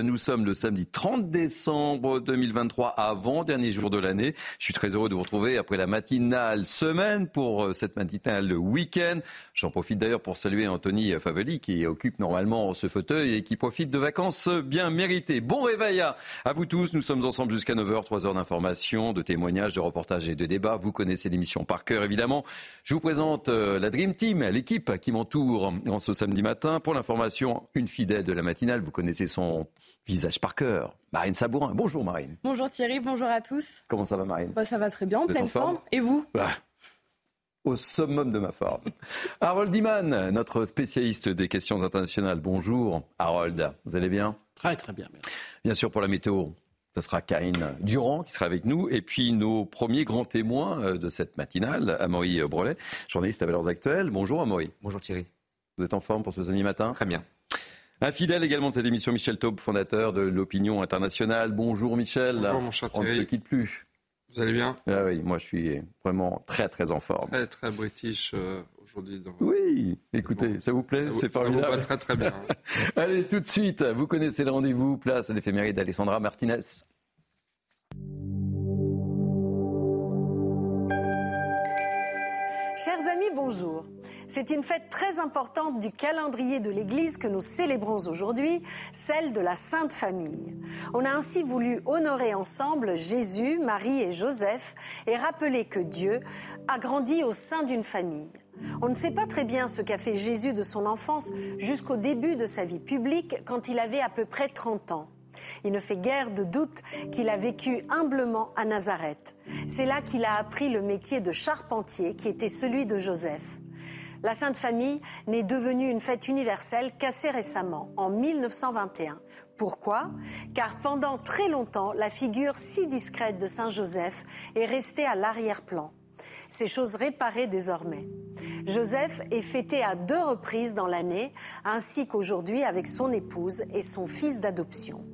Nous sommes le samedi 30 décembre 2023, avant-dernier jour de l'année. Je suis très heureux de vous retrouver après la matinale semaine pour euh, cette matinale week-end. J'en profite d'ailleurs pour saluer Anthony Faveli qui occupe normalement ce fauteuil et qui profite de vacances bien méritées. Bon réveil à, vous tous. Nous sommes ensemble jusqu'à 9h, 3 heures d'information, de témoignages, de reportages et de débats. Vous connaissez l'émission par cœur évidemment. Je vous présente euh, la Dream Team, l'équipe qui m'entoure en ce samedi matin. Pour l'information, une fidèle de la matinale. Vous connaissez son visage par cœur. Marine Sabourin. Bonjour Marine. Bonjour Thierry, bonjour à tous. Comment ça va Marine bah, Ça va très bien, en pleine forme. Et vous bah, Au summum de ma forme. Harold Iman, notre spécialiste des questions internationales. Bonjour Harold, vous allez bien Très très bien. Bien sûr pour la météo. Ce sera Karine Durand qui sera avec nous. Et puis nos premiers grands témoins euh, de cette matinale, Amaury Brelet, journaliste à Valeurs Actuelles. Bonjour Amaury. Bonjour Thierry. Vous êtes en forme pour ce samedi matin Très bien. Un fidèle également de cette émission, Michel Taube, fondateur de l'Opinion internationale. Bonjour Michel. Bonjour mon cher On ne se quitte plus. Vous allez bien? Ah Oui, moi je suis vraiment très très en forme. Très très british euh, aujourd'hui. Oui, écoutez, ça vous plaît? C'est formidable. Ça vous va très très bien. allez, tout de suite, vous connaissez le rendez-vous, place à l'éphéméride d'Alessandra Martinez. Chers amis, bonjour. C'est une fête très importante du calendrier de l'Église que nous célébrons aujourd'hui, celle de la Sainte Famille. On a ainsi voulu honorer ensemble Jésus, Marie et Joseph et rappeler que Dieu a grandi au sein d'une famille. On ne sait pas très bien ce qu'a fait Jésus de son enfance jusqu'au début de sa vie publique quand il avait à peu près 30 ans. Il ne fait guère de doute qu'il a vécu humblement à Nazareth. C'est là qu'il a appris le métier de charpentier qui était celui de Joseph. La Sainte Famille n'est devenue une fête universelle qu'assez récemment, en 1921. Pourquoi? Car pendant très longtemps, la figure si discrète de Saint Joseph est restée à l'arrière-plan. Ces choses réparées désormais. Joseph est fêté à deux reprises dans l'année, ainsi qu'aujourd'hui avec son épouse et son fils d'adoption.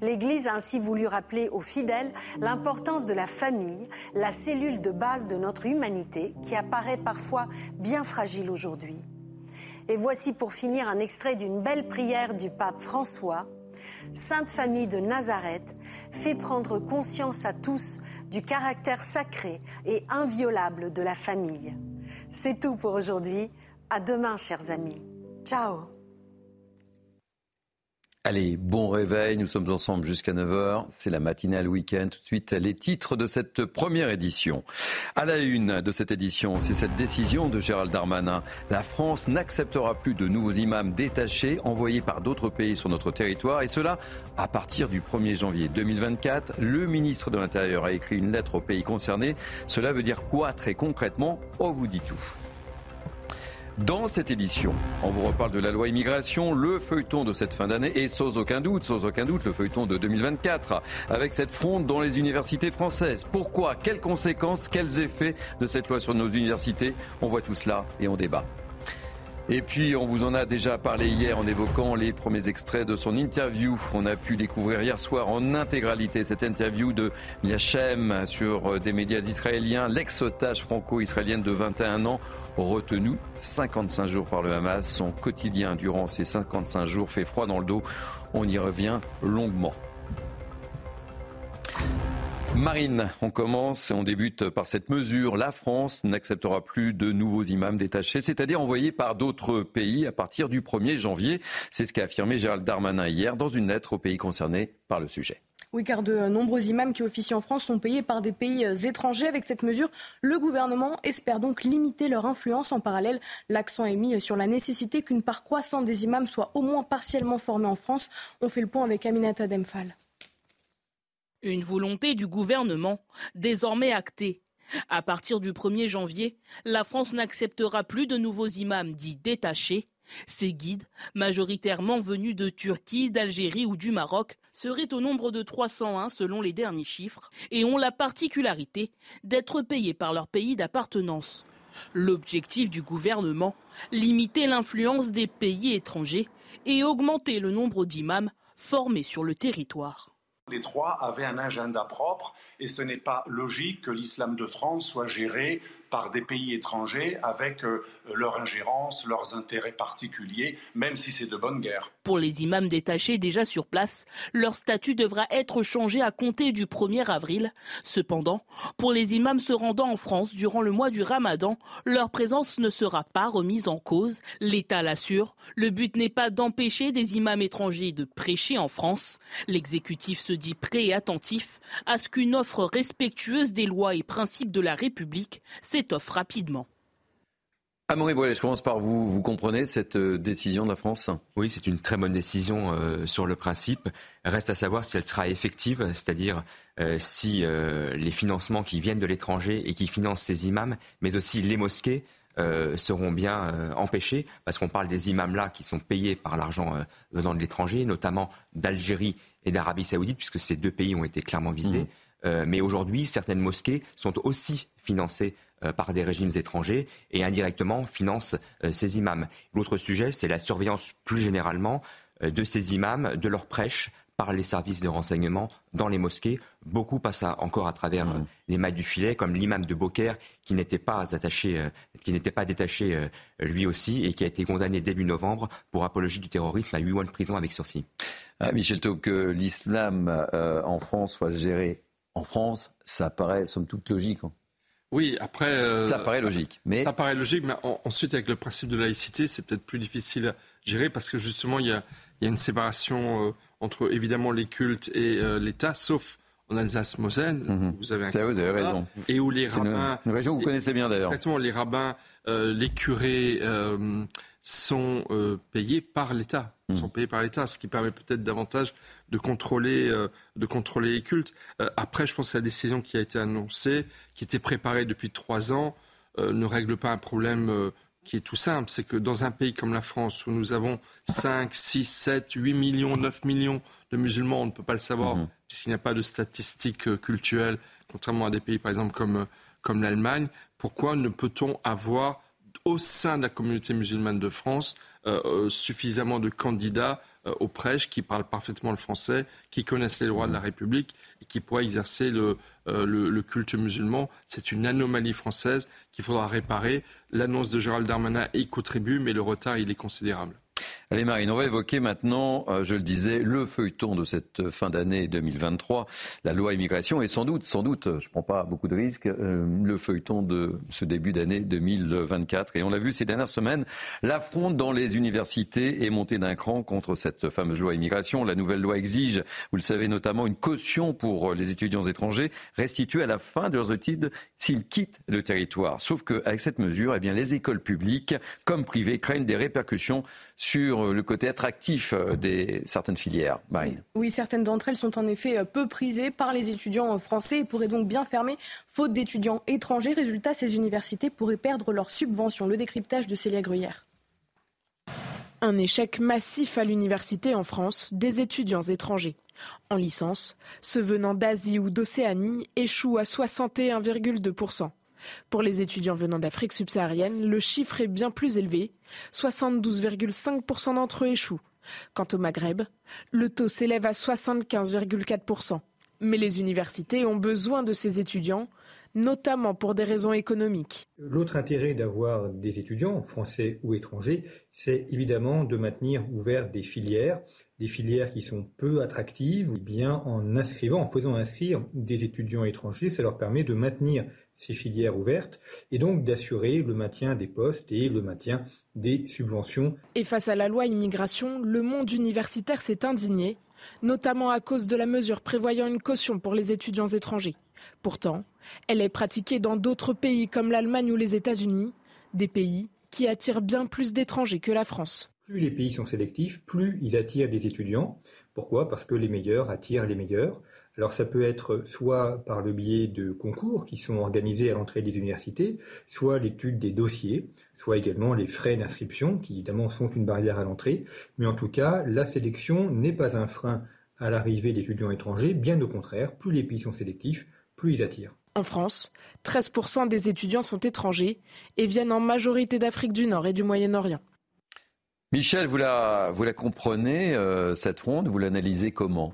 L'Église a ainsi voulu rappeler aux fidèles l'importance de la famille, la cellule de base de notre humanité qui apparaît parfois bien fragile aujourd'hui. Et voici pour finir un extrait d'une belle prière du pape François. Sainte Famille de Nazareth fait prendre conscience à tous du caractère sacré et inviolable de la famille. C'est tout pour aujourd'hui. À demain, chers amis. Ciao. Allez, bon réveil, nous sommes ensemble jusqu'à 9h, c'est la matinale week-end. Tout de suite, les titres de cette première édition. À la une de cette édition, c'est cette décision de Gérald Darmanin. La France n'acceptera plus de nouveaux imams détachés envoyés par d'autres pays sur notre territoire, et cela à partir du 1er janvier 2024. Le ministre de l'Intérieur a écrit une lettre aux pays concernés. Cela veut dire quoi très concrètement? On vous dit tout. Dans cette édition, on vous reparle de la loi immigration, le feuilleton de cette fin d'année et sans aucun doute, sans aucun doute, le feuilleton de 2024 avec cette fronde dans les universités françaises. Pourquoi? Quelles conséquences? Quels effets de cette loi sur nos universités? On voit tout cela et on débat. Et puis, on vous en a déjà parlé hier en évoquant les premiers extraits de son interview. On a pu découvrir hier soir en intégralité cette interview de Miachem sur des médias israéliens, l'ex-otage franco-israélienne de 21 ans, retenu 55 jours par le Hamas. Son quotidien durant ces 55 jours fait froid dans le dos. On y revient longuement. Marine, on commence et on débute par cette mesure. La France n'acceptera plus de nouveaux imams détachés, c'est-à-dire envoyés par d'autres pays à partir du 1er janvier. C'est ce qu'a affirmé Gérald Darmanin hier dans une lettre aux pays concernés par le sujet. Oui, car de nombreux imams qui officient en France sont payés par des pays étrangers. Avec cette mesure, le gouvernement espère donc limiter leur influence. En parallèle, l'accent est mis sur la nécessité qu'une part croissante des imams soit au moins partiellement formée en France. On fait le point avec Aminata Demphal. Une volonté du gouvernement désormais actée. À partir du 1er janvier, la France n'acceptera plus de nouveaux imams dits détachés. Ces guides, majoritairement venus de Turquie, d'Algérie ou du Maroc, seraient au nombre de 301 selon les derniers chiffres et ont la particularité d'être payés par leur pays d'appartenance. L'objectif du gouvernement, limiter l'influence des pays étrangers et augmenter le nombre d'imams formés sur le territoire. Les trois avaient un agenda propre et ce n'est pas logique que l'islam de France soit géré par des pays étrangers avec euh, leur ingérence, leurs intérêts particuliers, même si c'est de bonne guerre. Pour les imams détachés déjà sur place, leur statut devra être changé à compter du 1er avril. Cependant, pour les imams se rendant en France durant le mois du Ramadan, leur présence ne sera pas remise en cause. L'État l'assure. Le but n'est pas d'empêcher des imams étrangers de prêcher en France. L'exécutif se dit prêt et attentif à ce qu'une offre respectueuse des lois et principes de la République s'étoffe rapidement. Amaury Boilet, je commence par vous. Vous comprenez cette euh, décision de la France? Oui, c'est une très bonne décision euh, sur le principe. Reste à savoir si elle sera effective, c'est-à-dire euh, si les financements qui viennent de l'étranger et qui financent ces imams, mais aussi les mosquées, seront bien empêchés, parce qu'on parle des imams là qui sont payés par l'argent venant de l'étranger, notamment d'Algérie et d'Arabie saoudite, puisque ces deux pays ont été clairement visés. Mmh. mais aujourd'hui, certaines mosquées sont aussi financées par des régimes étrangers et indirectement finance euh, ces imams. L'autre sujet, c'est la surveillance plus généralement euh, de ces imams, de leurs prêches par les services de renseignement dans les mosquées. Beaucoup passent encore à travers mmh. les mailles du filet, comme l'imam de Beaucaire, qui n'était pas attaché, qui n'était pas détaché lui aussi, et qui a été condamné début novembre pour apologie du terrorisme à 8 mois de prison avec sursis. Ah, Michel Taub, que l'islam en France soit géré en France, ça paraît somme toute logique. Hein. Oui, après. Euh, ça paraît logique. Mais... Ça paraît logique, mais ensuite, avec le principe de laïcité, c'est peut-être plus difficile à gérer parce que justement, il y a, une séparation euh, entre évidemment les cultes et euh, l'État, sauf en Alsace-Moselle, mhm. vous avez, vous avez raison. Et où les rabbins. Une, région que vous connaissez bien d'ailleurs. Exactement, les rabbins, les curés sont payés par l'État. Sont payés par l'État, ce qui permet peut-être davantage de contrôler, euh, de contrôler les cultes. Euh, après, je pense que la décision qui a été annoncée, qui était préparée depuis trois ans, euh, ne règle pas un problème qui est tout simple. C'est que dans un pays comme la France, où nous avons 5, 6, 7, 8 millions, 9 millions de musulmans, on ne peut pas le savoir, hmm. puisqu'il n'y a pas de statistiques culturelles, contrairement à des pays, par exemple, comme, comme l'Allemagne. Pourquoi ne peut-on avoir au sein de la communauté musulmane de France euh, euh, suffisamment de candidats euh, aux prêches qui parlent parfaitement le français, qui connaissent les lois de la République et qui pourraient exercer le, le culte musulman. C'est une anomalie française qu'il faudra réparer. L'annonce de Gérald Darmanin y contribue, mais le retard, il est considérable. Allez Marine, on va évoquer maintenant, euh, je le disais, le feuilleton de cette fin d'année 2023, la loi immigration et sans doute, sans doute, je ne prends pas beaucoup de risques, euh, le feuilleton de ce début d'année 2024. Et on l'a vu ces dernières semaines, l'affront dans les universités est monté d'un cran contre cette fameuse loi immigration. La nouvelle loi exige, vous le savez notamment, une caution pour les étudiants étrangers restituée à la fin de leurs études s'ils quittent le territoire. Sauf qu'avec cette mesure, eh bien, les écoles publiques comme privées craignent des répercussions sur euh, le côté attractif euh, des certaines filières. Marine. Oui, certaines d'entre elles sont en effet euh, peu prisées par les étudiants français et pourraient donc bien fermer faute d'étudiants étrangers. Résultat, ces universités pourraient perdre leurs subventions. Le décryptage de Célia Gruyère. Un échec massif à l'université en France des étudiants étrangers. En licence, ceux venant d'Asie ou d'Océanie échouent à 61,2%. Pour les étudiants venant d'Afrique subsaharienne, le chiffre est bien plus élevé. 72,5% d'entre eux échouent. Quant au Maghreb, le taux s'élève à 75,4%. Mais les universités ont besoin de ces étudiants, notamment pour des raisons économiques. L'autre intérêt d'avoir des étudiants, français ou étrangers, c'est évidemment de maintenir ouvertes des filières, des filières qui sont peu attractives, bien en inscrivant, en faisant inscrire des étudiants étrangers, ça leur permet de maintenir ces filières ouvertes et donc d'assurer le maintien des postes et le maintien des subventions. Et face à la loi immigration, le monde universitaire s'est indigné, notamment à cause de la mesure prévoyant une caution pour les étudiants étrangers. Pourtant, elle est pratiquée dans d'autres pays comme l'Allemagne ou les États-Unis, des pays qui attirent bien plus d'étrangers que la France. Plus les pays sont sélectifs, plus ils attirent des étudiants. Pourquoi? Parce que les meilleurs attirent les meilleurs. Alors ça peut être soit par le biais de concours qui sont organisés à l'entrée des universités, soit l'étude des dossiers, soit également les frais d'inscription qui évidemment sont une barrière à l'entrée. Mais en tout cas, la sélection n'est pas un frein à l'arrivée d'étudiants étrangers, bien au contraire, plus les pays sont sélectifs, plus ils attirent. En France, 13% des étudiants sont étrangers et viennent en majorité d'Afrique du Nord et du Moyen-Orient. Michel, vous la, vous la comprenez, euh, cette ronde, vous l'analysez comment?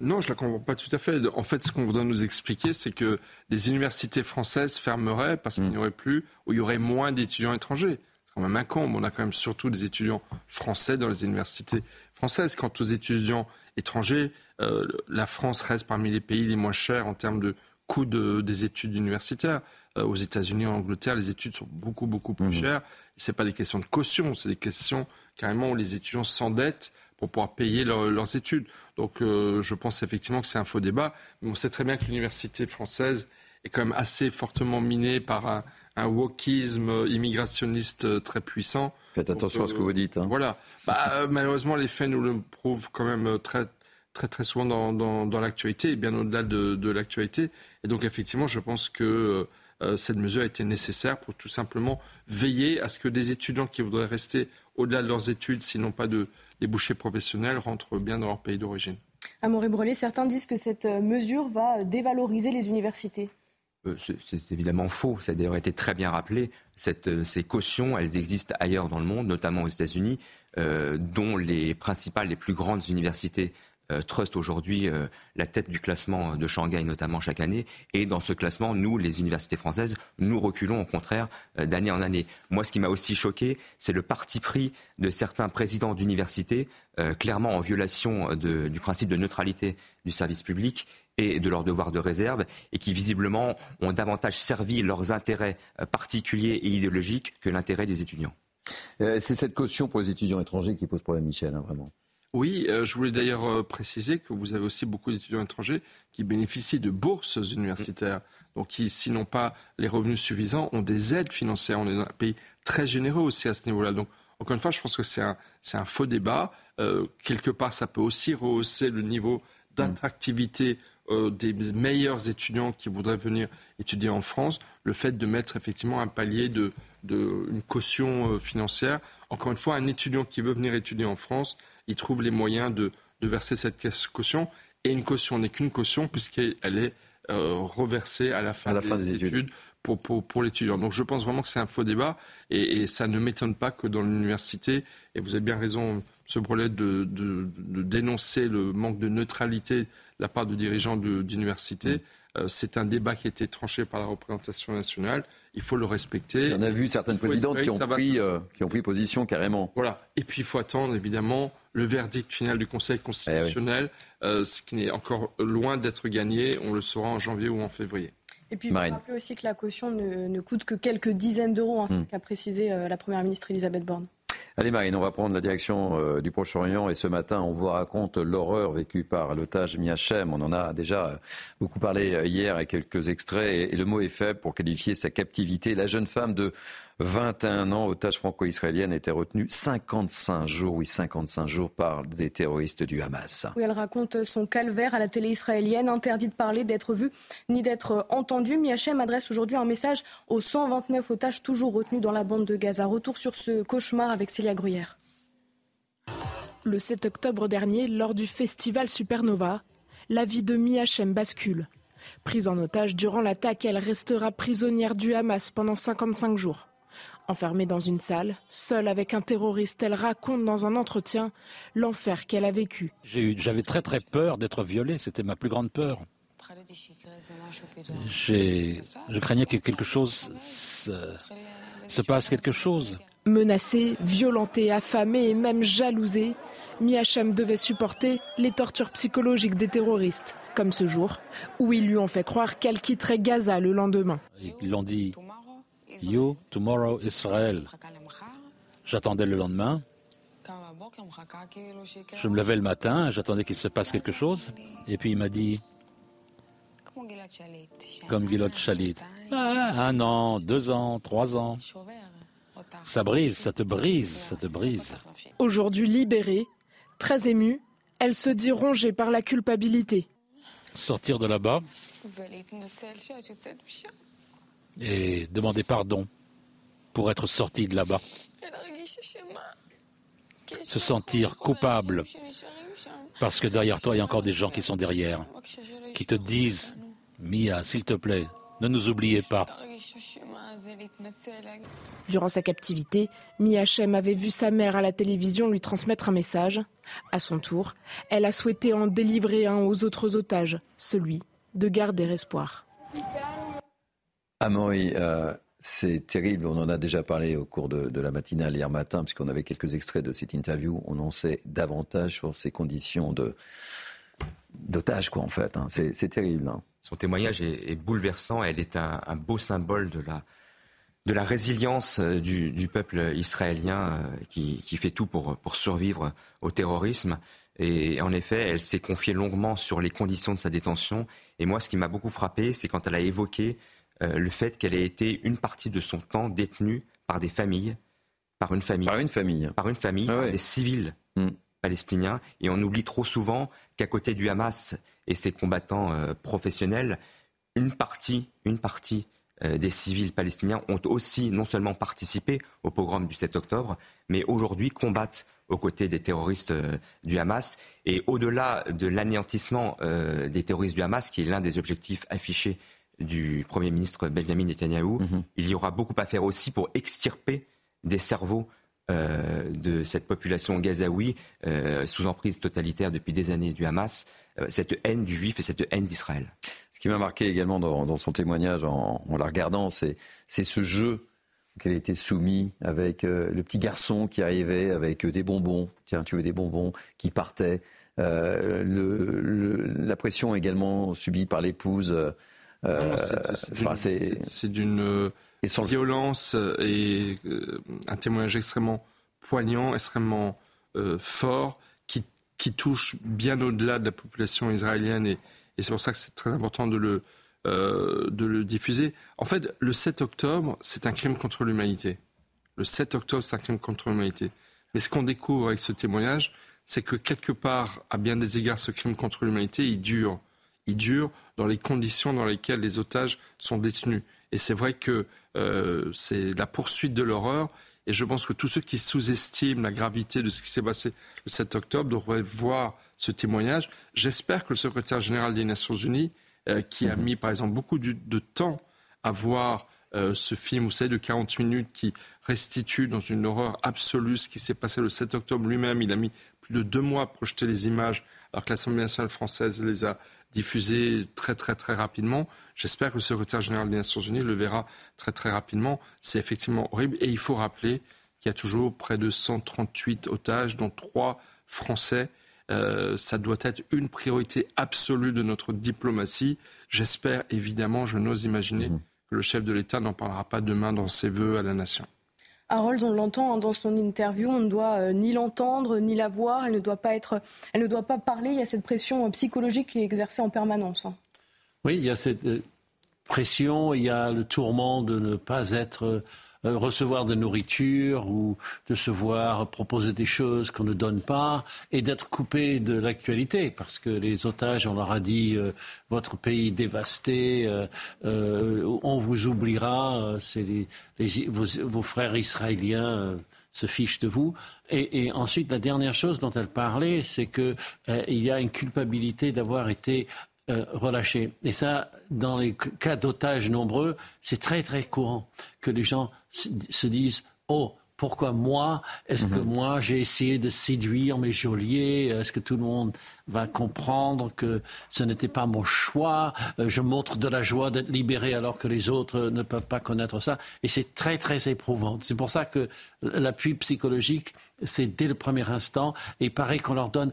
Non, je la comprends pas tout à fait. En fait, ce qu'on voudrait nous expliquer, c'est que les universités françaises fermeraient parce qu'il n'y aurait plus ou il y aurait moins d'étudiants étrangers. C'est quand même incombe. On a quand même surtout des étudiants français dans les universités françaises. Quant aux étudiants étrangers, euh, la France reste parmi les pays les moins chers en termes de coût des études universitaires. Euh, aux États-Unis, en Angleterre, les études sont beaucoup, beaucoup plus mmh. chères. Ce n'est pas des questions de caution, c'est des questions carrément où les étudiants s'endettent pour pouvoir payer leurs études. Donc euh, je pense effectivement que c'est un faux débat. Mais on sait très bien que l'université française est quand même assez fortement minée par un, un wokisme immigrationniste euh, très puissant. Faites attention à ce que vous dites. Hein. Voilà. Bah, malheureusement, les faits nous le prouvent quand même très, très, très souvent dans, dans, dans l'actualité et bien au-delà de, de l'actualité. Et donc, effectivement, je pense que euh, cette mesure a été nécessaire pour tout simplement veiller à ce que des étudiants qui voudraient rester au-delà de leurs études, s'ils n'ont pas de débouchés professionnels, rentrent bien dans leur pays d'origine. Amaury Brelet, certains disent que cette euh, mesure va dévaloriser les universités. Euh, c'est évidemment faux. Ça a d'ailleurs été très bien rappelé. ces cautions, elles existent ailleurs dans le monde, notamment aux États-Unis, dont les principales, les plus grandes universités euh, Trust aujourd'hui euh, la tête du classement de Shanghai notamment chaque année. Et dans ce classement, nous, les universités françaises, nous reculons au contraire euh, d'année en année. Moi, ce qui m'a aussi choqué, c'est le parti pris de certains présidents d'universités, clairement en violation du principe de neutralité du service public et de leur devoir de réserve, et qui visiblement ont davantage servi leurs intérêts particuliers et idéologiques que l'intérêt des étudiants. c'est cette caution pour les étudiants étrangers qui pose problème, Michel, hein, vraiment. Oui, euh, je voulais d'ailleurs euh, préciser que vous avez aussi beaucoup d'étudiants étrangers qui bénéficient de bourses universitaires, donc qui, s'ils n'ont pas les revenus suffisants, ont des aides financières. On est dans un pays très généreux aussi à ce niveau-là. Donc, encore une fois, je pense que c'est un, faux débat. Euh, quelque part, ça peut aussi rehausser le niveau d'attractivité des meilleurs étudiants qui voudraient venir étudier en France. Le fait de mettre effectivement un palier de une caution financière. Encore une fois, un étudiant qui veut venir étudier en France, il trouve les moyens de, verser cette caution. Et une caution n'est qu'une caution puisqu'elle est euh, reversée à la fin, des, études, pour, pour, l'étudiant. Donc je pense vraiment que c'est un faux débat et, ça ne m'étonne pas que dans l'université, et vous avez bien raison, ce Brelet, de, de, dénoncer le manque de neutralité de la part de dirigeants d'université. Mm. Euh, c'est un débat qui a été tranché par la représentation nationale il faut le respecter. On a vu certaines présidentes qui ont, pris, euh, qui ont pris position carrément. Voilà. Et puis il faut attendre évidemment le verdict final du Conseil constitutionnel, eh euh, ce qui n'est encore loin d'être gagné. On le saura en janvier ou en février. Et puis, il faut rappeler aussi que la caution ne, coûte que quelques dizaines d'euros, hein, c'est hmm. ce qu'a précisé euh, la Première ministre Elisabeth Borne. Allez Marine, on va prendre la direction euh, du Proche-Orient et ce matin, on vous raconte l'horreur vécue par l'otage Miachem. On en a déjà euh, beaucoup parlé euh, hier avec quelques extraits et le mot est faible pour qualifier sa captivité. La jeune femme de 21 ans, otage franco-israélienne, était retenue 55 jours, oui 55 jours par des terroristes du Hamas. Oui, elle raconte son calvaire à la télé israélienne, interdit de parler, d'être vue ni d'être entendue. Miachem adresse aujourd'hui un message aux 129 otages toujours retenus dans la bande de Gaza. Retour sur ce cauchemar avec Célia Gruyère. Le 7 octobre dernier, lors du festival Supernova, la vie de Miachem bascule. Prise en otage durant l'attaque, elle restera prisonnière du Hamas pendant 55 jours. Enfermée dans une salle, seule avec un terroriste, elle raconte dans un entretien l'enfer qu'elle a vécu. J'avais très très peur d'être violée, c'était ma plus grande peur. Je craignais que quelque chose se, se passe quelque chose. Menacée, violentée, affamée et même jalousée, Miachem devait supporter les tortures psychologiques des terroristes, comme ce jour, où ils lui ont fait croire qu'elle quitterait Gaza le lendemain. Ils l'ont dit You, tomorrow Israel. J'attendais le lendemain. Je me levais le matin, j'attendais qu'il se passe quelque chose. Et puis il m'a dit, comme Gilot Shalit, ah, un an, deux ans, trois ans. Ça brise, ça te brise, ça te brise. Aujourd'hui libérée, très émue, elle se dit rongée par la culpabilité. Sortir de là-bas, et demander pardon pour être sorti de là-bas. Se sentir coupable parce que derrière toi, il y a encore des gens qui sont derrière, qui te disent, Mia, s'il te plaît, ne nous oubliez pas. Durant sa captivité, Miachem avait vu sa mère à la télévision lui transmettre un message. À son tour, elle a souhaité en délivrer un aux autres otages, celui de garder espoir. Amaury, euh, c'est terrible. On en a déjà parlé au cours de, la matinale hier matin, puisqu'on avait quelques extraits de cette interview. On en sait davantage sur ces conditions de d'otage, quoi, en fait. Hein. C'est terrible. Hein. Son témoignage est, bouleversant. Elle est un, beau symbole de la, de résilience euh, du, peuple israélien euh, qui, fait tout pour, survivre au terrorisme. Et en effet, elle s'est confiée longuement sur les conditions de sa détention. Et moi, ce qui m'a beaucoup frappé, c'est quand elle a évoqué le fait qu'elle ait été une partie de son temps détenue par des familles, par une famille. Par une famille. Par une famille, ah par des civils mm. palestiniens. Et on oublie trop souvent qu'à côté du Hamas et ses combattants euh, professionnels, une partie, une partie euh, des civils palestiniens ont aussi non seulement participé au pogrom du 7 octobre, mais aujourd'hui combattent aux côtés des terroristes du Hamas. Et au-delà de l'anéantissement des terroristes du Hamas, qui est l'un des objectifs affichés du Premier ministre Benjamin Netanyahu. Mhm. Il y aura beaucoup à faire aussi pour extirper des cerveaux euh, de cette population gazaoui euh, sous emprise totalitaire depuis des années du Hamas, euh, cette haine du juif et cette haine d'Israël. Ce qui m'a marqué également dans, son témoignage en, la regardant, c'est ce jeu qu'elle était soumise avec le petit garçon qui arrivait avec des bonbons, tiens tu veux des bonbons, qui partait, le, la pression également subie par l'épouse. Euh, c'est d'une euh, violence et euh, un témoignage extrêmement poignant, extrêmement fort, qui, qui touche bien au-delà de la population israélienne et, et c'est pour ça que c'est très important de le, de le diffuser. En fait, le 7 octobre, c'est un crime contre l'humanité. Le 7 octobre, c'est un crime contre l'humanité. Mais ce qu'on découvre avec ce témoignage, c'est que quelque part, à bien des égards, ce crime contre l'humanité, il dure. Il dure dans les conditions dans lesquelles les otages sont détenus. Et c'est vrai que euh, c'est la poursuite de l'horreur. Et je pense que tous ceux qui sous-estiment la gravité de ce qui s'est passé le 7 octobre devraient voir ce témoignage. J'espère que le secrétaire général des Nations Unies, euh, qui a mhm. mis par exemple beaucoup de, temps à voir euh, ce film, vous savez, de 40 minutes qui restitue dans une horreur absolue ce qui s'est passé le 7 octobre lui-même. Il a mis plus de deux mois à projeter les images alors que l'Assemblée nationale française les a diffusé très très très rapidement. J'espère que le secrétaire général des Nations Unies le verra très très rapidement. C'est effectivement horrible et il faut rappeler qu'il y a toujours près de 138 otages, dont trois Français. Euh, ça doit être une priorité absolue de notre diplomatie. J'espère évidemment, je n'ose imaginer mmh. que le chef de l'État n'en parlera pas demain dans ses vœux à la nation. Harold, on l'entend hein, dans son interview, on ne doit euh, ni l'entendre ni la voir, elle ne doit pas être, elle ne doit pas parler. Il y a cette pression euh, psychologique qui est exercée en permanence. Hein. Oui, il y a cette euh, pression, il y a le tourment de ne pas être recevoir de nourriture ou de se voir proposer des choses qu'on ne donne pas et d'être coupé de l'actualité parce que les otages, on leur a dit euh, votre pays dévasté, euh, on vous oubliera, vos, frères israéliens se fichent de vous. Et, ensuite, la dernière chose dont elle parlait, c'est qu'il y a une culpabilité d'avoir été euh, relâchés. Et ça, dans les cas d'otages nombreux, c'est très très courant que les gens se disent Oh, pourquoi moi? Est-ce que mhm. moi j'ai essayé de séduire mes geôliers? Est-ce que tout le monde va comprendre que ce n'était pas mon choix? Euh, Je montre de la joie d'être libéré alors que les autres ne peuvent pas connaître ça. Et c'est très très éprouvant. C'est pour ça que l'appui psychologique, c'est dès le premier instant. Et il paraît qu'on leur donne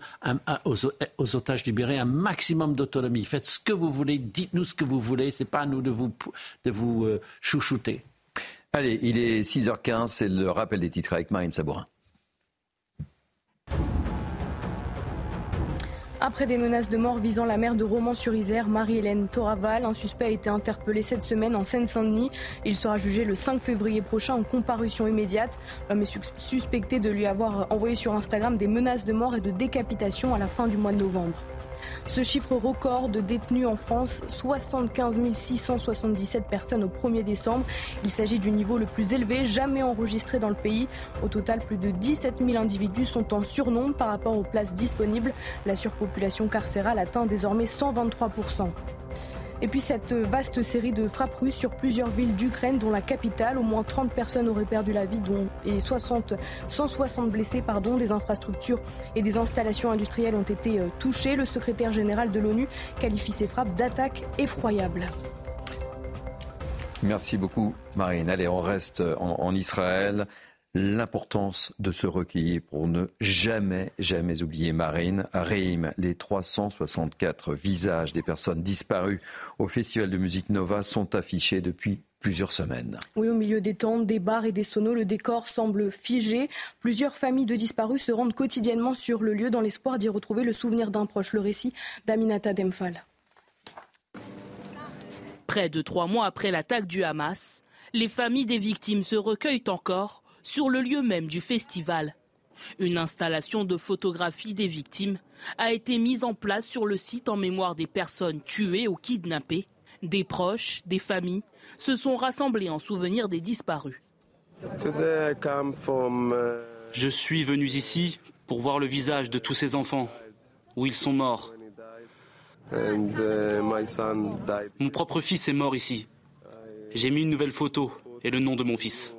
aux, otages libérés un maximum d'autonomie. Faites ce que vous voulez, dites-nous ce que vous voulez. C'est pas à nous de vous, de vous euh, chouchouter. Allez, il est 6h15, c'est le rappel des titres avec Marine Sabourin. Après des menaces de mort visant la mère de Romans-sur-Isère, Marie-Hélène Toraval, un suspect a été interpellé cette semaine en Seine-Saint-Denis. Il sera jugé le 5 février prochain en comparution immédiate. L'homme est suspecté de lui avoir envoyé sur Instagram des menaces de mort et de décapitation à la fin du mois de novembre. Ce chiffre record de détenus en France, 75 677 personnes au 1er décembre. Il s'agit du niveau le plus élevé jamais enregistré dans le pays. Au total, plus de 17 000 individus sont en surnombre par rapport aux places disponibles. La surpopulation carcérale atteint désormais 123 Et puis cette vaste série de frappes russes sur plusieurs villes d'Ukraine, dont la capitale. Au moins 30 personnes auraient perdu la vie, dont et 60, 160 blessés. Pardon, des infrastructures et des installations industrielles ont été euh, touchées. Le secrétaire général de l'ONU qualifie ces frappes d'attaques effroyables. Merci beaucoup, Marine. Allez, on reste en, Israël. L'importance de se recueillir pour ne jamais, jamais oublier Marine. À Reim, les 364 visages des personnes disparues au Festival de musique Nova sont affichés depuis plusieurs semaines. Oui, au milieu des tentes, des bars et des sonos, le décor semble figé. Plusieurs familles de disparus se rendent quotidiennement sur le lieu dans l'espoir d'y retrouver le souvenir d'un proche. Le récit d'Aminata Demphal. Près de trois mois après l'attaque du Hamas, les familles des victimes se recueillent encore sur le lieu même du festival. Une installation de photographie des victimes a été mise en place sur le site en mémoire des personnes tuées ou kidnappées. Des proches, des familles se sont rassemblés en souvenir des disparus. Je suis venu ici pour voir le visage de tous ces enfants, où ils sont morts. Uh, mon propre fils est mort ici. J'ai mis une nouvelle photo et le nom de mon fils.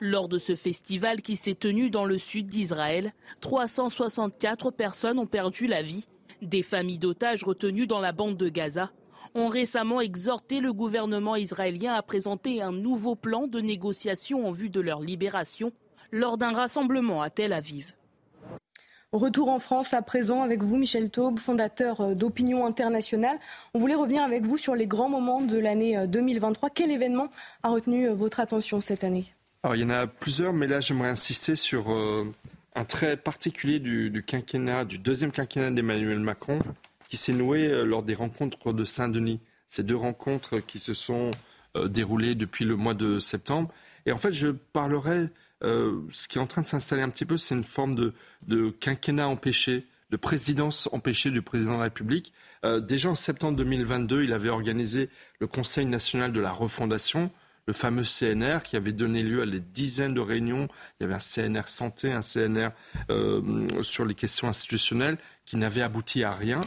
Lors de ce festival qui s'est tenu dans le sud d'Israël, 364 personnes ont perdu la vie. Des familles d'otages retenues dans la bande de Gaza ont récemment exhorté le gouvernement israélien à présenter un nouveau plan de négociation en vue de leur libération lors d'un rassemblement à Tel Aviv. Retour en France à présent avec vous, Michel Taube, fondateur euh, d'Opinion Internationale. On voulait revenir avec vous sur les grands moments de l'année 2023. Euh, Quel événement a retenu euh, votre attention cette année? Alors, il y en a plusieurs, mais là, j'aimerais insister sur un trait particulier du, quinquennat, du deuxième quinquennat d'Emmanuel Macron, qui s'est noué lors des rencontres de Saint-Denis. Ces deux rencontres qui se sont déroulées depuis le mois de septembre. Et en fait, je parlerai euh, ce qui est en train de s'installer un petit peu, c'est une forme de, quinquennat empêché, de présidence empêchée du président de la République. Euh, déjà en septembre 2022, il avait organisé le Conseil national de la refondation, le fameux CNR, qui avait donné lieu à des dizaines de réunions. Il y avait un CNR santé, un CNR euh, sur les questions institutionnelles, qui n'avait abouti à rien.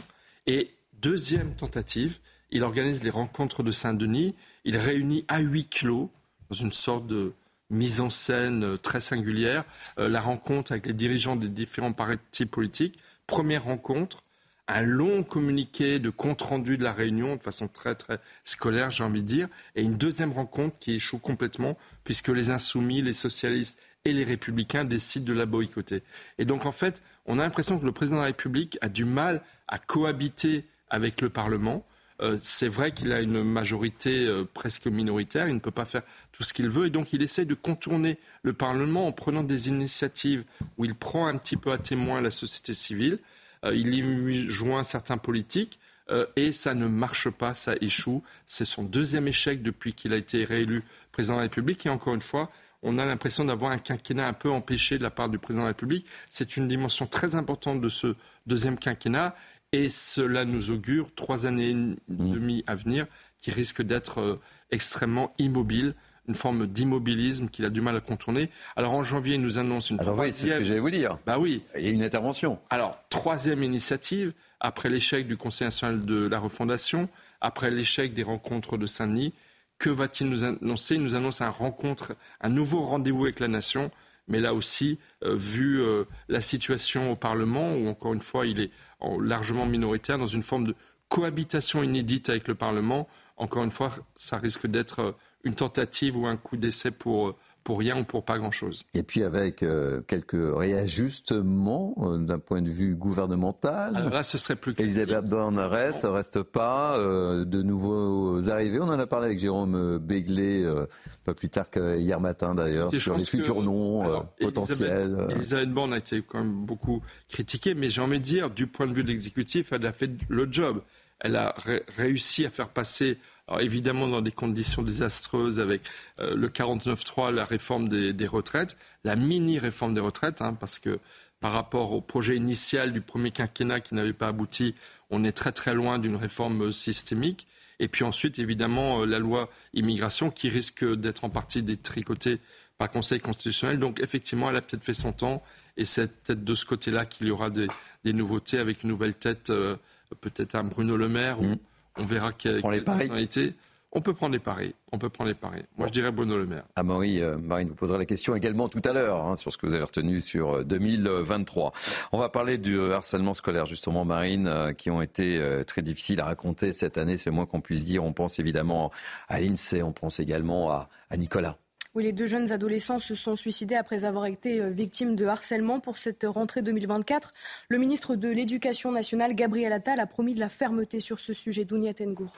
Et deuxième tentative, il organise les rencontres de Saint-Denis. Il réunit à huis clos, dans une sorte de mise en scène euh, très singulière, euh, la rencontre avec les dirigeants des différents partis politiques. Première rencontre, un long communiqué de compte-rendu de la réunion de façon très très scolaire, j'ai envie de dire, et une deuxième rencontre qui échoue complètement puisque les insoumis, les socialistes et les républicains décident de la boycotter. Et donc en fait, on a l'impression que le président de la République a du mal à cohabiter avec le Parlement. Euh, c'est vrai qu'il a une majorité presque minoritaire, il ne peut pas faire ce qu'il veut. Et donc, il essaie de contourner le Parlement en prenant des initiatives où il prend un petit peu à témoin la société civile. Euh, il y joint certains politiques. Euh, et ça ne marche pas, ça échoue. C'est son deuxième échec depuis qu'il a été réélu président de la République. Et encore une fois, on a l'impression d'avoir un quinquennat un peu empêché de la part du président de la République. C'est une dimension très importante de ce deuxième quinquennat. Et cela nous augure trois années et demie à venir qui risquent d'être euh, extrêmement immobiles une forme d'immobilisme qu'il a du mal à contourner. Alors en janvier, il nous annonce une Alors troisième... oui, c'est ce que j'allais vous dire. Bah oui. Il y a une intervention. Alors, troisième initiative, après l'échec du Conseil national de la refondation, après l'échec des rencontres de Saint-Denis, que va-t-il nous annoncer? Il nous annonce un rencontre, un nouveau rendez-vous avec la nation. Mais là aussi, euh, vu euh, la situation au Parlement, où encore une fois il est largement minoritaire, dans une forme de cohabitation inédite avec le Parlement, encore une fois, ça risque d'être euh, une tentative ou un coup d'essai pour pour rien ou pour pas grand-chose. Et puis avec euh, quelques réajustements euh, d'un point de vue gouvernemental. Alors là, ce serait plus classique. Elisabeth Borne reste, reste pas. Euh, de nouveaux arrivés. On en a parlé avec Jérôme Béglé, pas plus tard qu'hier matin d'ailleurs, sur les futurs noms potentiels. Elisabeth Borne a été quand même beaucoup critiquée, mais j'ai envie de dire, du point de vue de l'exécutif, elle a fait le job. Elle a réussi à faire passer alors évidemment dans des conditions désastreuses avec euh, le 49-3, la réforme des, retraites, la mini-réforme des retraites, hein, parce que par rapport au projet initial du premier quinquennat qui n'avait pas abouti, on est très très loin d'une réforme systémique. Et puis ensuite, évidemment, euh, la loi immigration qui risque d'être en partie détricotée par le Conseil constitutionnel. Donc effectivement, elle a peut-être fait son temps et c'est peut-être de ce côté-là qu'il y aura des, des nouveautés avec une nouvelle tête, peut-être un Bruno Le Maire. Mmh. On verra quelle, quelle personnalité. On peut prendre les paris. On peut prendre les paris. Moi, je dirais Bruno Le Maire. Ah, Marine vous posera la question également tout à l'heure hein, sur ce que vous avez retenu sur 2023. Euh, On va parler du harcèlement scolaire, justement, Marine, euh, qui ont été très difficiles à raconter cette année, c'est le moins qu'on puisse dire. On pense évidemment à l'INSEE, on pense également à, à Nicolas. Oui, les deux jeunes adolescents se sont suicidés après avoir été victimes de harcèlement pour cette rentrée 2024. Le ministre de l'Éducation nationale, Gabriel Attal, a promis de la fermeté sur ce sujet. Dounia Tengour.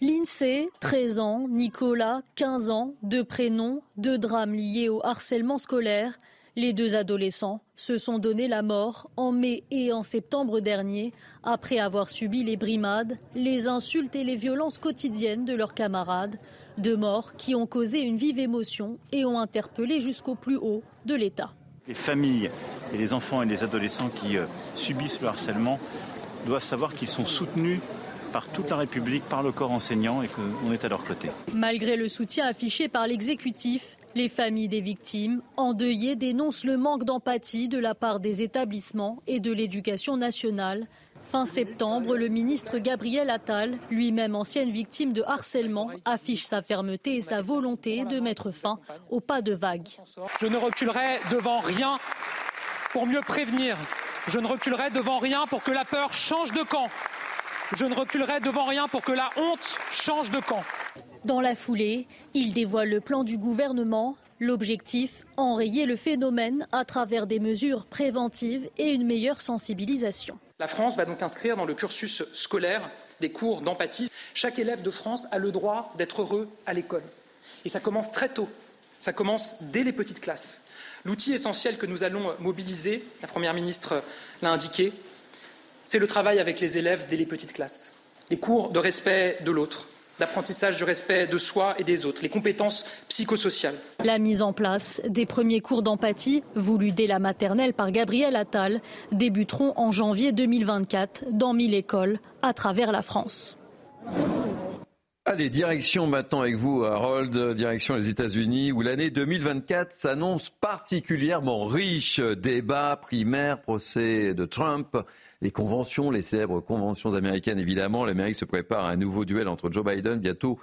L'INSEE, 13 ans, Nicolas, 15 ans, deux prénoms, deux drames liés au harcèlement scolaire. Les deux adolescents se sont donné la mort en mai et en septembre dernier après avoir subi les brimades, les insultes et les violences quotidiennes de leurs camarades. Deux morts qui ont causé une vive émotion et ont interpellé jusqu'au plus haut de l'État. Les familles et les enfants et les adolescents qui euh, subissent le harcèlement doivent savoir qu'ils sont soutenus par toute la République, par le corps enseignant et qu'on est à leur côté. Malgré le soutien affiché par l'exécutif, les familles des victimes, endeuillées, dénoncent le manque d'empathie de la part des établissements et de l'éducation nationale. Fin septembre, le ministre Gabriel Attal, lui-même ancienne victime de harcèlement, affiche sa fermeté et sa volonté de mettre fin au pas de vague. Je ne reculerai devant rien pour mieux prévenir. Je ne reculerai devant rien pour que la peur change de camp. Je ne reculerai devant rien pour que la honte change de camp. Dans la foulée, il dévoile le plan du gouvernement. L'objectif, enrayer le phénomène à travers des mesures préventives et une meilleure sensibilisation. La France va donc inscrire dans le cursus scolaire des cours d'empathie. Chaque élève de France a le droit d'être heureux à l'école. Et ça commence très tôt. Ça commence dès les petites classes. L'outil essentiel que nous allons mobiliser, la Première ministre l'a indiqué, c'est le travail avec les élèves dès les petites classes. Les cours de respect de l'autre, d'apprentissage du respect de soi et des autres, les compétences psychosociales. La mise en place des premiers cours d'empathie, voulus dès la maternelle par Gabriel Attal, débuteront en janvier 2024 dans 1000 écoles à travers la France. Allez, direction maintenant avec vous, Harold, direction les États-Unis, où l'année 2024 s'annonce particulièrement riche. Débats, primaires, procès de Trump, les conventions, les célèbres conventions américaines évidemment. L'Amérique se prépare à un nouveau duel entre Joe Biden, bientôt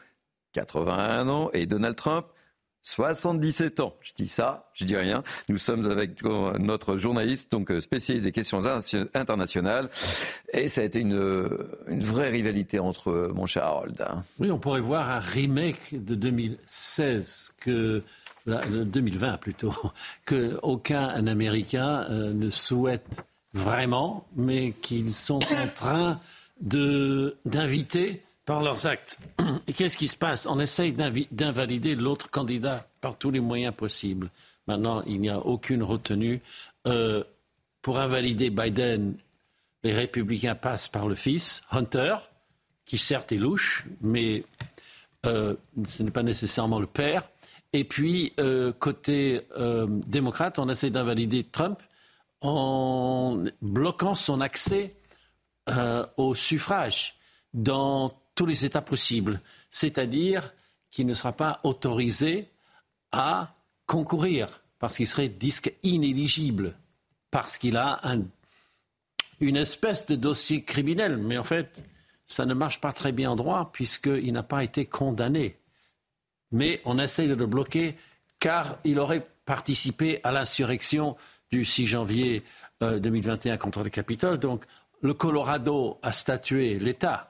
81 ans, et Donald Trump, 77 ans. Je dis ça, je dis rien. Nous sommes avec notre journaliste, donc spécialisé questions internationales. Et ça a été une, une vraie rivalité entre mon cher Harold. Hein. Oui, on pourrait voir un remake de 2016 que. 2020 plutôt, que aucun Américain euh, ne souhaite vraiment, mais qu'ils sont en train d'inviter par leurs actes. Et qu'est-ce qui se passe? On essaye d'invalider l'autre candidat par tous les moyens possibles. Maintenant, il n'y a aucune retenue. Euh, pour invalider Biden, les républicains passent par le fils, Hunter, qui certes est louche, mais euh, ce n'est pas nécessairement le père. Et puis, euh, côté démocrate, on essaie d'invalider Trump en bloquant son accès au suffrage dans tous les états possibles, c'est-à-dire qu'il ne sera pas autorisé à concourir parce qu'il serait disque inéligible, parce qu'il a une espèce de dossier criminel. Mais en fait, ça ne marche pas très bien en droit puisqu'il n'a pas été condamné. Mais on essaye de le bloquer car il aurait participé à l'insurrection du 6 janvier 2021 euh, contre le Capitole. Donc le Colorado a statué, l'État,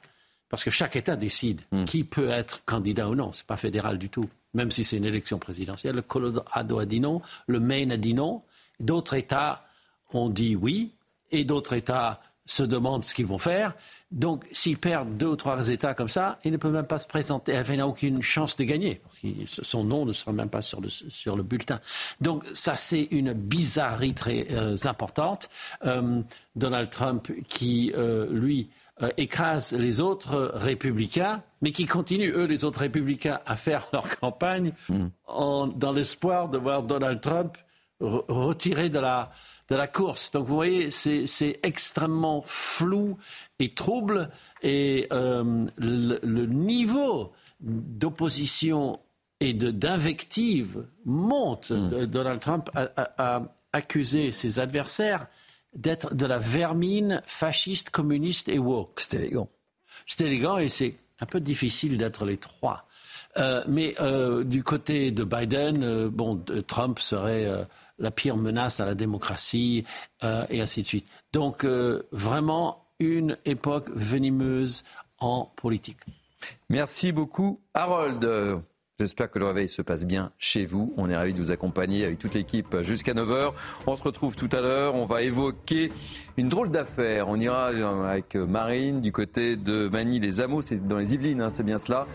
parce que chaque État décide hmm. qui peut être candidat ou non. Ce n'est pas fédéral du tout, même si c'est une élection présidentielle. Le Colorado a dit non, le Maine a dit non. D'autres États ont dit oui, et d'autres États se demandent ce qu'ils vont faire. Donc, s'ils perdent deux ou trois États comme ça, il ne peut même pas se présenter. Il n'a aucune chance de gagner. Parce que son nom ne sera même pas sur le, sur le bulletin. Donc, ça, c'est une bizarrerie très euh, importante. Euh, Donald Trump, qui, euh, lui, écrasent les autres républicains, mais qui continuent, eux, les autres républicains, à faire leur campagne hmm. dans l'espoir de voir Donald Trump retiré de la, de la course. Donc vous voyez, c'est extrêmement flou et trouble, et euh, le, niveau d'opposition et d'invectives montent. Mm. Donald Trump a, accusé ses adversaires d'être de la vermine fasciste, communiste et woke. C'est élégant. C'est élégant et c'est un peu difficile d'être les trois. Euh, mais euh, du côté de Biden, euh, bon, Trump serait la pire menace à la démocratie et ainsi de suite. Donc vraiment une époque venimeuse en politique. Merci beaucoup, Harold. J'espère que le réveil se passe bien chez vous. On est ravis de vous accompagner avec toute l'équipe jusqu'à 9h. On se retrouve tout à l'heure. On va évoquer une drôle d'affaire. On ira avec Marine du côté de Magny-les-Amours. C'est dans les Yvelines, hein, c'est bien cela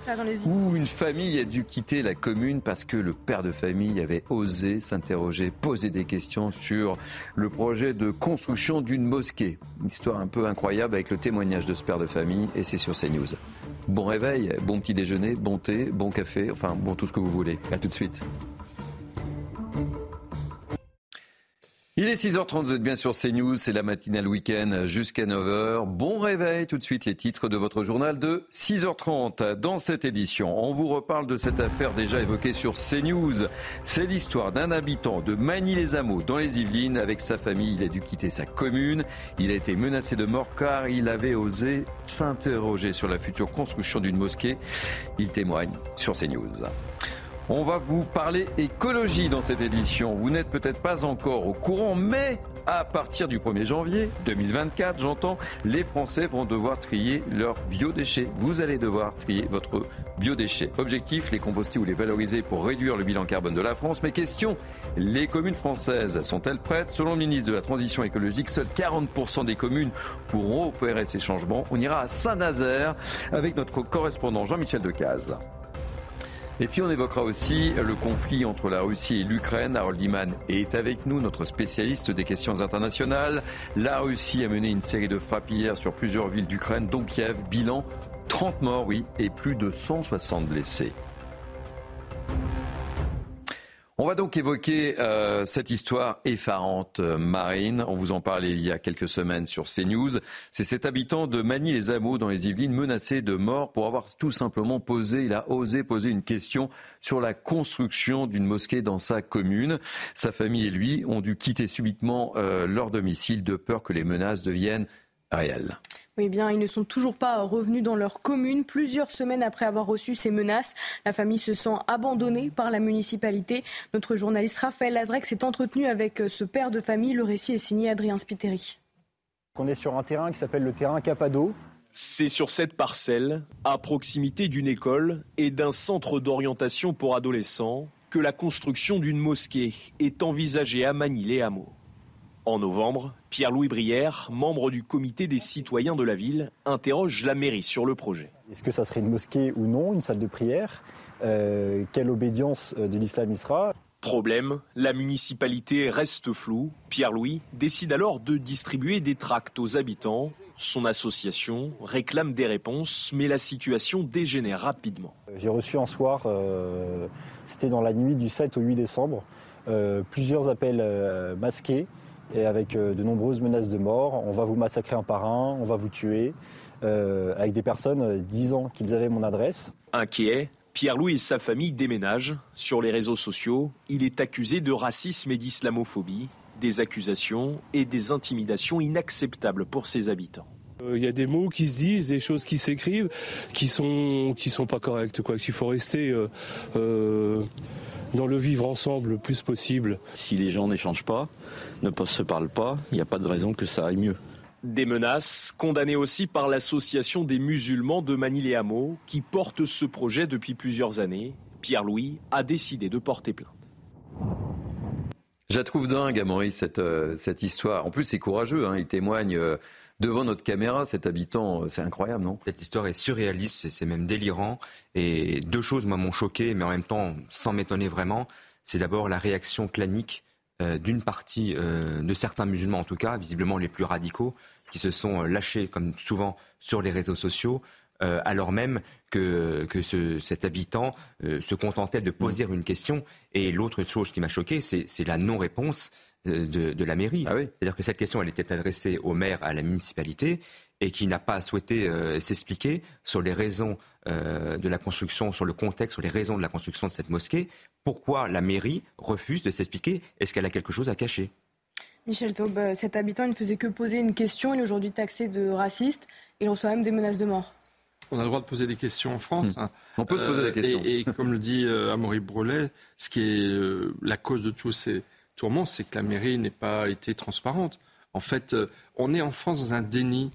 Où une famille a dû quitter la commune parce que le père de famille avait osé s'interroger, poser des questions sur le projet de construction d'une mosquée. Une histoire un peu incroyable avec le témoignage de ce père de famille et c'est sur CNews. Bon réveil, bon petit déjeuner, bon thé, bon café, enfin bon tout ce que vous voulez. À tout de suite. Il est 6h30, vous êtes bien sur CNews, c'est la matinale week-end jusqu'à 9h. Bon réveil, tout de suite les titres de votre journal de 6h30. Dans cette édition, on vous reparle de cette affaire déjà évoquée sur CNews. C'est l'histoire d'un habitant de Magny-les-Amours dans les Yvelines. Avec sa famille, il a dû quitter sa commune. Il a été menacé de mort car il avait osé s'interroger sur la future construction d'une mosquée. Il témoigne sur CNews. On va vous parler écologie dans cette édition. Vous n'êtes peut-être pas encore au courant, mais à partir du 1er janvier 2024, j'entends, les Français vont devoir trier leurs biodéchets. Vous allez devoir trier votre biodéchets. Objectif, les composter ou les valoriser pour réduire le bilan carbone de la France. Mais question, les communes françaises sont-elles prêtes? Selon le ministre de la Transition écologique, seuls 40% des communes pourront opérer ces changements. On ira à Saint-Nazaire avec notre correspondant Jean-Michel Decaze. Et puis on évoquera aussi le conflit entre la Russie et l'Ukraine. Harold Iman est avec nous, notre spécialiste des questions internationales. La Russie a mené une série de frappes hier sur plusieurs villes d'Ukraine, dont Kiev. Bilan 30 morts, oui, et plus de 160 blessés. On va donc évoquer euh, cette histoire effarante, euh, Marine. On vous en parlait il y a quelques semaines sur CNews. C'est cet habitant de Magny-les-Amours dans les Yvelines menacé de mort pour avoir tout simplement posé, il a osé poser une question sur la construction d'une mosquée dans sa commune. Sa famille et lui ont dû quitter subitement euh, leur domicile de peur que les menaces deviennent réelles. Oui, bien, ils ne sont toujours pas revenus dans leur commune. Plusieurs semaines après avoir reçu ces menaces, la famille se sent abandonnée par la municipalité. Notre journaliste Raphaël Lazrec s'est entretenu avec ce père de famille. Le récit est signé Adrien Spiteri. On est sur un terrain qui s'appelle le terrain Capado. C'est sur cette parcelle, à proximité d'une école et d'un centre d'orientation pour adolescents, que la construction d'une mosquée est envisagée à Manille-les-Hameaux. En novembre, Pierre-Louis Brière, membre du comité des citoyens de la ville, interroge la mairie sur le projet. Est-ce que ça serait une mosquée ou non, une salle de prière? Euh, Quelle obédience euh, de l'islam y sera? Problème, la municipalité reste floue. Pierre-Louis décide alors de distribuer des tracts aux habitants. Son association réclame des réponses, mais la situation dégénère rapidement. J'ai reçu un soir, euh, c'était dans la nuit du 7 au 8 décembre, plusieurs appels masqués et avec euh, de nombreuses menaces de mort. On va vous massacrer un par un, on va vous tuer, euh, avec des personnes euh, disant qu'ils avaient mon adresse. Inquiet, Pierre-Louis et sa famille déménagent. Sur les réseaux sociaux, il est accusé de racisme et d'islamophobie, des accusations et des intimidations inacceptables pour ses habitants. Il y a des mots qui se disent, des choses qui s'écrivent, qui sont qui sont pas correctes, quoi. Qu'il faut rester dans le vivre ensemble le plus possible. Si les gens n'échangent pas, ne se parlent pas, il n'y a pas de raison que ça aille mieux. Des menaces condamnées aussi par l'association des musulmans de Manille-et-Hameaux qui porte ce projet depuis plusieurs années. Pierre-Louis a décidé de porter plainte. Je la trouve dingue, Maurice, cette, euh, cette histoire. En plus, c'est courageux. Hein. Il témoigne euh, devant notre caméra, cet habitant. C'est incroyable, non? Cette histoire est surréaliste, c'est même délirant. Et deux choses, m'ont choqué, mais en même temps, sans m'étonner vraiment. C'est d'abord la réaction clanique euh, d'une partie euh, de certains musulmans, en tout cas, visiblement les plus radicaux, qui se sont euh, lâchés, comme souvent, sur les réseaux sociaux, alors même que, que ce, cet habitant se contentait de poser une question. Et l'autre chose qui m'a choqué, c'est la non-réponse de, de, la mairie. Ah C'est-à-dire que cette question, elle était adressée au maire, à la municipalité, et qui n'a pas souhaité s'expliquer sur les raisons de la construction, sur le contexte, sur les raisons de la construction de cette mosquée. Pourquoi la mairie refuse de s'expliquer? Est-ce qu'elle a quelque chose à cacher? Michel Taube, cet habitant, il ne faisait que poser une question. Il est aujourd'hui taxé de raciste. Il reçoit même des menaces de mort. On a le droit de poser des questions en France. Hmm. Hein. On peut se poser la question. Et, comme le dit euh, Amaury Brelet, ce qui est euh, la cause de tous ces tourments, c'est que la mairie n'ait pas été transparente. En fait, euh, on est en France dans un déni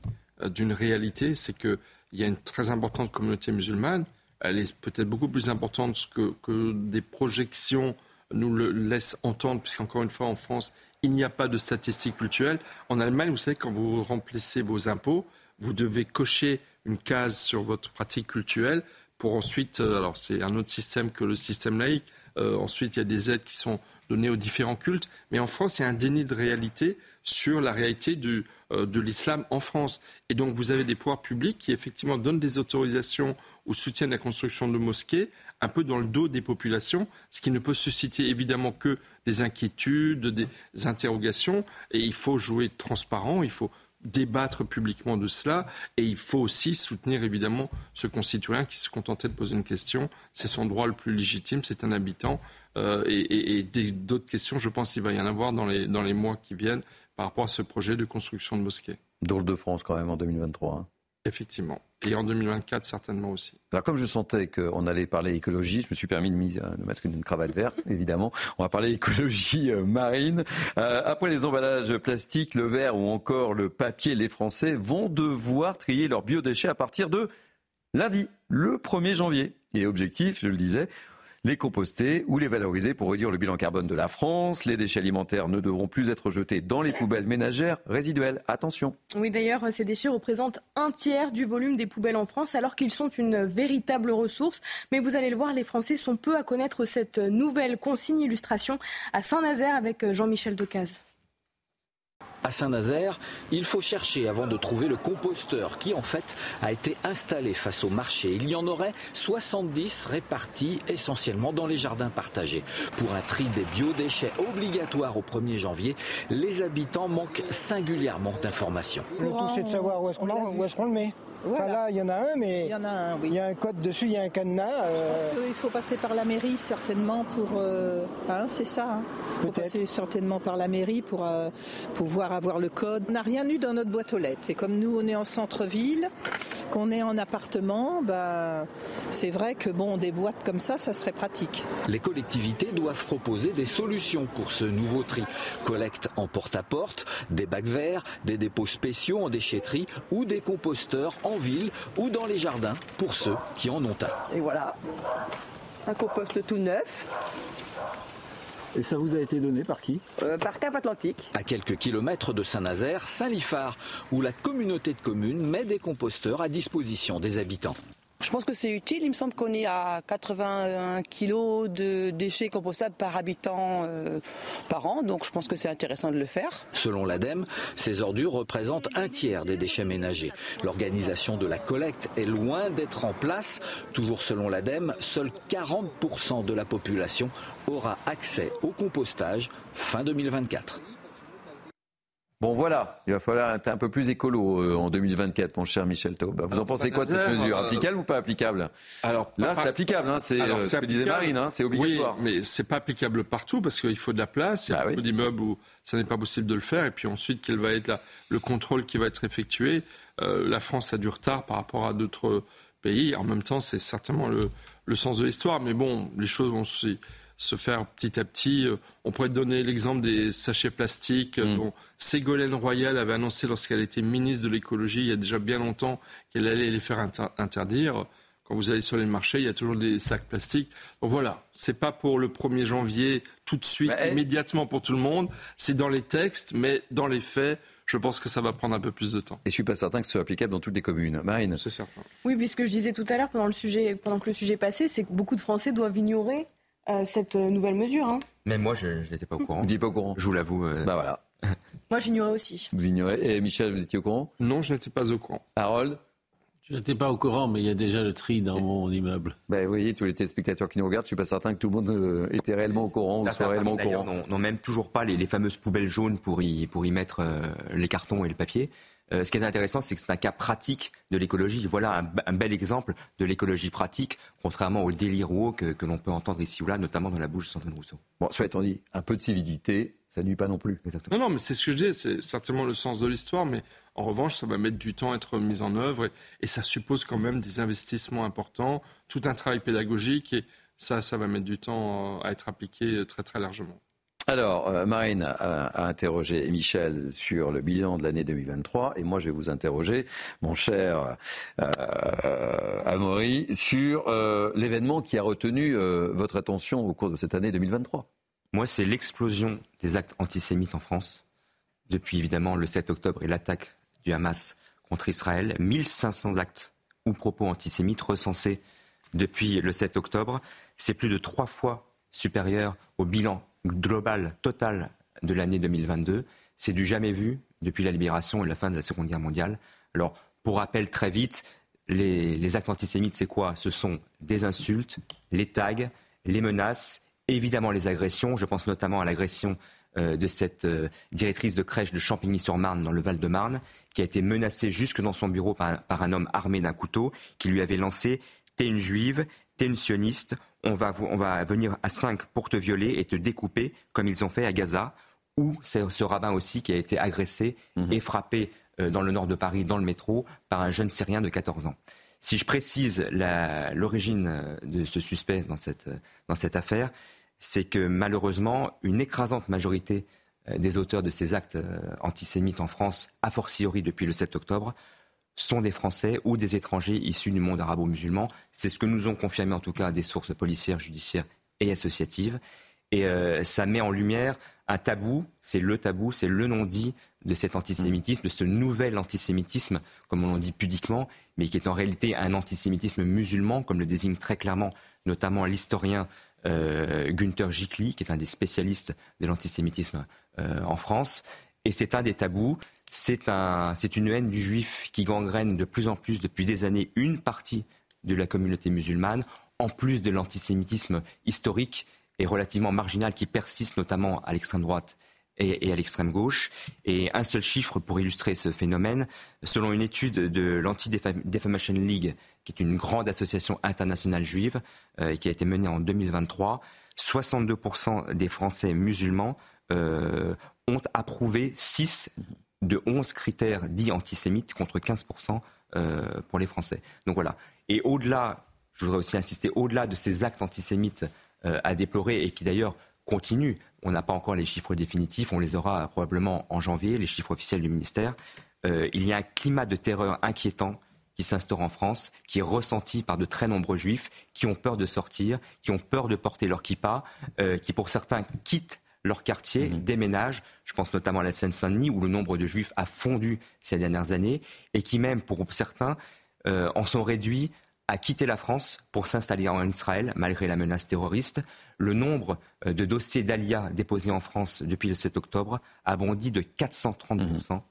d'une réalité, c'est qu'il y a une très importante communauté musulmane. Elle est peut-être beaucoup plus importante que, que des projections nous le laissent entendre, puisqu'encore une fois, en France, il n'y a pas de statistiques culturelles. En Allemagne, vous savez, quand vous remplissez vos impôts, vous devez cocher une case sur votre pratique culturelle pour ensuite, euh, alors c'est un autre système que le système laïque, euh, ensuite il y a des aides qui sont données aux différents cultes, mais en France il y a un déni de réalité sur la réalité du, euh, de l'islam en France. Et donc vous avez des pouvoirs publics qui effectivement donnent des autorisations ou soutiennent la construction de mosquées un peu dans le dos des populations, ce qui ne peut susciter évidemment que des inquiétudes, des interrogations, et il faut jouer transparent, il faut débattre publiquement de cela et il faut aussi soutenir évidemment ce concitoyen qui se contentait de poser une question. C'est son droit le plus légitime, c'est un habitant. Euh, et, d'autres questions, je pense qu'il va y en avoir dans les, dans les mois qui viennent par rapport à ce projet de construction de mosquée. Drôle de France quand même en 2023. Effectivement. Et en 2024, certainement aussi. Alors, comme je sentais qu'on allait parler écologie, je me suis permis de, euh, mettre une, cravate verte, évidemment. On va parler écologie euh, marine. Euh, après les emballages plastiques, le verre ou encore le papier, les Français vont devoir trier leurs biodéchets à partir de lundi, le 1er janvier. Et objectif, je le disais, les composter ou les valoriser pour réduire le bilan carbone de la France. Les déchets alimentaires ne devront plus être jetés dans les poubelles ménagères résiduelles. Attention. Oui, d'ailleurs, ces déchets représentent un tiers du volume des poubelles en France, alors qu'ils sont une véritable ressource. Mais vous allez le voir, les Français sont peu à connaître cette nouvelle consigne illustration à Saint-Nazaire avec Jean-Michel Decaze. À Saint-Nazaire, il faut chercher avant de trouver le composteur qui en fait a été installé face au marché. Il y en aurait 70 répartis essentiellement dans les jardins partagés. Pour un tri des biodéchets obligatoire au 1er janvier, les habitants manquent singulièrement d'informations. Le tout c'est de savoir où est-ce qu'on le met là, il y en a un, mais il y, en a, un, oui. il y a un code dessus, il y a un cadenas. Euh... Il faut passer par la mairie certainement pour... Euh... Hein, c'est ça. Hein. Peut-être. passer certainement par la mairie pour euh, pouvoir avoir le code. On n'a rien eu dans notre boîte aux lettres. Et comme nous, on est en centre-ville, qu'on est en appartement, ben, c'est vrai que bon, des boîtes comme ça, ça serait pratique. Les collectivités doivent proposer des solutions pour ce nouveau tri. Collecte en porte-à-porte, des bacs verts, des dépôts spéciaux en déchetterie ou des composteurs en en ville ou dans les jardins pour ceux qui en ont un. Et voilà, un compost tout neuf. Et ça vous a été donné par qui? Euh, Par Cap Atlantique. À quelques kilomètres de Saint-Nazaire, Saint-Lifard, où la communauté de communes met des composteurs à disposition des habitants. Je pense que c'est utile. Il me semble qu'on est à 81 kg de déchets compostables par habitant euh, par an. Donc je pense que c'est intéressant de le faire. Selon l'ADEME, ces ordures représentent un tiers des déchets ménagers. L'organisation de la collecte est loin d'être en place. Toujours selon l'ADEME, seuls 40% de la population aura accès au compostage fin 2024. Bon voilà, il va falloir être un peu plus écolo euh, en 2024, mon cher Michel Taub. Vous en pensez quoi de cette mesure? Euh, Applicable ou pas applicable? Alors là, c'est applicable, hein, c'est euh, ce que disait Marine, hein, c'est obligatoire. Oui, mais c'est pas applicable partout parce qu'il faut de la place. Il y a bah beaucoup d'immeubles où ça n'est pas possible de le faire. Et puis ensuite, quel va être la, le contrôle qui va être effectué? La France a du retard par rapport à d'autres pays. En même temps, c'est certainement le, le sens de l'histoire. Mais bon, les choses vont se se faire petit à petit. Euh, on pourrait donner l'exemple des sachets plastiques euh, mm. dont Ségolène Royal avait annoncé lorsqu'elle était ministre de l'écologie il y a déjà bien longtemps qu'elle allait les faire interdire. Quand vous allez sur les marchés, il y a toujours des sacs plastiques. Donc voilà, c'est pas pour le 1er janvier tout de suite, bah, immédiatement pour tout le monde. C'est dans les textes, mais dans les faits, je pense que ça va prendre un peu plus de temps. Et je suis pas certain que ce soit applicable dans toutes les communes. Marine C'est certain. Oui, puisque je disais tout à l'heure, pendant, le sujet, pendant que le sujet passait, c'est que beaucoup de Français doivent ignorer euh, cette euh, nouvelle mesure. Hein. Mais moi, je n'étais pas au courant. Vous pas au courant Je vous l'avoue. Euh. Bah voilà. moi, j'ignorais aussi. Vous ignorez. Et Michel, vous étiez au courant? Non, je n'étais pas au courant. Harold? Je n'étais pas au courant, mais il y a déjà le tri dans mon immeuble. Ben, vous voyez, tous les téléspectateurs qui nous regardent, je ne suis pas certain que tout le monde était réellement au courant ou soit réellement au courant. n'ont même toujours pas les, fameuses poubelles jaunes pour y, pour y mettre les cartons et le papier. Ce qui est intéressant, c'est que c'est un cas pratique de l'écologie. Voilà un, bel exemple de l'écologie pratique, contrairement au délire woke que, l'on peut entendre ici ou là, notamment dans la bouche de Sandrine Rousseau. Bon, soit on dit, un peu de civilité, ça nuit pas non plus. Exactement. Non, non, mais c'est ce que je dis, c'est certainement le sens de l'histoire, mais en revanche, ça va mettre du temps à être mis en œuvre et, ça suppose quand même des investissements importants, tout un travail pédagogique et ça, ça va mettre du temps à être appliqué très très largement. Alors, euh, Marine a, interrogé Michel sur le bilan de l'année 2023 et moi je vais vous interroger, mon cher euh, euh Amaury, sur l'événement qui a retenu votre attention au cours de cette année 2023. Moi, c'est l'explosion des actes antisémites en France depuis évidemment le 7 octobre et l'attaque du Hamas contre Israël. 1500 actes ou propos antisémites recensés depuis le 7 octobre. C'est plus de trois fois supérieur au bilan global total de l'année 2022. C'est du jamais vu depuis la libération et la fin de la Seconde Guerre mondiale. Alors, pour rappel très vite, les, actes antisémites, c'est quoi? Ce sont des insultes, les tags, les menaces, évidemment les agressions. Je pense notamment à l'agression euh, de cette euh, directrice de crèche de Champigny-sur-Marne dans le Val-de-Marne, qui a été menacée jusque dans son bureau par un, homme armé d'un couteau, qui lui avait lancé T'es une juive, t'es une sioniste, on va, on va venir à cinq pour te violer et te découper, comme ils ont fait à Gaza, ou c'est ce rabbin aussi qui a été agressé mhm. et frappé euh, dans le nord de Paris, dans le métro, par un jeune Syrien de 14 ans. Si je précise l'origine de ce suspect dans cette, dans cette affaire, c'est que malheureusement, une écrasante majorité euh, des auteurs de ces actes euh, antisémites en France, a fortiori depuis le 7 octobre, sont des Français ou des étrangers issus du monde arabo-musulman. C'est ce que nous ont confirmé en tout cas des sources policières, judiciaires et associatives. Et euh, ça met en lumière un tabou, c'est le tabou, c'est le non-dit de cet antisémitisme, de ce nouvel antisémitisme, comme on le dit pudiquement, mais qui est en réalité un antisémitisme musulman, comme le désigne très clairement notamment l'historien euh, Günther Gicli, qui est un des spécialistes de l'antisémitisme euh, en France. Et c'est un des tabous. C'est un, une haine du juif qui gangrène de plus en plus depuis des années une partie de la communauté musulmane, en plus de l'antisémitisme historique et relativement marginal qui persiste notamment à l'extrême droite et, à l'extrême gauche. Et un seul chiffre pour illustrer ce phénomène. Selon une étude de l'Anti-Defamation League, qui est une grande association internationale juive, euh, qui a été menée en 2023, 62% des Français musulmans euh, ont approuvé 6 de 11 critères dits antisémites contre 15% euh, pour les Français. Donc voilà. Et au-delà, je voudrais aussi insister, au-delà de ces actes antisémites à déplorer et qui d'ailleurs continuent, on n'a pas encore les chiffres définitifs, on les aura probablement en janvier, les chiffres officiels du ministère. Euh, il y a un climat de terreur inquiétant qui s'instaure en France, qui est ressenti par de très nombreux juifs qui ont peur de sortir, qui ont peur de porter leur kippa, euh, qui pour certains quittent leur quartier, mmh. déménagent. Je pense notamment à la Seine-Saint-Denis où le nombre de juifs a fondu ces dernières années et qui même pour certains euh, en sont réduits à quitter la France pour s'installer en Israël malgré la menace terroriste. Le nombre euh, de dossiers d'ALIA déposés en France depuis le 7 octobre a bondi de 430% mhm.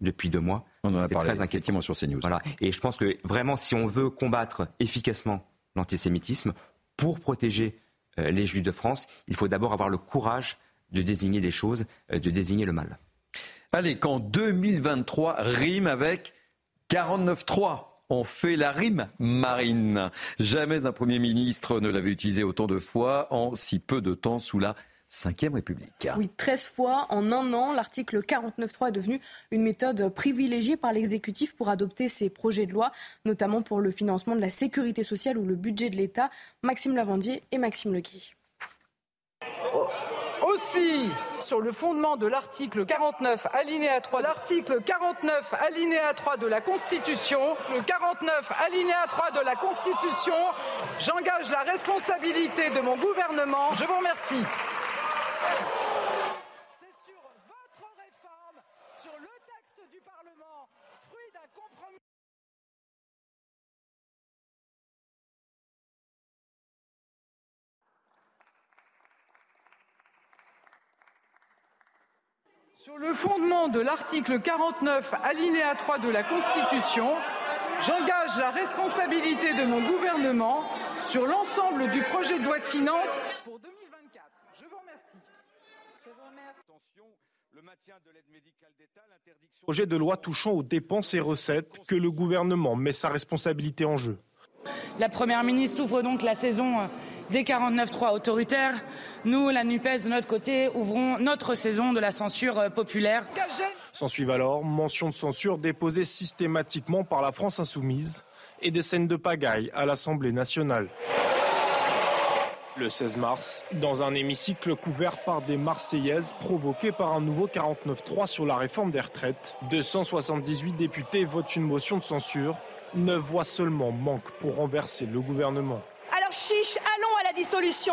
depuis deux mois. On en a parlé très inquiétant sur CNews. Voilà. Et je pense que vraiment, si on veut combattre efficacement l'antisémitisme, pour protéger les Juifs de France, il faut d'abord avoir le courage de désigner des choses, euh, de désigner le mal. Allez, quand 2023 rime avec 49.3 on fait la rime marine. Jamais un Premier ministre ne l'avait utilisé autant de fois en si peu de temps sous la Ve République. Oui, 13 fois en un an, l'article 49.3 est devenu une méthode privilégiée par l'exécutif pour adopter ses projets de loi, notamment pour le financement de la sécurité sociale ou le budget de l'État. Maxime Lavandier et Maxime Leguy. Aussi, sur le fondement de l'article 49 alinéa 3, l'article 49 alinéa 3 de la Constitution, le 49 alinéa 3 de la Constitution, j'engage la responsabilité de mon gouvernement. Je vous remercie. Sur le fondement de l'article 49, alinéa 3 de la Constitution, j'engage la responsabilité de mon gouvernement sur l'ensemble du projet de loi de finances pour 2024. Je vous remercie. Projet de loi touchant aux dépenses et recettes que le gouvernement met sa responsabilité en jeu. La Première ministre ouvre donc la saison des 49-3 autoritaires. Nous, la NUPES, de notre côté, ouvrons notre saison de la censure populaire. S'en suivent alors mention de censure déposée systématiquement par la France insoumise et des scènes de pagaille à l'Assemblée nationale. Le 16 mars, dans un hémicycle couvert par des Marseillaises provoquées par un nouveau 49-3 sur la réforme des retraites, 278 députés votent une motion de censure. Neuf voix seulement manquent pour renverser le gouvernement. Alors chiche, allons à la dissolution.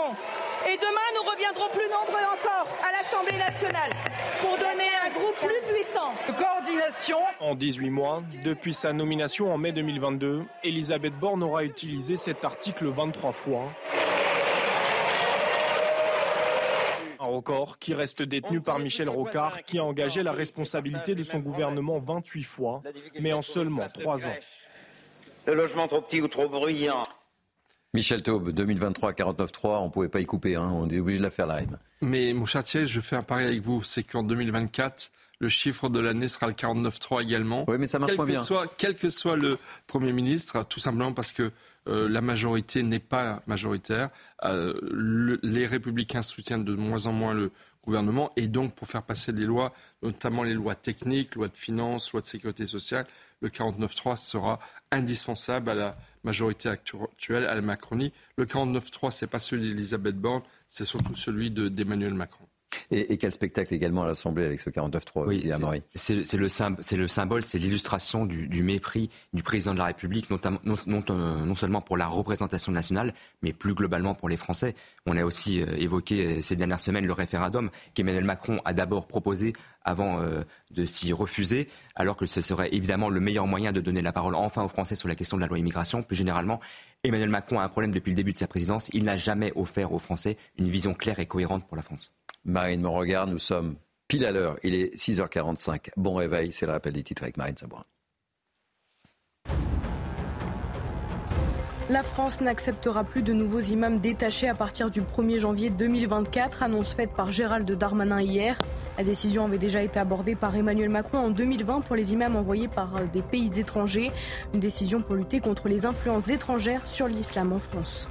Et demain, nous reviendrons plus nombreux encore à l'Assemblée nationale pour donner un groupe plus puissant. Coordination. En 18 mois, depuis sa nomination en mai 2022, Elisabeth Borne aura utilisé cet article 23 fois. Un record qui reste détenu par Michel Rocard, qui a engagé la responsabilité de son gouvernement 28 fois, mais en seulement 3 ans. Le logement trop petit ou trop bruyant. Michel Taube, 2023, 49.3, on ne pouvait pas y couper, hein, on est obligé de la faire live. Mais mon cher Thierry, je fais un pari avec vous, c'est qu'en 2024, le chiffre de l'année sera le 49.3 également. Oui, mais ça marche quel moins que bien. Soit, quel que soit le Premier ministre, tout simplement parce que euh, la majorité n'est pas majoritaire. Euh, le- les républicains soutiennent de moins en moins le gouvernement et donc pour faire passer les lois, notamment les lois techniques, loi de finances, loi de sécurité sociale, le 49.3 sera indispensable à la majorité actu- actuelle, à la Macronie. Le 49.3, c'est pas celui d'Elisabeth Borne, c'est surtout celui de- d'Emmanuel Macron. Et, et quel spectacle également à l'Assemblée avec ce 49.3 Oui, c'est le, symbole, c'est l'illustration du, du mépris du président de la République, notamment, non, non, euh, non seulement pour la représentation nationale, mais plus globalement pour les Français. On a aussi euh, évoqué euh, ces dernières semaines le référendum qu'Emmanuel Macron a d'abord proposé avant euh, de s'y refuser, alors que ce serait évidemment le meilleur moyen de donner la parole enfin aux Français sur la question de la loi immigration. Plus généralement, Emmanuel Macron a un problème depuis le début de sa présidence. Il n'a jamais offert aux Français une vision claire et cohérente pour la France. Marine me regarde, nous sommes pile à l'heure. Il est 6h45. Bon réveil, c'est le rappel des titres avec Marine Sabourin. La France n'acceptera plus de nouveaux imams détachés à partir du 1er janvier 2024, annonce faite par Gérald Darmanin hier. La décision avait déjà été abordée par Emmanuel Macron en 2020 pour les imams envoyés par euh, des pays étrangers. Une décision pour lutter contre les influences étrangères sur l'islam en France.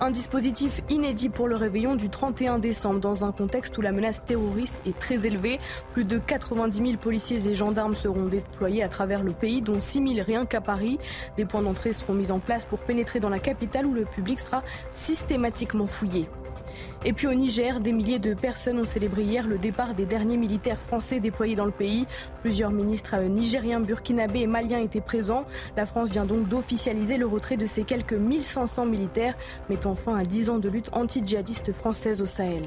Un dispositif inédit pour le réveillon du 31 décembre dans un contexte où la menace terroriste est très élevée. Plus de 90 000 policiers et gendarmes seront déployés à travers le pays, dont 6 000 rien qu'à Paris. Des points d'entrée seront mis en place pour pénétrer dans la capitale où le public sera systématiquement fouillé. Et puis au Niger, des milliers de personnes ont célébré hier le départ des derniers militaires français déployés dans le pays. Plusieurs ministres euh, nigériens, burkinabés et maliens étaient présents. La France vient donc d'officialiser le retrait de ces quelques 1500 militaires, mettant fin à 10 ans de lutte anti-djihadiste française au Sahel.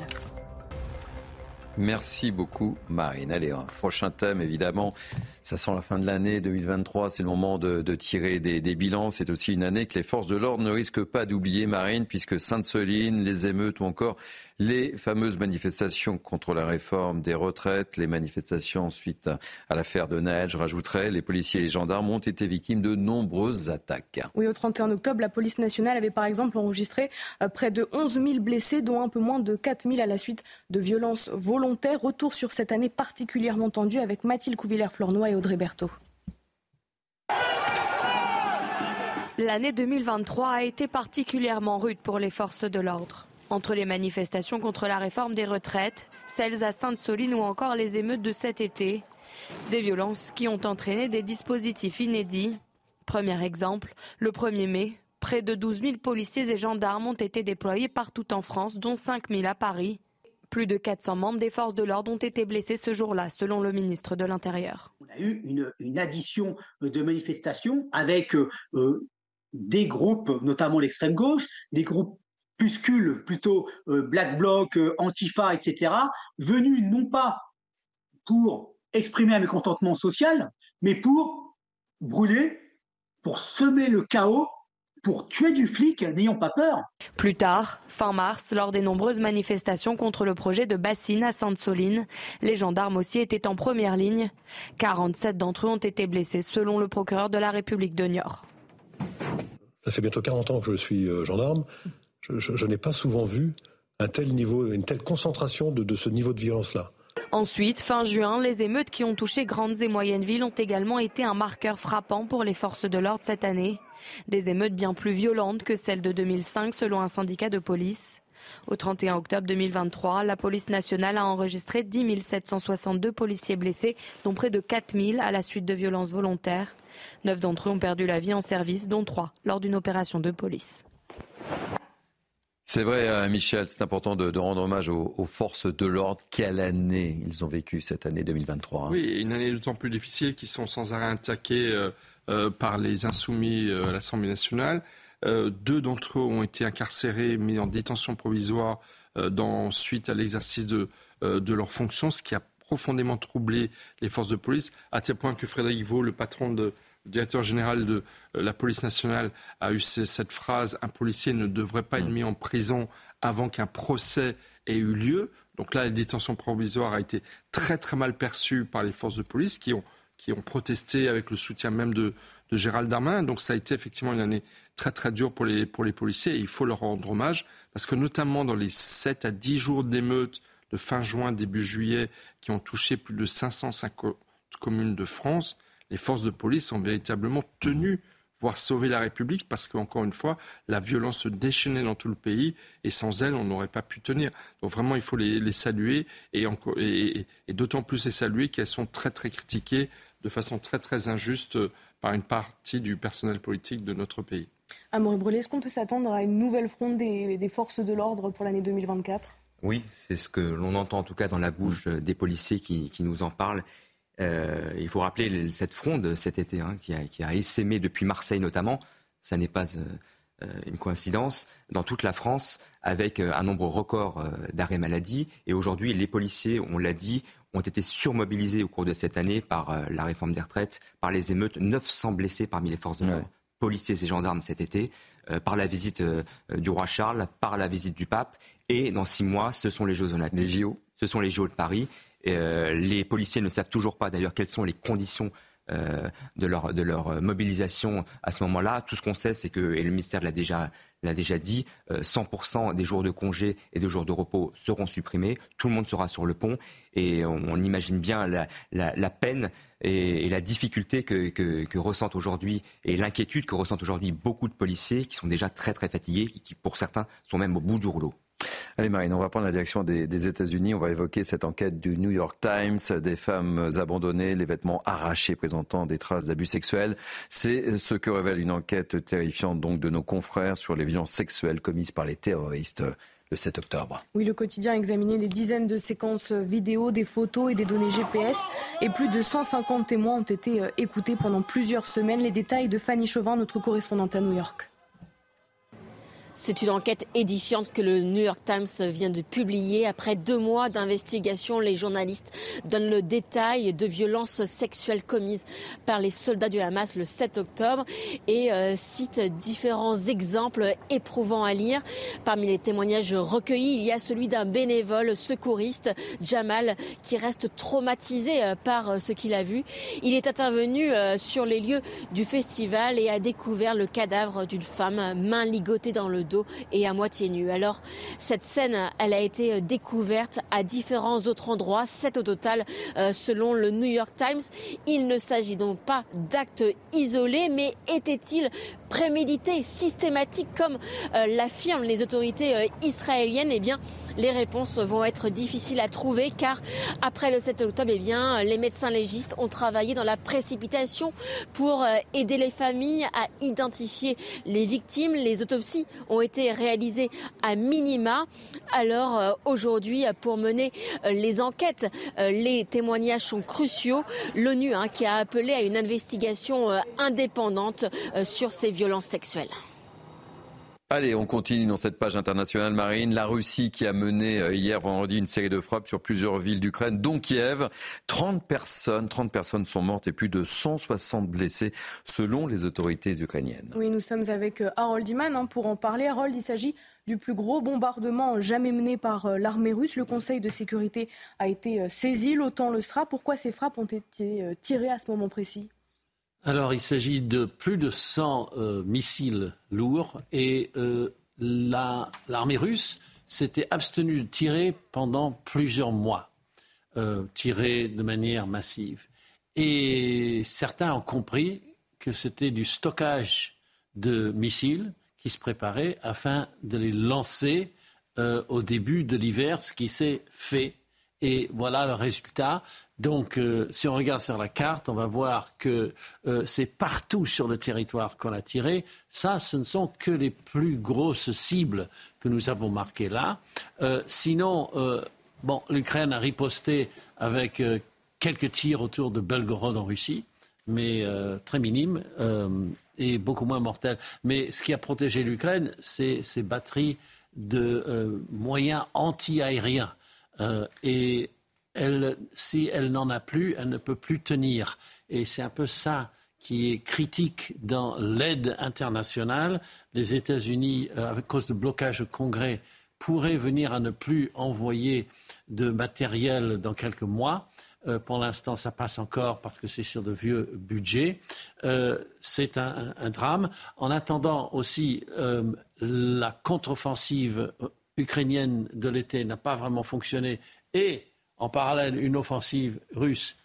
Merci beaucoup, Marine. Allez, prochain thème, évidemment. Ça sent la fin de l'année 2023. C'est le moment de, de tirer des, des bilans. C'est aussi une année que les forces de l'ordre ne risquent pas d'oublier, Marine, puisque Sainte-Soline, les émeutes ou encore les fameuses manifestations contre la réforme des retraites, les manifestations suite à, à l'affaire de Neige, je rajouterais, les policiers et les gendarmes ont été victimes de nombreuses attaques. Oui, au 31 octobre, la police nationale avait par exemple enregistré euh, près de 11 000 blessés, dont un peu moins de 4 000 à la suite de violences volontaires. Retour sur cette année particulièrement tendue avec Mathilde Couvillère-Flornois et Audrey Berthaud. L'année 2023 a été particulièrement rude pour les forces de l'ordre. Entre les manifestations contre la réforme des retraites, celles à Sainte-Soline ou encore les émeutes de cet été, des violences qui ont entraîné des dispositifs inédits. Premier exemple, le 1er mai, près de 12 000 policiers et gendarmes ont été déployés partout en France, dont 5 000 à Paris. Plus de 400 membres des forces de l'ordre ont été blessés ce jour-là, selon le ministre de l'Intérieur. On a eu une, addition de manifestations avec euh, des groupes, notamment l'extrême gauche, des groupes plutôt euh, Black Bloc, euh, Antifa, etc., venus non pas pour exprimer un mécontentement social, mais pour brûler, pour semer le chaos, pour tuer du flic, n'ayons pas peur. Plus tard, fin mars, lors des nombreuses manifestations contre le projet de bassine à Sainte-Soline, les gendarmes aussi étaient en première ligne. 47 d'entre eux ont été blessés, selon le procureur de la République de Niort. Ça fait bientôt 40 ans que je suis euh, gendarme. Je, n'ai pas souvent vu une telle concentration de, de ce niveau de violence-là. Ensuite, fin juin, les émeutes qui ont touché grandes et moyennes villes ont également été un marqueur frappant pour les forces de l'ordre cette année. Des émeutes bien plus violentes que celles de 2005 selon un syndicat de police. Au 31 octobre 2023, la police nationale a enregistré 10 762 policiers blessés, dont près de 4 000 à la suite de violences volontaires. Neuf d'entre eux ont perdu la vie en service, dont trois lors d'une opération de police. C'est vrai, euh, Michel, c'est important de, rendre hommage aux, forces de l'ordre. Quelle année ils ont vécu cette année 2023 hein? Oui, une année d'autant plus difficile qu'ils sont sans arrêt attaqués euh, euh, par les insoumis à l'Assemblée nationale. deux d'entre eux ont été incarcérés, mis en détention provisoire dans, suite à l'exercice de, de leurs fonctions, ce qui a profondément troublé les forces de police, à tel point que Frédéric Vaux, le patron de, le directeur général de euh, la police nationale a eu cette phrase un policier ne devrait pas être mm. mis en prison avant qu'un procès ait eu lieu. Donc là, la détention provisoire a été très très mal perçue par les forces de police qui ont, qui ont protesté avec le soutien même de, de Gérald Darmanin. Donc ça a été effectivement une année très très dure pour les, pour les policiers et il faut leur rendre hommage parce que notamment dans les 7 à 10 jours d'émeutes de fin juin, début juillet, qui ont touché plus de 550 communes de France, les forces de police ont véritablement tenu voire sauver la République, parce qu'encore une fois, la violence se déchaînait dans tout le pays, et sans elle, on n'aurait pas pu tenir. Donc vraiment, il faut les, saluer, et, et, d'autant plus les saluer qu'elles sont très très critiquées de façon très très injuste par une partie du personnel politique de notre pays. Amaury Brûlé, est-ce qu'on peut s'attendre à une nouvelle fronde des, forces de l'ordre pour l'année 2024 Oui, c'est ce que l'on entend en tout cas dans la bouche des policiers qui, qui nous en parlent. Euh, il faut rappeler cette fronde cet été hein, qui, a, qui, a, essaimé depuis Marseille notamment. Ça n'est pas euh, euh, une coïncidence dans toute la France avec un nombre record d'arrêts maladie. Et aujourd'hui, les policiers, on l'a dit, ont été surmobilisés au cours de cette année par la réforme des retraites, par les émeutes, 900 blessés parmi les forces de l'ordre, policiers et gendarmes cet été, par la visite du roi Charles, par la visite du pape. Et dans six mois, ce sont les Jeux olympiques. Les JO. Ce sont les JO de Paris. Euh, les policiers ne savent toujours pas d'ailleurs quelles sont les conditions euh, de, leur, leur mobilisation à ce moment-là. Tout ce qu'on sait, c'est que, et le ministère l'a déjà, dit, 100% euh, des jours de congé et des jours de repos seront supprimés. Tout le monde sera sur le pont et on, imagine bien la, peine et, la difficulté que, ressentent aujourd'hui et l'inquiétude que ressentent aujourd'hui beaucoup de policiers qui sont déjà très très fatigués, qui pour certains sont même au bout du rouleau. Allez Marine, on va prendre la direction des, États-Unis. On va évoquer cette enquête du New York Times, des femmes abandonnées, les vêtements arrachés présentant des traces d'abus sexuels. C'est ce que révèle une enquête terrifiante donc de nos confrères sur les violences sexuelles commises par les terroristes le 7 octobre. Oui, le quotidien a examiné des dizaines de séquences vidéo, des photos et des données GPS. Et plus de 150 témoins ont été euh, écoutés pendant plusieurs semaines. Les détails de Fanny Chauvin, notre correspondante à New York. C'est une enquête édifiante que le New York Times vient de publier. Après deux mois d'investigation, les journalistes donnent le détail de violences sexuelles commises par les soldats du Hamas le 7 octobre et euh, citent différents exemples éprouvants à lire. Parmi les témoignages recueillis, il y a celui d'un bénévole secouriste, Jamal, qui reste traumatisé euh, par euh, ce qu'il a vu. Il est intervenu sur les lieux du festival et a découvert le cadavre d'une femme, main ligotée dans le et à moitié nu. Alors cette scène, elle a été euh, découverte à différents autres endroits, sept au total euh, selon le New York Times. Il ne s'agit donc pas d'actes isolés, mais était-il prémédité, systématique, comme euh, l'affirment les autorités israéliennes Eh bien, les réponses vont être difficiles à trouver car après le 7 octobre, eh bien, les médecins légistes ont travaillé dans la précipitation pour aider les familles à identifier les victimes. Les autopsies ont été réalisées à minima. Alors euh, aujourd'hui, pour mener euh, les enquêtes, euh, les témoignages sont cruciaux. L'ONU hein, qui a appelé à une investigation indépendante sur ces violences sexuelles. Allez, on continue dans cette page internationale marine. La Russie qui a mené euh, hier vendredi une série de frappes sur plusieurs villes d'Ukraine, dont Kiev. 30 personnes, 30 personnes sont mortes et plus de 160 blessés selon les autorités ukrainiennes. Oui, nous sommes avec euh, Harold Iman hein, pour en parler. Harold, il s'agit du plus gros bombardement jamais mené par euh, l'armée russe. Le Conseil de sécurité a été saisi, l'OTAN le sera. Pourquoi ces frappes ont été tirées à ce moment précis? Alors, il s'agit de plus de 100 euh, missiles lourds et euh, l'armée russe s'était abstenue de tirer pendant plusieurs mois. tirés de manière massive. Et certains ont compris que c'était du stockage de missiles qui se préparait afin de les lancer au début de l'hiver, ce qui s'est fait. Et voilà le résultat. Donc, euh, si on regarde sur la carte, on va voir que euh, c'est partout sur le territoire qu'on a tiré. Ça, ce ne sont que les plus grosses cibles que nous avons marquées là. Euh, sinon, bon, l'Ukraine a riposté avec quelques tirs autour de Belgorod en Russie, mais très minimes et beaucoup moins mortels. Mais ce qui a protégé l'Ukraine, c'est ces batteries de moyens anti-aériens. Et si elle n'en a plus, elle ne peut plus tenir. Et c'est un peu ça qui est critique dans l'aide internationale. Les États-Unis, euh, à cause de blocage au Congrès, pourraient venir à ne plus envoyer de matériel dans quelques mois. Euh, pour l'instant, ça passe encore parce que c'est sur de vieux budgets. Euh, c'est un, drame. En attendant aussi, la contre-offensive ukrainienne de l'été n'a pas vraiment fonctionné et en parallèle une offensive russe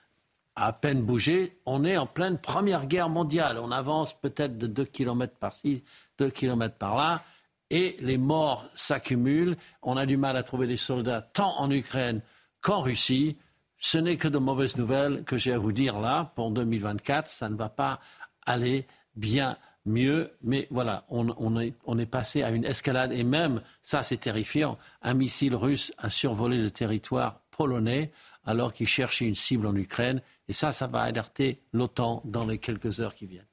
a à peine bougé, on est en pleine Première Guerre mondiale. On avance peut-être de 2 km par-ci, 2 km par-là, et les morts s'accumulent. On a du mal à trouver des soldats tant en Ukraine qu'en Russie. Ce n'est que de mauvaises nouvelles que j'ai à vous dire là pour 2024. Ça ne va pas aller bien mieux. Mais voilà, on, est, passé à une escalade et même, ça c'est terrifiant, un missile russe a survolé le territoire polonais alors qu'il cherchait une cible en Ukraine. Et ça, ça va alerter l'OTAN dans les quelques heures qui viennent.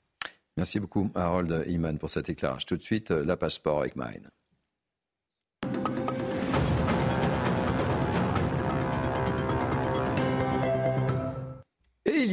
Merci beaucoup, Harold Iman, pour cet éclairage. Tout de suite, la passeport avec Marine.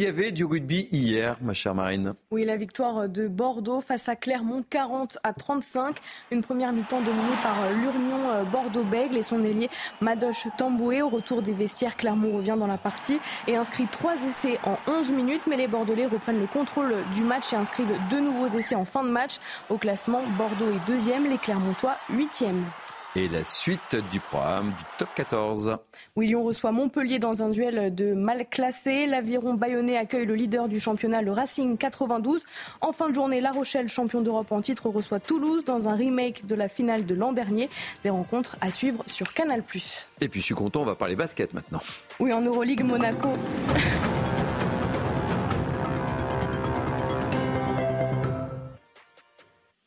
Y avait du rugby hier, ma chère Marine. Oui, la victoire de Bordeaux face à Clermont, 40 à 35. Une première mi-temps dominée par euh, Bordeaux-Bègle et son ailier Madoche Tamboué. Au retour des vestiaires, Clermont revient dans la partie et inscrit trois essais en 11 minutes. Mais les Bordelais reprennent le contrôle du match et inscrivent deux nouveaux essais en fin de match. Au classement, Bordeaux est deuxième, les Clermontois huitième et la suite du programme du top 14. Lyon reçoit Montpellier dans un duel de mal classé. L'Aviron Bayonnais accueille le leader du championnat, le Racing 92. En fin de journée, La Rochelle, champion d'Europe en titre, reçoit Toulouse dans un remake de la finale de l'an dernier. Des rencontres à suivre sur Canal+. Et puis je suis content, on va parler basket maintenant. Oui, en Euroleague, Monaco.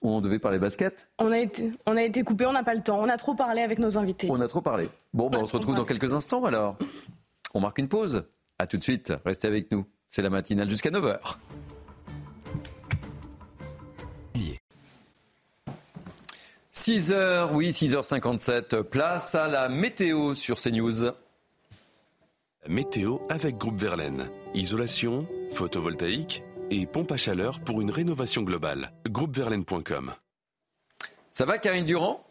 on devait parler basket on a, été, on a été coupé, on n'a pas le temps. On a trop parlé avec nos invités. On a trop parlé. Bon, ben, on se retrouve dans quelques instants alors. On marque une pause. A tout de suite. Restez avec nous. C'est la matinale jusqu'à 9h. 6h, oui, 6h57. Place à la météo sur CNews. Météo avec Groupe Verlaine. Isolation, photovoltaïque, et pompe à chaleur pour une rénovation globale. Groupeverlaine.com. Ça va, Karine Durand?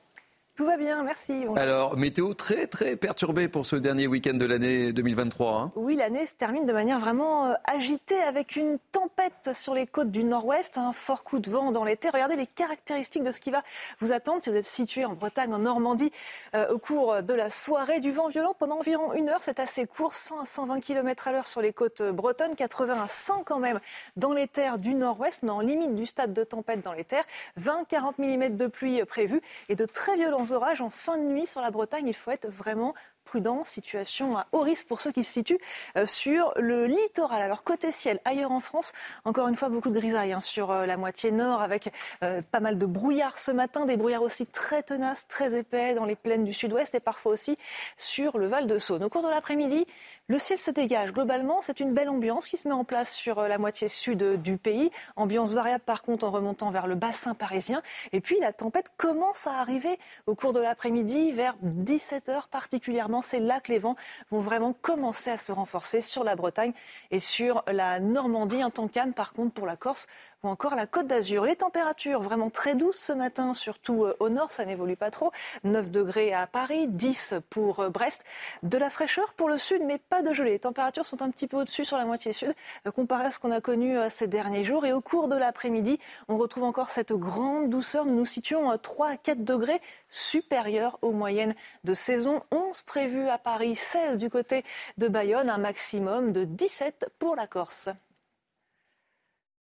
Tout va bien, merci. Alors, météo très très perturbée pour ce dernier week-end de l'année 2023. Hein. oui, l'année se termine de manière vraiment euh, agitée avec une tempête sur les côtes du nord-ouest, un fort coup de vent dans l'été. Regardez les caractéristiques de ce qui va vous attendre si vous êtes situé en Bretagne, en Normandie, euh, au cours de la soirée. Du vent violent pendant environ une heure, c'est assez court, 100 à 120 km à l'heure sur les côtes bretonnes, 80 à 100 quand même dans les terres du nord-ouest, dans limite du stade de tempête dans les terres, 20-40 mm de pluie prévus et de très violents orages en fin de nuit sur la Bretagne. Il faut être vraiment prudent, situation à haut risque pour ceux qui se situent euh, sur le littoral. Alors côté ciel, ailleurs en France, encore une fois beaucoup de grisailles hein, sur euh, la moitié nord avec euh, pas mal de brouillard ce matin, des brouillards aussi très tenaces, très épais dans les plaines du sud-ouest et parfois aussi sur le Val de Saône. Au cours de l'après-midi, le ciel se dégage. Globalement, c'est une belle ambiance qui se met en place sur la moitié sud du pays. Ambiance variable par contre en remontant vers le bassin parisien. Et puis la tempête commence à arriver au cours de l'après-midi vers 17h particulièrement c'est là que les vents vont vraiment commencer à se renforcer sur la Bretagne et sur la Normandie. Un temps calme, par contre, pour la Corse ou encore la Côte d'Azur. Les températures vraiment très douces ce matin, surtout euh, au nord, ça n'évolue pas trop. 9 degrés à Paris, 10 pour euh, Brest. De la fraîcheur pour le sud, mais pas de gelée. Les températures sont un petit peu au-dessus sur la moitié sud, comparé à ce qu'on a connu ces derniers jours. Et au cours de l'après-midi, on retrouve encore cette grande douceur. Nous nous situons 3 à 4 degrés supérieurs aux moyennes de saison. 11 prévus à Paris, 16 du côté de Bayonne, un maximum de 17 pour la Corse.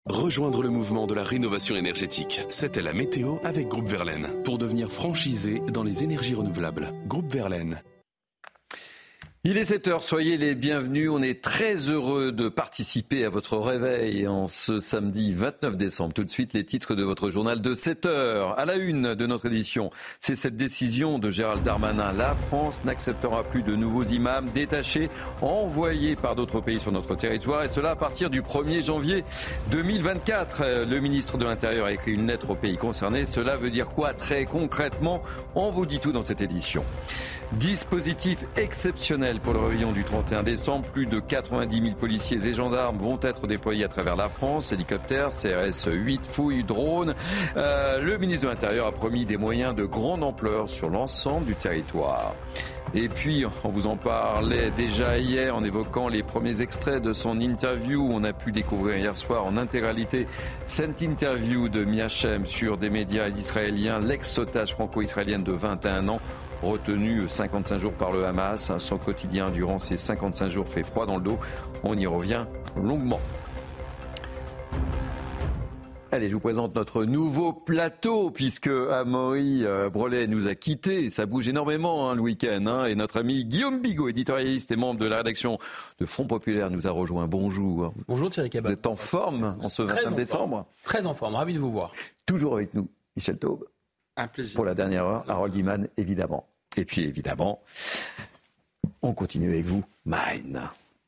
Rejoindre le mouvement de la rénovation énergétique. C'était la météo avec Groupe Verlaine pour devenir franchisé dans les énergies renouvelables. Groupe Verlaine. Il est 7h, soyez les bienvenus. On est très heureux de participer à votre réveil en ce samedi 29 décembre. Tout de suite, les titres de votre journal de 7h. À la une de notre édition, c'est cette décision de Gérald Darmanin. La France n'acceptera plus de nouveaux imams détachés envoyés par d'autres pays sur notre territoire et cela à partir du 1er janvier 2024. Le ministre de l'Intérieur a écrit une lettre aux pays concernés. Cela veut dire quoi très concrètement? On vous dit tout dans cette édition. Dispositif exceptionnel pour le réveillon du 31 décembre. Plus de 90 000 policiers et gendarmes vont être déployés à travers la France. Hélicoptères, CRS 8, fouilles, drones. Euh, le ministre de l'Intérieur a promis des moyens de grande ampleur sur l'ensemble du territoire. Et puis, on vous en parlait déjà hier en évoquant les premiers extraits de son interview. On a pu découvrir hier soir en intégralité cette interview de Miachem sur des médias israéliens, l'ex-otage franco-israélienne de 21 ans retenu 55 jours par le Hamas. Son quotidien durant ces 55 jours fait froid dans le dos. On y revient longuement. Allez, je vous présente notre nouveau plateau, puisque Amaury euh, Brelet nous a quittés. Ça bouge énormément hein, le week-end. Hein, et notre ami Guillaume Bigot, éditorialiste et membre de la rédaction de Front Populaire, nous a rejoint. Bonjour. Bonjour Thierry Cabot. Vous êtes en forme en ce 29 décembre Très en forme, ravi de vous voir. Toujours avec nous, Michel Taube. Pour la dernière heure, Harold Iman, évidemment. Et puis évidemment, on continue avec vous, Mine.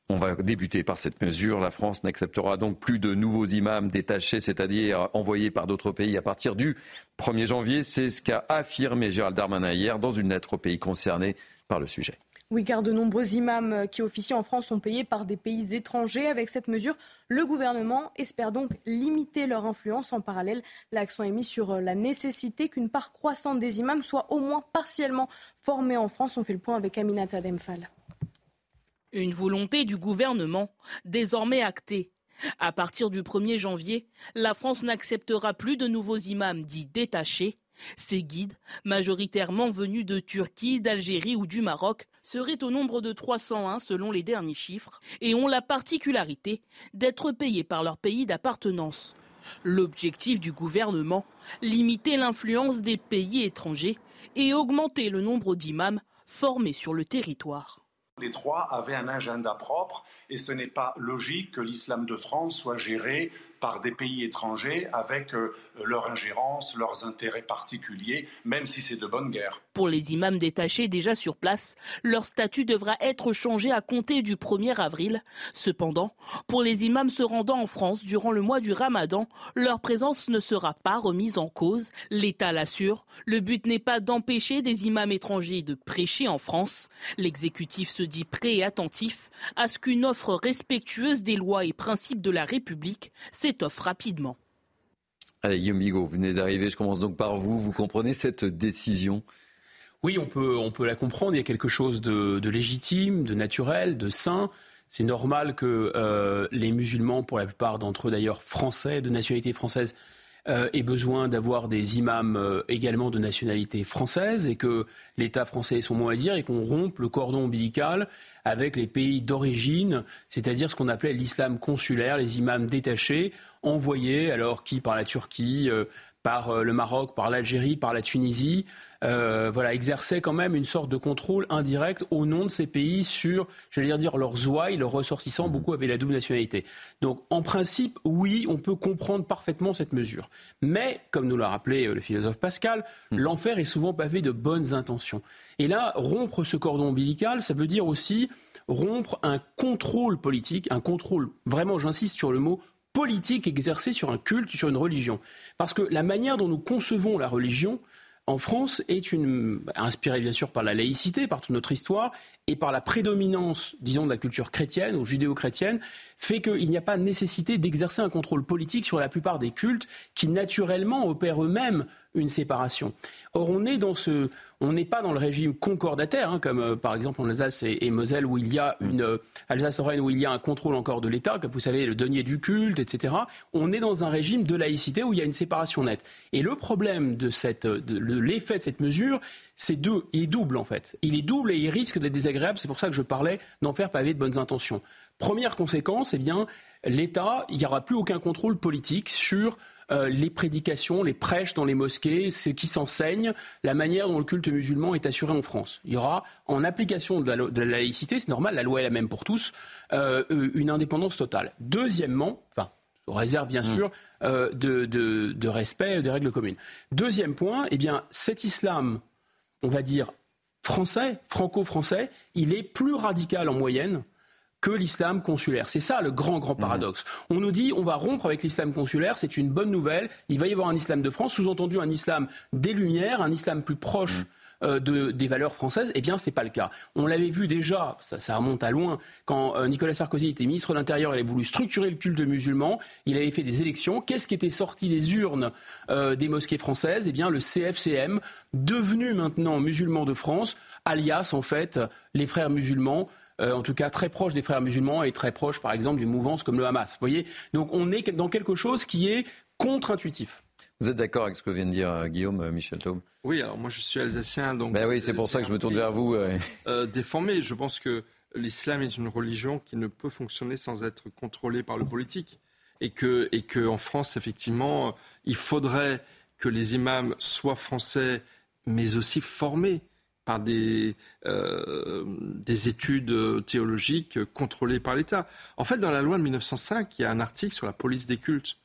On va débuter par cette mesure. La France n'acceptera donc plus de nouveaux imams détachés, c'est-à-dire envoyés par d'autres pays à partir du 1er janvier. C'est ce qu'a affirmé Gérald Darmanin hier dans une lettre aux pays concernés par le sujet. Oui, car de nombreux imams qui officient en France sont payés par des pays étrangers. Avec cette mesure, le gouvernement espère donc limiter leur influence. En parallèle, l'accent est mis sur la nécessité qu'une part croissante des imams soit au moins partiellement formée en France. On fait le point avec Aminata Demphal. Une volonté du gouvernement désormais actée. À partir du 1er janvier, la France n'acceptera plus de nouveaux imams dits détachés ces guides, majoritairement venus de Turquie, d'Algérie ou du Maroc, seraient au nombre de 301 selon les derniers chiffres et ont la particularité d'être payés par leur pays d'appartenance. L'objectif du gouvernement, limiter l'influence des pays étrangers et augmenter le nombre d'imams formés sur le territoire. Les trois avaient un agenda propre et ce n'est pas logique que l'islam de France soit géré par des pays étrangers avec euh, leur ingérence, leurs intérêts particuliers, même si c'est de bonne guerre. Pour les imams détachés déjà sur place, leur statut devra être changé à compter du 1er avril. Cependant, pour les imams se rendant en France durant le mois du Ramadan, leur présence ne sera pas remise en cause. L'État l'assure. Le but n'est pas d'empêcher des imams étrangers de prêcher en France. L'exécutif se dit prêt et attentif à ce qu'une offre respectueuse des lois et principes de la République s'étoffe rapidement. Allez, Guillaume Bigot, vous venez d'arriver, je commence donc par vous. Vous comprenez cette décision? Oui, on peut, on peut la comprendre. Il y a quelque chose de, légitime, de naturel, de sain. C'est normal que euh, les musulmans, pour la plupart d'entre eux d'ailleurs français, de nationalité française, euh, aient besoin d'avoir des imams euh, également de nationalité française et que l'État français ait son mot à dire et qu'on rompe le cordon ombilical avec les pays d'origine, c'est-à-dire ce qu'on appelait l'islam consulaire, les imams détachés, envoyés, alors qui par la Turquie, euh, par euh, le Maroc, par l'Algérie, par la Tunisie, euh, voilà, exerçaient quand même une sorte de contrôle indirect au nom de ces pays sur, j'allais dire, leurs ouailles, leurs ressortissants, beaucoup avaient la double nationalité. Donc, en principe, oui, on peut comprendre parfaitement cette mesure. Mais, comme nous l'a rappelé le philosophe Pascal, hmm. l'enfer est souvent pavé de bonnes intentions. Et là, rompre ce cordon ombilical, ça veut dire aussi rompre un contrôle politique, un contrôle, vraiment, j'insiste sur le mot, politique exercée sur un culte, sur une religion. Parce que la manière dont nous concevons la religion en France est inspirée bien sûr par la laïcité, par toute notre histoire, et par la prédominance, disons, de la culture chrétienne ou judéo-chrétienne, fait qu'il n'y a pas nécessité d'exercer un contrôle politique sur la plupart des cultes qui naturellement opèrent eux-mêmes une séparation. Or, on est dans ce, on n'est pas dans le régime concordataire, hein, comme euh, par exemple en Alsace et, Moselle, où il y a une euh, Alsace-Lorraine où il y a un contrôle encore de l'État, comme vous savez, le denier du culte, etc. On est dans un régime de laïcité où il y a une séparation nette. Et le problème de cette, de, l'effet de cette mesure, c'est deux, il est double en fait. Il est double et il risque d'être désagréable. C'est pour ça que je parlais d'en faire pavé de bonnes intentions. Première conséquence, eh bien, l'État, il n'y aura plus aucun contrôle politique sur euh, les prédications, les prêches dans les mosquées, ce qui s'enseigne, la manière dont le culte musulman est assuré en France. Il y aura, en application de la, laïcité, c'est normal, la loi est la même pour tous, euh, une indépendance totale. Deuxièmement, enfin, sous réserve bien mmh. sûr euh, de, respect des règles communes. Deuxième point, eh bien, cet islam, on va dire français, franco-français, il est plus radical en moyenne que l'islam consulaire. C'est ça le grand, grand paradoxe. On nous dit on va rompre avec l'islam consulaire, c'est une bonne nouvelle, il va y avoir un islam de France, sous-entendu un islam des Lumières, un islam plus proche. Mm. Euh, de, des valeurs françaises, eh bien, c'est pas le cas. On l'avait vu déjà, ça, remonte à loin, quand euh, Nicolas Sarkozy était ministre de l'Intérieur, il a voulu structurer le culte musulman, il avait fait des élections. Qu'est-ce qui était sorti des urnes euh, des mosquées françaises? Eh bien, le CFCM, devenu maintenant musulman de France, alias, en fait, les frères musulmans, euh, en tout cas très proche des frères musulmans et très proche, par exemple, d'une mouvance comme le Hamas. Vous voyez Donc on est dans quelque chose qui est contre-intuitif. Vous êtes d'accord avec ce que vient de dire euh, Guillaume, euh, Michel Taube Oui, alors moi je suis alsacien, donc. Ben oui, c'est pour ça que je me tourne vers vous. déformé, je pense que l'islam est une religion qui ne peut fonctionner sans être contrôlée par le politique. Et que, et que en France, effectivement, il faudrait que les imams soient français, mais aussi formés par des, euh, des études théologiques contrôlées par l'État. En fait, dans la loi de 1905, il y a un article sur la police des cultes.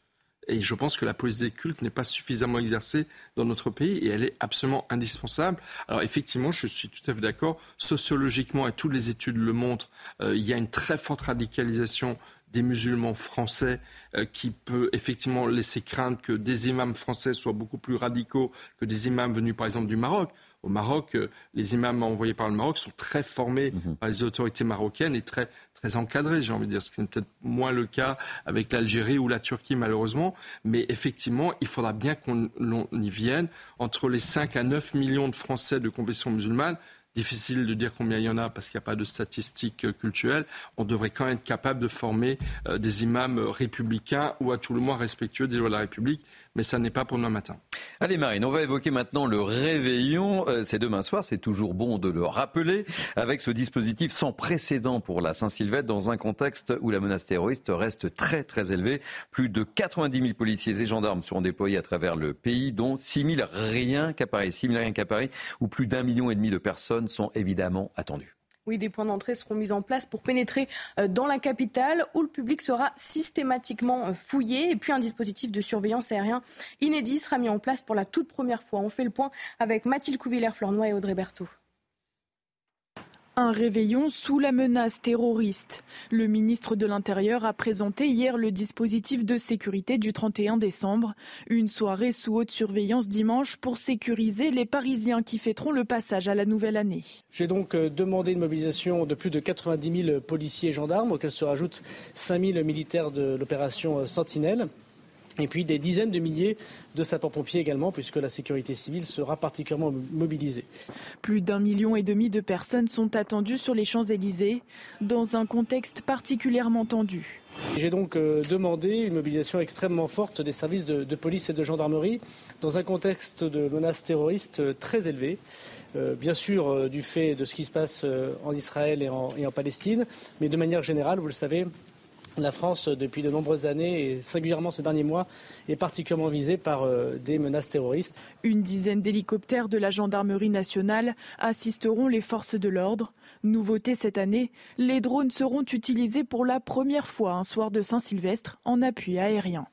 Et je pense que la police des cultes n'est pas suffisamment exercée dans notre pays et elle est absolument indispensable. Alors effectivement, je suis tout à fait d'accord. Sociologiquement, et toutes les études le montrent, euh, il y a une très forte radicalisation des musulmans français euh, qui peut effectivement laisser craindre que des imams français soient beaucoup plus radicaux que des imams venus par exemple du Maroc. Au Maroc, euh, les imams envoyés par le Maroc sont très formés mhm. par les autorités marocaines et très, très encadrés, j'ai envie de dire, ce qui n'est peut-être moins le cas avec l'Algérie ou la Turquie, malheureusement. Mais effectivement, il faudra bien qu'on y vienne. Entre les 5 à 9 millions de Français de confession musulmane, difficile de dire combien il y en a parce qu'il n'y a pas de statistiques euh, culturelles, on devrait quand même être capable de former euh, des imams républicains ou à tout le moins respectueux des lois de la République mais ça n'est pas pour demain matin. Allez Marine, on va évoquer maintenant le réveillon. Euh, c'est demain soir, c'est toujours bon de le rappeler, avec ce dispositif sans précédent pour la Saint-Sylvestre dans un contexte où la menace terroriste reste très très élevée. Plus de 90 000 policiers et gendarmes seront déployés à travers le pays, dont 6 000 rien qu'à Paris, 6 000 rien qu'à Paris, où plus d'un million et demi de personnes sont évidemment attendues. Oui, des points d'entrée seront mis en place pour pénétrer euh, dans la capitale où le public sera systématiquement euh, fouillé. Et puis un dispositif de surveillance aérien inédit sera mis en place pour la toute première fois. On fait le point avec Mathilde Couvillère-Flornois et Audrey Berthaud. Un réveillon sous la menace terroriste. Le ministre de l'Intérieur a présenté hier le dispositif de sécurité du 31 décembre. Une soirée sous haute surveillance dimanche pour sécuriser les Parisiens qui fêteront le passage à la nouvelle année. J'ai donc euh, demandé une mobilisation de plus de 90 000 policiers et gendarmes, auxquels se rajoutent 5 000 militaires de l'opération euh, Sentinelle. Et puis des dizaines de milliers de sapeurs-pompiers également, puisque la sécurité civile sera particulièrement mobilisée. Plus d'un million et demi de personnes sont attendues sur les Champs-Élysées, dans un contexte particulièrement tendu. J'ai donc euh, demandé une mobilisation extrêmement forte des services de, police et de gendarmerie dans un contexte de menaces terroristes euh, très élevé. Euh, bien sûr, du fait de ce qui se passe en Israël et en, et en Palestine, mais de manière générale, vous le savez, la France, depuis de nombreuses années, et singulièrement ces derniers mois, est particulièrement visée par euh, des menaces terroristes. Une dizaine d'hélicoptères de la gendarmerie nationale assisteront les forces de l'ordre. Nouveauté cette année, les drones seront utilisés pour la première fois un soir de Saint-Sylvestre en appui aérien.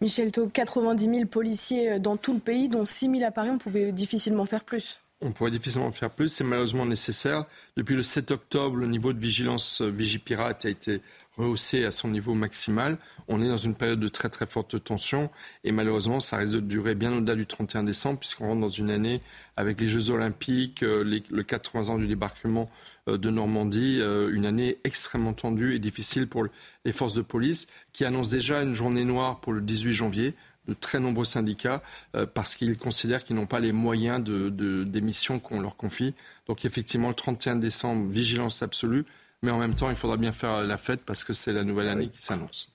Michel Taub, 90 000 policiers dans tout le pays, dont 6 000 à Paris, on pouvait difficilement faire plus. On pourrait difficilement faire plus, c'est malheureusement nécessaire. Depuis le 7 octobre, le niveau de vigilance euh, Vigipirate a été rehaussé à son niveau maximal. On est dans une période de très très forte tension et malheureusement ça risque de durer bien au-delà du 31 décembre puisqu'on rentre dans une année avec les Jeux olympiques, euh, le 80 ans du débarquement euh, de Normandie, une année extrêmement tendue et difficile pour les forces de police qui annoncent déjà une journée noire pour le 18 janvier de très nombreux syndicats parce qu'ils considèrent qu'ils n'ont pas les moyens de, des missions qu'on leur confie. Donc effectivement, le 31 décembre, vigilance absolue, mais en même temps, il faudra bien faire la fête parce que c'est la nouvelle année qui s'annonce.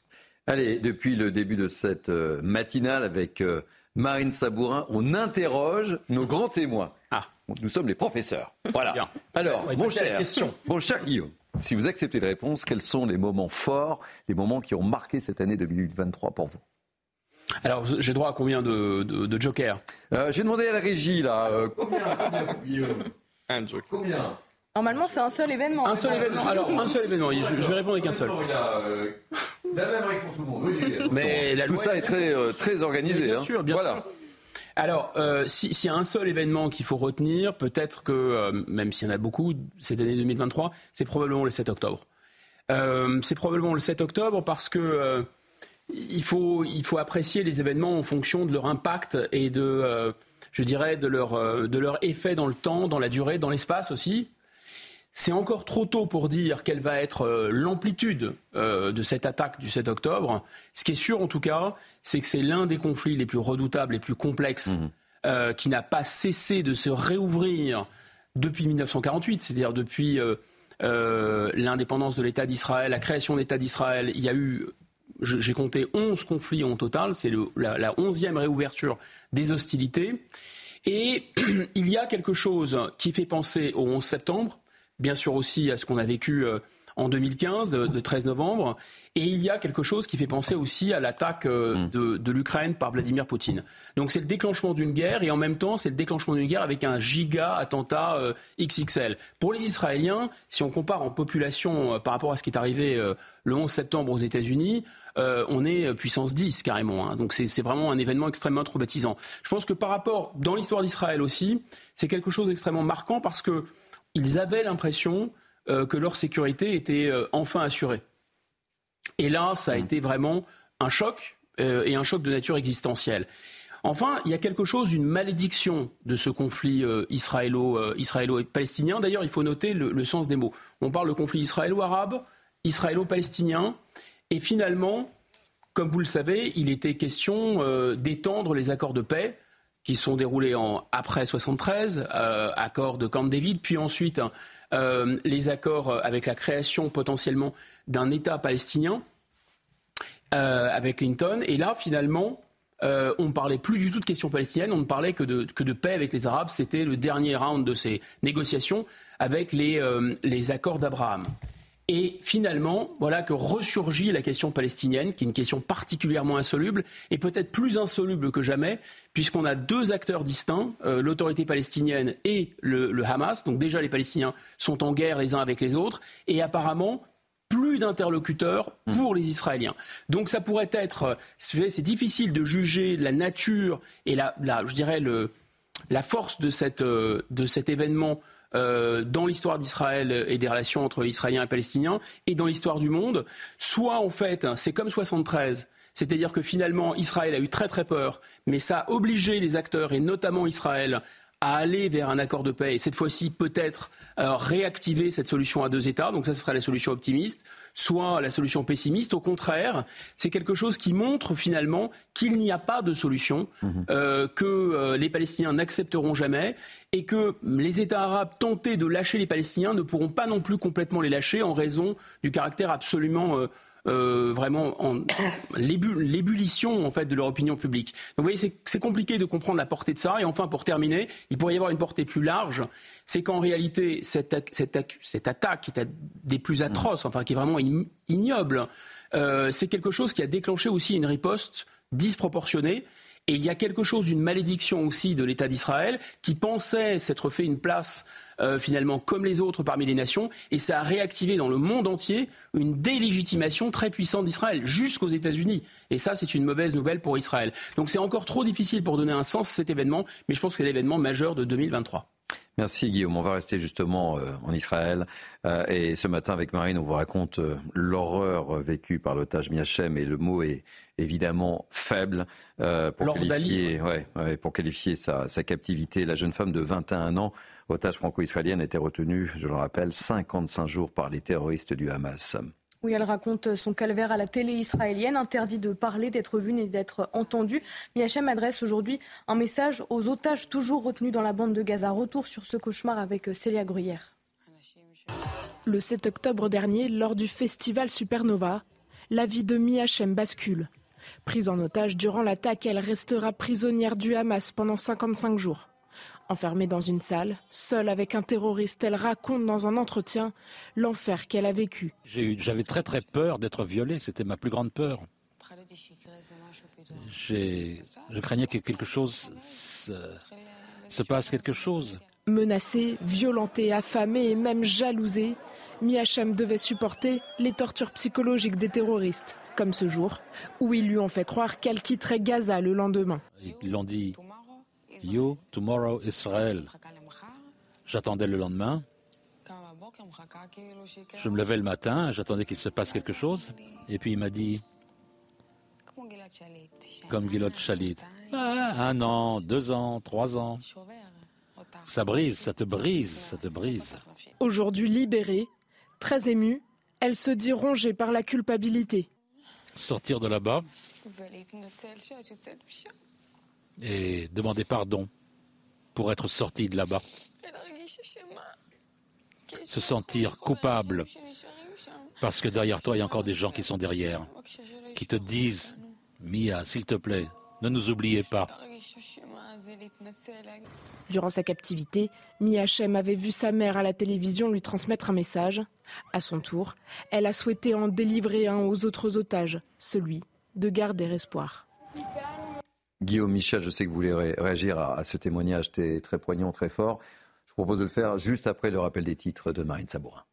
Allez, depuis le début de cette euh, matinale avec euh, Marine Sabourin, on interroge nos grands témoins. Ah. Nous sommes les professeurs. Voilà. Alors, mon cher, mon cher Guillaume, si vous acceptez de réponse, quels sont les moments forts, les moments qui ont marqué cette année 2023 pour vous? Alors, j'ai droit à combien de, de, jokers euh, J'ai demandé à la régie, là. combien, combien Un joker. Combien Normalement, c'est un seul événement. Un seul événement. Alors, un seul événement. Je, vais répondre avec un seul. Euh, la même règle pour tout le monde. Mais tout ça est très, euh, très organisé. Bien hein. sûr, bien voilà. Alors, euh, s'il y a un seul événement qu'il faut retenir, peut-être que, même s'il y en a beaucoup cette année 2023, c'est probablement le 7 octobre. c'est probablement le 7 octobre parce que il, faut, il faut apprécier les événements en fonction de leur impact et de, je dirais, de leur, de leur effet dans le temps, dans la durée, dans l'espace aussi. C'est encore trop tôt pour dire quelle va être euh, l'amplitude euh, de cette attaque du 7 octobre. Ce qui est sûr en tout cas, c'est que c'est l'un des conflits les plus redoutables, les plus complexes, mmh. euh, qui n'a pas cessé de se réouvrir depuis 1948, c'est-à-dire depuis l'indépendance de l'État d'Israël, la création de l'État d'Israël. Il y a eu j'ai compté 11 conflits en total, c'est la, la 11e réouverture des hostilités. Et il y a quelque chose qui fait penser au 11 septembre, bien sûr aussi à ce qu'on a vécu euh, en 2015, de, 13 novembre. Et il y a quelque chose qui fait penser aussi à l'attaque euh, mm. de, l'Ukraine par Vladimir Poutine. Donc c'est le déclenchement d'une guerre et en même temps c'est le déclenchement d'une guerre avec un giga attentat euh, XXL. Pour les Israéliens, si on compare en population par rapport à ce qui est arrivé le 11 septembre aux États-Unis, on est puissance 10 carrément. Hein. Donc c'est vraiment un événement extrêmement traumatisant. Je pense que par rapport, dans l'histoire d'Israël aussi, c'est quelque chose d'extrêmement marquant parce que ils avaient l'impression euh, que leur sécurité était euh, enfin assurée. Et là, ça a mmh. été vraiment un choc, euh, et un choc de nature existentielle. Enfin, il y a quelque chose, une malédiction de ce conflit israélo-palestinien. D'ailleurs, il faut noter le, sens des mots. On parle de conflit israélo-arabe, israélo-palestinien, et finalement, comme vous le savez, il était question d'étendre les accords de paix qui sont déroulés après 73, euh, accord de Camp David, puis ensuite euh, les accords avec la création potentiellement d'un État palestinien euh, avec Clinton. Et là, finalement, on ne parlait plus du tout de question palestinienne, on ne parlait que de, paix avec les Arabes. C'était le dernier round de ces négociations avec les accords d'Abraham. Et finalement, voilà que ressurgit la question palestinienne, qui est une question particulièrement insoluble, et peut-être plus insoluble que jamais, puisqu'on a deux acteurs distincts, euh, l'autorité palestinienne et le, Hamas. Donc déjà, les Palestiniens sont en guerre les uns avec les autres, et apparemment, plus d'interlocuteurs mmh. pour les Israéliens. Donc ça pourrait être, euh, c'est difficile de juger la nature et la, je dirais la force de, cette, euh, de cet événement euh, dans l'histoire d'Israël et des relations entre Israéliens et Palestiniens et dans l'histoire du monde. Soit en fait, c'est comme 73. C'est-à-dire que finalement, Israël a eu très très peur, mais ça a obligé les acteurs, et notamment Israël, à aller vers un accord de paix et cette fois-ci peut-être euh, réactiver cette solution à deux États. Donc ça, ce serait la solution optimiste, soit la solution pessimiste. Au contraire, c'est quelque chose qui montre finalement qu'il n'y a pas de solution, mhm. euh, que euh, les Palestiniens n'accepteront jamais et que les États arabes tentés de lâcher les Palestiniens ne pourront pas non plus complètement les lâcher en raison du caractère absolument euh, vraiment en l'ébullition en fait de leur opinion publique. Donc vous voyez, c'est compliqué de comprendre la portée de ça. Et enfin, pour terminer, il pourrait y avoir une portée plus large. C'est qu'en réalité, cette, cette, cette, attaque qui est des plus atroces, enfin qui est vraiment ignoble, euh, c'est quelque chose qui a déclenché aussi une riposte disproportionnée il y a quelque chose d'une malédiction aussi de l'État d'Israël qui pensait s'être fait une place euh, finalement comme les autres parmi les nations et ça a réactivé dans le monde entier une délégitimation très puissante d'Israël jusqu'aux États-Unis. Et ça, c'est une mauvaise nouvelle pour Israël. Donc c'est encore trop difficile pour donner un sens à cet événement, mais je pense que c'est l'événement majeur de 2023. Merci Guillaume. On va rester justement euh, en Israël. Euh, et ce matin avec Marine, on vous raconte euh, l'horreur vécue par l'otage Miachem. Et le mot est évidemment faible pour, qualifier, ouais, pour qualifier sa, sa, captivité. La jeune femme de 21 ans, otage franco-israélienne, a été retenue, je le rappelle, 55 jours par les terroristes du Hamas. Oui, elle raconte son calvaire à la télé israélienne, interdit de parler, d'être vue et d'être entendue. Miachem adresse aujourd'hui un message aux otages toujours retenus dans la bande de Gaza. Retour sur ce cauchemar avec Célia Gruyère. Le 7 octobre dernier, lors du festival Supernova, la vie de Miachem bascule. Prise en otage durant l'attaque, elle restera prisonnière du Hamas pendant 55 jours. Enfermée dans une salle, seule avec un terroriste, elle raconte dans un entretien l'enfer qu'elle a vécu. J'avais très très peur d'être violée, c'était ma plus grande peur. Je craignais que quelque chose se, se passe, quelque chose. Menacée, violentée, affamée et même jalousée, Miachem devait supporter les tortures psychologiques des terroristes, comme ce jour, où ils lui ont fait croire qu'elle quitterait Gaza le lendemain. Ils l'ont dit You, tomorrow, Israël. J'attendais le lendemain. Je me levais le matin, j'attendais qu'il se passe quelque chose. Et puis il m'a dit, comme Gilot Shalit, ah, un an, deux ans, trois ans. Ça brise, ça te brise, ça te brise. Aujourd'hui libérée, très émue, elle se dit rongée par la culpabilité. Sortir de là-bas, et demander pardon pour être sorti de là-bas. Se sentir coupable parce que derrière toi, il y a encore des gens qui sont derrière, qui te disent, Mia, s'il te plaît, ne nous oubliez pas. Durant sa captivité, Mia Shem avait vu sa mère à la télévision lui transmettre un message. À son tour, elle a souhaité en délivrer un aux autres otages, celui de garder espoir. Guillaume Michel, je sais que vous voulez réagir à, ce témoignage très poignant, très fort. Je vous propose de le faire juste après le rappel des titres de Marine Sabourin.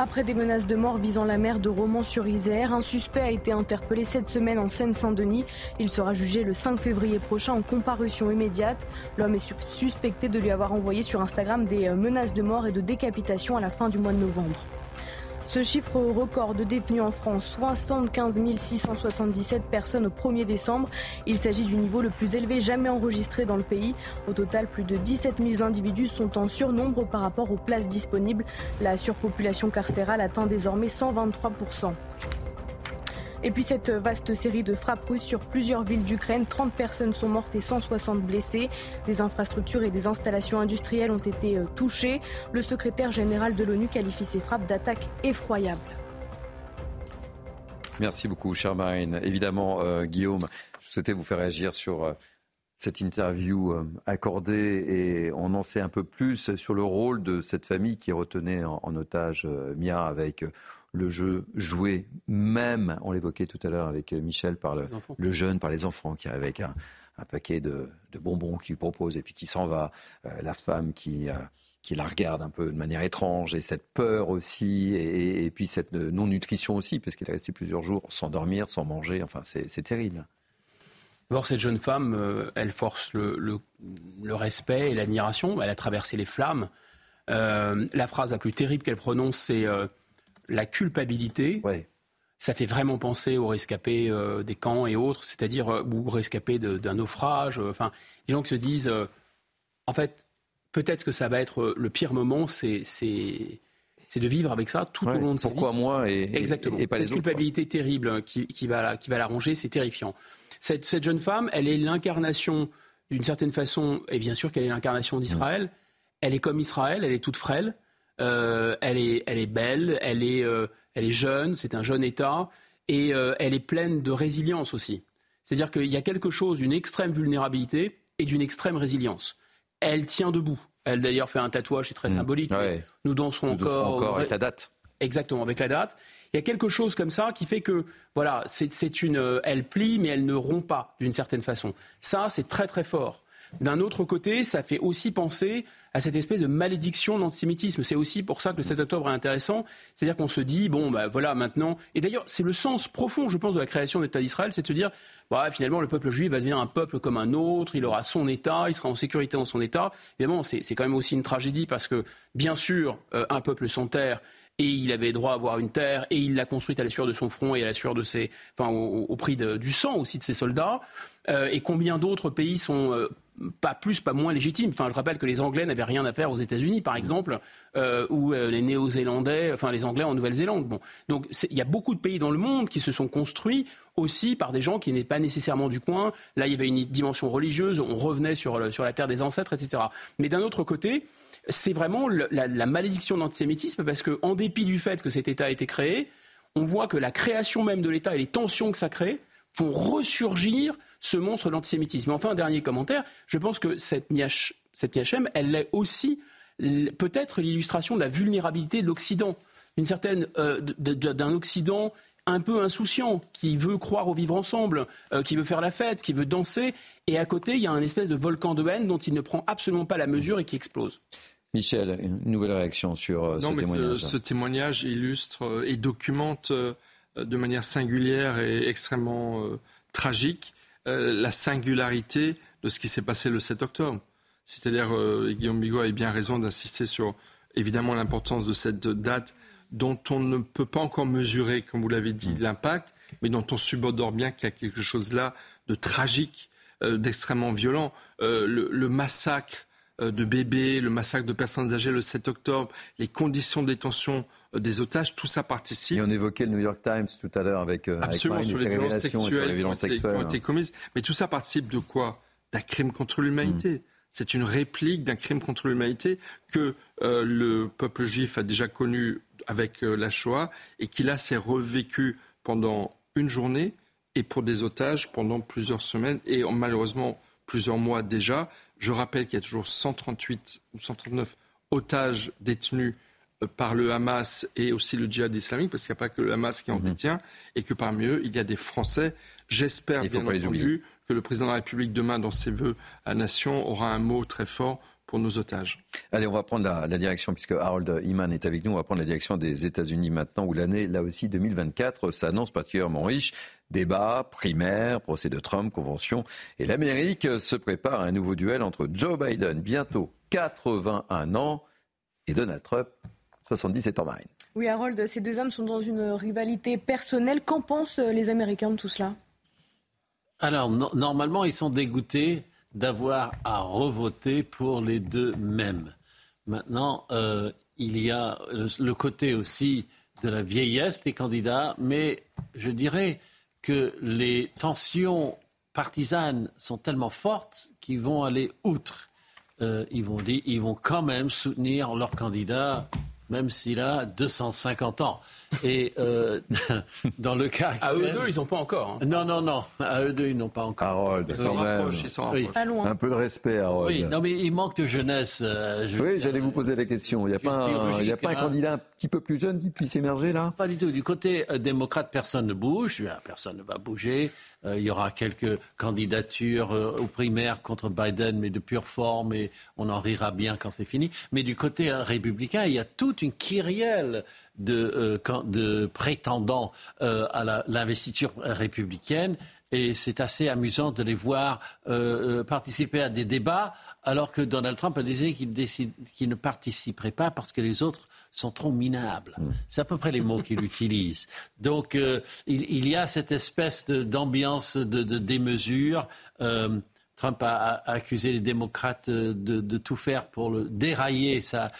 Après des menaces de mort visant la mer de Romans-sur-Isère, un suspect a été interpellé cette semaine en Seine-Saint-Denis. Il sera jugé le 5 février prochain en comparution immédiate. L'homme est suspecté de lui avoir envoyé sur Instagram des euh, menaces de mort et de décapitation à la fin du mois de novembre. Ce chiffre record de détenus en France, 75 677 personnes au 1er décembre. Il s'agit du niveau le plus élevé jamais enregistré dans le pays. Au total, plus de 17 000 individus sont en surnombre par rapport aux places disponibles. La surpopulation carcérale atteint désormais 123 et puis cette vaste série de frappes russes sur plusieurs villes d'Ukraine. 30 personnes sont mortes et 160 blessées. Des infrastructures et des installations industrielles ont été euh, touchées. Le secrétaire général de l'ONU qualifie ces frappes d'attaques effroyables. Merci beaucoup, chère Marine. Évidemment, euh, Guillaume, je souhaitais vous faire réagir sur euh, cette interview accordée et on en sait un peu plus sur le rôle de cette famille qui retenait en, en otage Mia avec le jeu joué, même, on l'évoquait tout à l'heure avec Michel, par le, jeune, par les enfants qui arrive avec un, paquet de, bonbons qu'il propose et puis qui s'en va, euh, la femme qui, euh, qui la regarde un peu de manière étrange et cette peur aussi et, puis cette non-nutrition aussi parce qu'il est resté plusieurs jours sans dormir, sans manger, enfin c'est terrible. D'abord, cette jeune femme, euh, elle force le, le, respect et l'admiration. Elle a traversé les flammes. la phrase la plus terrible qu'elle prononce, c'est la culpabilité, ça fait vraiment penser aux rescapés euh, des camps et autres, c'est-à-dire euh, aux rescapés d'un naufrage. Euh, enfin, les gens qui se disent, en fait, peut-être que ça va être le pire moment, c'est c'est de vivre avec ça tout au long de sa vie. Pourquoi moi et, Exactement. et, pas les Cette culpabilité terrible qui, qui, va, qui va la ronger, c'est terrifiant. Cette, cette, jeune femme, elle est l'incarnation, d'une certaine façon, et bien sûr qu'elle est l'incarnation d'Israël. Elle est comme Israël, elle est toute frêle. Euh, elle, est, elle est belle, elle est, euh, elle est jeune, c'est un jeune État, et euh, elle est pleine de résilience aussi. C'est-à-dire qu'il y a quelque chose d'une extrême vulnérabilité et d'une extrême résilience. Elle tient debout. Elle d'ailleurs fait un tatouage, c'est très mmh. symbolique. Nous danserons encore, encore avec la date. Exactement, avec la date. Il y a quelque chose comme ça qui fait que, voilà, c'est une, elle plie, mais elle ne rompt pas d'une certaine façon. Ça, c'est très très fort. D'un autre côté, ça fait aussi penser à cette espèce de malédiction de l'antisémitisme. C'est aussi pour ça que le 7 octobre est intéressant. C'est-à-dire qu'on se dit, bon, bah voilà, maintenant. Et d'ailleurs, c'est le sens profond, je pense, de la création de l'État d'Israël, c'est de se dire, bah, finalement, le peuple juif va devenir un peuple comme un autre, il aura son État, il sera en sécurité dans son État. Évidemment, c'est quand même aussi une tragédie parce que, bien sûr, euh, un peuple sans terre, et il avait droit à avoir une terre, et il l'a construite à la sueur de son front et à la sueur de ses, enfin, au, prix du sang aussi de ses soldats. Euh, et combien d'autres pays sont euh, pas plus, pas moins légitimes. Enfin, je rappelle que les Anglais n'avaient rien à faire aux États-Unis, par exemple, euh, ou les Néo-Zélandais, enfin les Anglais en Nouvelle-Zélande. Bon, donc il y a beaucoup de pays dans le monde qui se sont construits aussi par des gens qui n'étaient pas nécessairement du coin. Là, il y avait une dimension religieuse, on revenait sur, sur la terre des ancêtres, etc. Mais d'un autre côté, c'est vraiment la, la, malédiction de l'antisémitisme parce qu'en dépit du fait que cet État a été créé, on voit que la création même de l'État et les tensions que ça crée font ressurgir ce monstre de l'antisémitisme. Enfin, un dernier commentaire, je pense que cette, MIH, cette MIHM, elle est aussi peut-être l'illustration de la vulnérabilité de l'Occident, d'une certaine, euh, d'un Occident un peu insouciant, qui veut croire au vivre ensemble, euh, qui veut faire la fête, qui veut danser, et à côté, il y a un espèce de volcan de haine dont il ne prend absolument pas la mesure et qui explose. Michel, une nouvelle réaction sur euh, ce témoignage. Ce, ce, témoignage illustre et documente de manière singulière et extrêmement tragique euh, la singularité de ce qui s'est passé le 7 octobre. C'est-à-dire, euh, Guillaume Bigot a bien raison d'insister sur évidemment l'importance de cette date dont on ne peut pas encore mesurer, comme vous l'avez dit, mm. l'impact, mais dont on subodore bien qu'il y a quelque chose là de tragique, euh, d'extrêmement violent. le, massacre de bébés, le massacre de personnes âgées le 7 octobre, les conditions de détention des otages, tout ça participe. Et on évoquait le New York Times tout à l'heure avec, euh, Absolument, sur, les violences sexuelles, qui ont été commises. Mais tout ça participe de quoi? D'un crime contre l'humanité. Mm. C'est une réplique d'un crime contre l'humanité que euh, le peuple juif a déjà connu avec la Shoah et qui là s'est revécu pendant une journée et pour des otages pendant plusieurs semaines et malheureusement plusieurs mois déjà. Je rappelle qu'il y a toujours 138 ou 139 otages détenus par le Hamas et aussi le djihad islamique, parce qu'il n'y a pas que le Hamas qui en mhm. détient, et que parmi eux, il y a des Français. J'espère, bien entendu, que le président de la République, demain, dans ses vœux à la nation, aura un mot très fort pour nos otages. Allez, on va prendre la, direction, puisque Harold Iman est avec nous, on va prendre la direction des États-Unis maintenant, où l'année, là aussi, 2024 s'annonce particulièrement riche. Débat, primaire, procès de Trump, convention. Et l'Amérique se prépare à un nouveau duel entre Joe Biden, bientôt 81 ans, et Donald Trump, 77 ans marine. Oui, Harold, ces deux hommes sont dans une rivalité personnelle. Qu'en pensent euh, les Américains de tout cela? Alors, normalement, ils sont dégoûtés d'avoir à revoter pour les deux mêmes. Maintenant, euh, il y a le, côté aussi de la vieillesse des candidats, mais je dirais que les tensions partisanes sont tellement fortes qu'ils vont aller outre. Euh, ils, vont dire, ils vont quand même soutenir leur candidat même s'il a 250 ans. Et euh, dans le cas. À eux deux, ils n'ont pas encore. Hein. Non, non, non. À eux deux, ils n'ont pas encore. Harold, ils s'en Un peu de respect, Harold. Oui, non, mais il manque de jeunesse. Euh, oui, j'allais vous poser la question. Il n'y a pas un, y a pas un hein. candidat un petit peu plus jeune qui puisse émerger là? Pas du tout. Du côté euh, démocrate, personne ne bouge. Personne ne va bouger. il y aura quelques candidatures aux primaires contre Biden, mais de pure forme, et on en rira bien quand c'est fini. Mais du côté républicain, il y a toute une kyrielle de, euh, de prétendants euh, à l'investiture républicaine. Et c'est assez amusant de les voir euh, participer à des débats alors que Donald Trump a décidé qu'il ne participerait pas parce que les autres sont trop minables. Mm. C'est à peu près les mots qu'il utilise. Donc il, y a cette espèce d'ambiance de, de, démesure. Trump a, accusé les démocrates de, tout faire pour le, dérailler sa,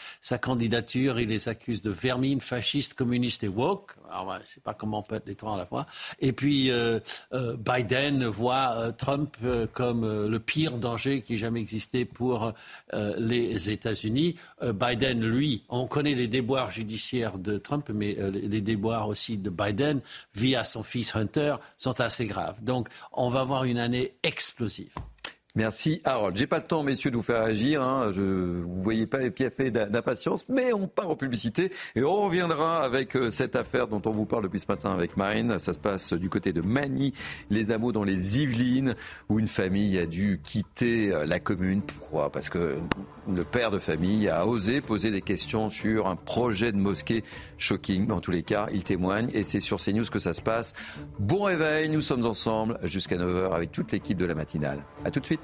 candidature. Il les accuse de vermine, fasciste, communiste et woke. Alors, je ne sais pas comment on peut être les trois à la fois. Et puis, euh, euh, Biden voit euh, Trump comme le pire danger qui ait jamais existé pour les États-Unis. Biden, lui, on connaît les déboires judiciaires de Trump, mais les déboires aussi de Biden via son fils Hunter sont assez graves. Donc, on va avoir une année explosive. Merci Harold. J'ai pas le temps, messieurs, de vous faire agir. Hein. Je, vous voyez pas les pieds d'impatience, mais on part en publicité et on reviendra avec euh, cette affaire dont on vous parle depuis ce matin avec Marine. Ça se passe du côté de Magny, les hameaux dans les Yvelines, où une famille a dû quitter euh, la commune. Pourquoi? Parce que le père de famille a osé poser des questions sur un projet de mosquée shocking. En tous les cas, il témoigne et c'est sur CNews que ça se passe. Bon réveil, nous sommes ensemble jusqu'à 9h avec toute l'équipe de la matinale. A tout de suite.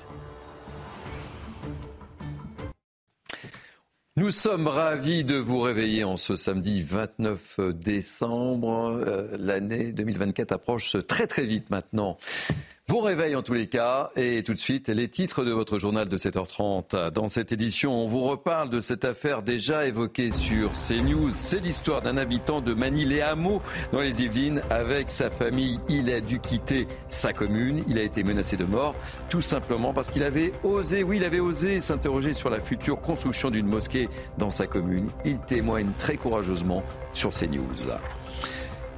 Nous sommes ravis de vous réveiller en ce samedi 29 décembre. Euh, l'année 2024 approche très très vite maintenant. Bon réveil en tous les cas. Et tout de suite, les titres de votre journal de 7h30. Dans cette édition, on vous reparle de cette affaire déjà évoquée sur CNews. C'est l'histoire d'un habitant de Manille-les-Hameaux dans les Yvelines. Avec sa famille, il a dû quitter sa commune. Il a été menacé de mort, tout simplement parce qu'il avait osé, oui, il avait osé s'interroger sur la future construction d'une mosquée dans sa commune. Il témoigne très courageusement sur CNews.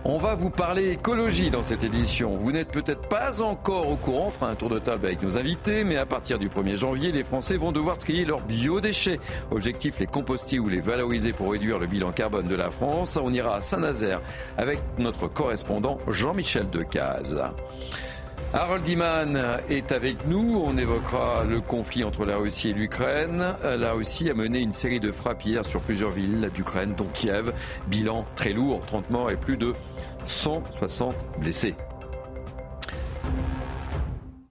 On va vous parler écologie dans cette édition. Vous n'êtes peut-être pas encore au courant, on fera un tour de table avec nos invités, mais à partir du 1er janvier, les Français vont devoir trier leurs biodéchets. Objectif, les composter ou les valoriser pour réduire le bilan carbone de la France. On ira à Saint-Nazaire avec notre correspondant Jean-Michel Decaze. Harold Iman est avec nous. On évoquera le conflit entre la Russie et l'Ukraine. La Russie a mené une série de frappes hier sur plusieurs villes d'Ukraine, dont Kiev. Bilan très lourd, 30 morts et plus de 160 blessés.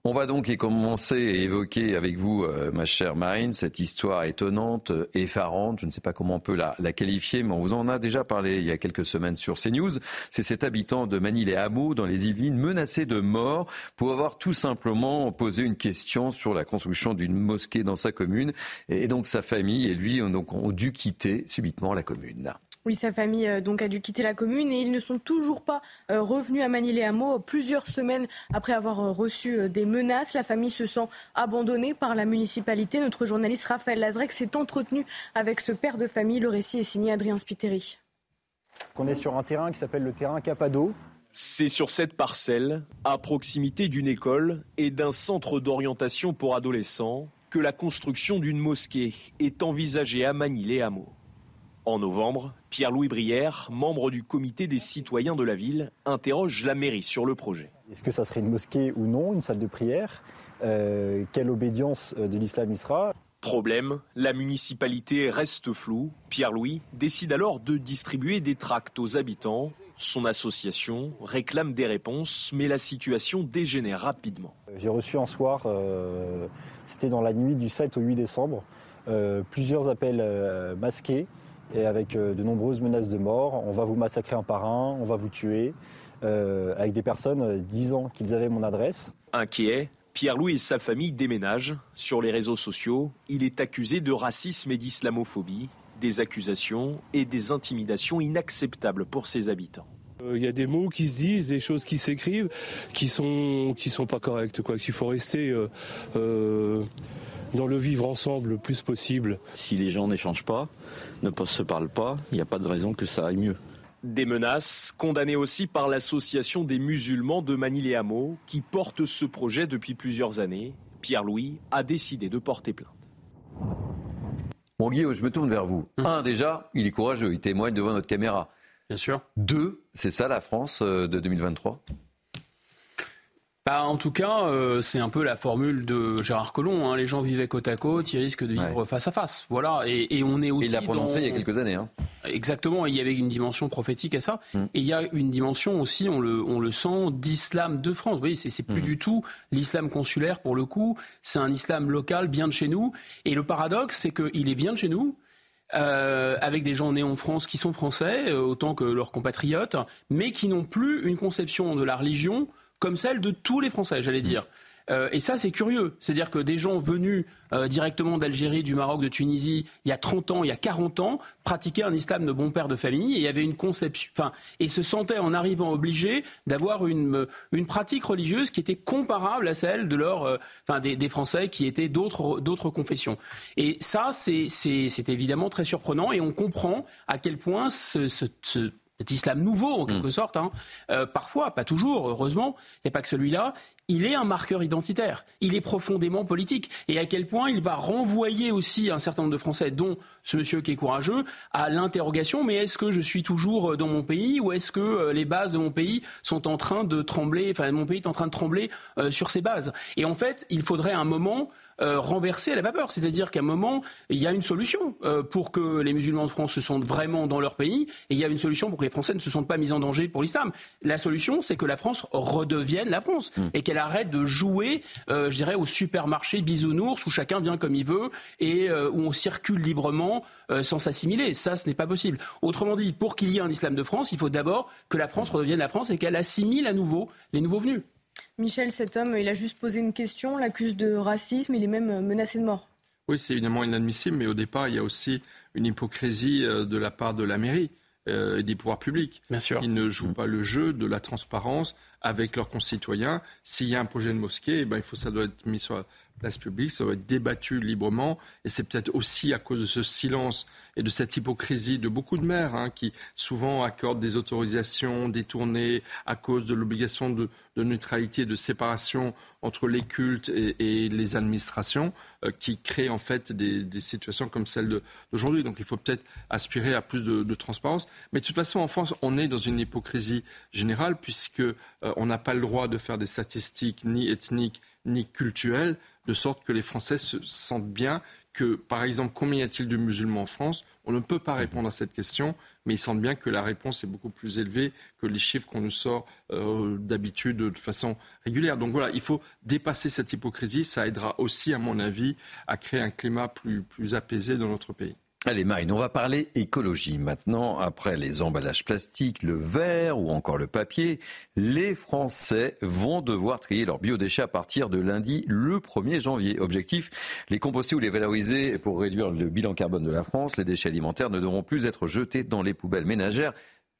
On va donc commencer à évoquer avec vous, euh, ma chère Marine, cette histoire étonnante, euh, effarante, je ne sais pas comment on peut la, qualifier, mais on vous en a déjà parlé il y a quelques semaines sur CNews. C'est cet habitant de Manille-les-Hameaux, dans les Yvelines, menacé de mort pour avoir tout simplement posé une question sur la construction d'une mosquée dans sa commune. Et donc sa famille et lui ont, donc, ont dû quitter subitement la commune. Oui, sa famille euh, donc a dû quitter la commune et ils ne sont toujours pas euh, revenus à Manille-les-Hameaux plusieurs semaines après avoir euh, reçu des menaces. La famille se sent abandonnée par la municipalité. Notre journaliste Raphaël Lazrec s'est entretenu avec ce père de famille. Le récit est signé Adrien Spiteri. On est sur un terrain qui s'appelle le terrain Capado. C'est sur cette parcelle, à proximité d'une école et d'un centre d'orientation pour adolescents, que la construction d'une mosquée est envisagée à Manille-les-Hameaux. En novembre, Pierre-Louis Brière, membre du comité des citoyens de la ville, interroge la mairie sur le projet. Est-ce que ça serait une mosquée ou non, une salle de prière? Euh, Quelle obédience euh, de l'islam y sera? Problème, la municipalité reste floue. Pierre-Louis décide alors de distribuer des tracts aux habitants. Son association réclame des réponses, mais la situation dégénère rapidement. J'ai reçu un soir, euh, c'était dans la nuit du 7 au 8 décembre, plusieurs appels masqués et avec euh, de nombreuses menaces de mort. On va vous massacrer un par un, on va vous tuer, euh, avec des personnes euh, disant qu'ils avaient mon adresse. Inquiet, Pierre-Louis et sa famille déménagent. Sur les réseaux sociaux, il est accusé de racisme et d'islamophobie, des accusations et des intimidations inacceptables pour ses habitants. Il y a des mots qui se disent, des choses qui s'écrivent, qui sont qui sont pas correctes, quoi. Qu'il faut rester dans le vivre ensemble le plus possible. Si les gens n'échangent pas, ne se parlent pas, il n'y a pas de raison que ça aille mieux. Des menaces condamnées aussi par l'association des musulmans de Manille-les-Hameaux qui porte ce projet depuis plusieurs années. Pierre-Louis a décidé de porter plainte. Bon Guillaume, je me tourne vers vous. Hum. Un, déjà, il est courageux, il témoigne devant notre caméra. Bien sûr. Deux, c'est ça la France euh, de 2023 bah, en tout cas, euh, c'est un peu la formule de Gérard Collomb. Hein. Les gens vivaient côte à côte, ils risquent de vivre face à face. Voilà. Et, on est aussi. il l'a prononcé il y a quelques années. Hein. Exactement. il y avait une dimension prophétique à ça. Mm. Et il y a une dimension aussi, on le, on le sent, d'islam de France. Vous voyez, c'est, plus mm. du tout l'islam consulaire pour le coup. C'est un islam local, bien de chez nous. Et le paradoxe, c'est qu'il est bien de chez nous. Euh, avec des gens nés en France qui sont français, euh, autant que leurs compatriotes, mais qui n'ont plus une conception de la religion comme celle de tous les Français, j'allais dire. Euh, et ça, c'est curieux. C'est-à-dire que des gens venus euh, directement d'Algérie, du Maroc, de Tunisie, il y a 30 ans, il y a 40 ans, pratiquaient un islam de bon père de famille et avait une conception, enfin, et se sentaient en arrivant obligés d'avoir une, une pratique religieuse qui était comparable à celle de leur, euh, enfin, des, des, Français qui étaient d'autres, d'autres confessions. Et ça, c'est, c'est, c'est évidemment très surprenant et on comprend à quel point ce, ce, ce cet islam nouveau en quelque mm. sorte, hein, euh, parfois, pas toujours, heureusement, il n'y a pas que celui-là, il est un marqueur identitaire, il est profondément politique, et à quel point il va renvoyer aussi un certain nombre de Français, dont ce monsieur qui est courageux, à l'interrogation, mais est-ce que je suis toujours euh, dans mon pays, ou est-ce que euh, les bases de mon pays sont en train de trembler, enfin mon pays est en train de trembler sur ses bases? Et en fait, il faudrait un moment euh, renverser la vapeur. C'est-à-dire qu'à un moment, il y a une solution euh, pour que les musulmans de France se sentent vraiment dans leur pays, et il y a une solution pour que les Français ne se sentent pas mis en danger pour l'islam. La solution, c'est que la France redevienne la France, hmm. et qu'elle arrête de jouer, euh, je dirais, au supermarché bisounours, où chacun vient comme il veut, et où on circule librement sans s'assimiler. Ça, ce n'est pas possible. Autrement dit, pour qu'il y ait un islam de France, il faut d'abord que la France redevienne la France et qu'elle assimile à nouveau les nouveaux venus. Michel, cet homme, il a juste posé une question, l'accuse de racisme, il est même menacé de mort. Oui, c'est évidemment inadmissible, mais au départ, il y a aussi une hypocrisie euh, de la part de la mairie euh, et des pouvoirs publics. Bien sûr. Ils ne jouent pas le jeu de la transparence avec leurs concitoyens. S'il y a un projet de mosquée, eh ben, il faut, ça doit être mis sur place publique, ça va être débattu librement. Et c'est peut-être aussi à cause de ce silence et de cette hypocrisie de beaucoup de maires hein, qui souvent accordent des autorisations détournées à cause de l'obligation de, neutralité, de séparation entre les cultes et, les administrations, euh, qui créent en fait des, situations comme celle d'aujourd'hui. Donc il faut peut-être aspirer à plus de, transparence. Mais de toute façon, en France, on est dans une hypocrisie générale puisque euh, on n'a pas le droit de faire des statistiques ni ethniques ni culturelles de sorte que les Français se sentent bien que, par exemple, combien y a-t-il de musulmans en France? On ne peut pas répondre à cette question, mais ils sentent bien que la réponse est beaucoup plus élevée que les chiffres qu'on nous sort euh, d'habitude de façon régulière. Donc voilà, il faut dépasser cette hypocrisie. Ça aidera aussi, à mon avis, à créer un climat plus, plus apaisé dans notre pays. Allez Marine, on va parler écologie maintenant. Après les emballages plastiques, le verre ou encore le papier, les Français vont devoir trier leurs biodéchets à partir de lundi le 1er janvier. Objectif, les composter ou les valoriser pour réduire le bilan carbone de la France. Les déchets alimentaires ne devront plus être jetés dans les poubelles ménagères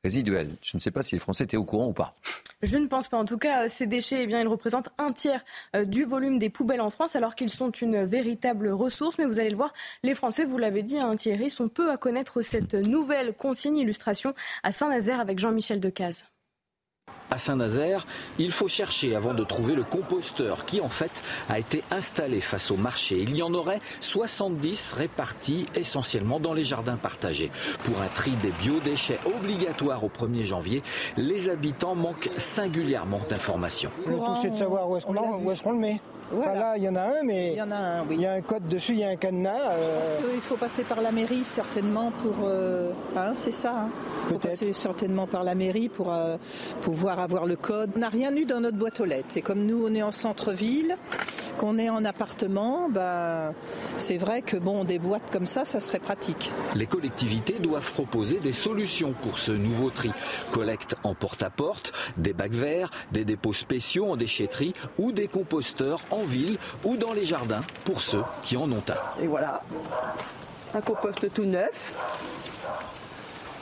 résiduelles. Je ne sais pas si les Français étaient au courant ou pas. Je ne pense pas. En tout cas, ces déchets, eh bien, ils représentent un tiers euh, du volume des poubelles en France, alors qu'ils sont une véritable ressource. Mais vous allez le voir, les Français, vous l'avez dit, hein, Thierry, sont peu à connaître cette nouvelle consigne illustration à Saint-Nazaire avec Jean-Michel Decaze. À Saint-Nazaire, il faut chercher avant de trouver le composteur qui en fait a été installé face au marché. Il y en aurait 70 répartis essentiellement dans les jardins partagés. Pour un tri des biodéchets obligatoire au 1er janvier, les habitants manquent singulièrement d'informations. Le tout c'est de savoir où est-ce qu'on le met là, il y en a un, mais il y, en a, un, oui. il y a un code dessus, il y a un cadenas. Euh... Il faut passer par la mairie certainement pour... Euh... Hein, c'est ça. Hein. Il faut passer certainement par la mairie pour euh, pouvoir avoir le code. On n'a rien eu dans notre boîte aux lettres. Et comme nous, on est en centre-ville, qu'on est en appartement, ben, c'est vrai que bon, des boîtes comme ça, ça serait pratique. Les collectivités doivent proposer des solutions pour ce nouveau tri. Collecte en porte-à-porte, des bacs verts, des dépôts spéciaux en déchetterie ou des composteurs en ville ou dans les jardins pour ceux qui en ont un. Et voilà, un compost tout neuf.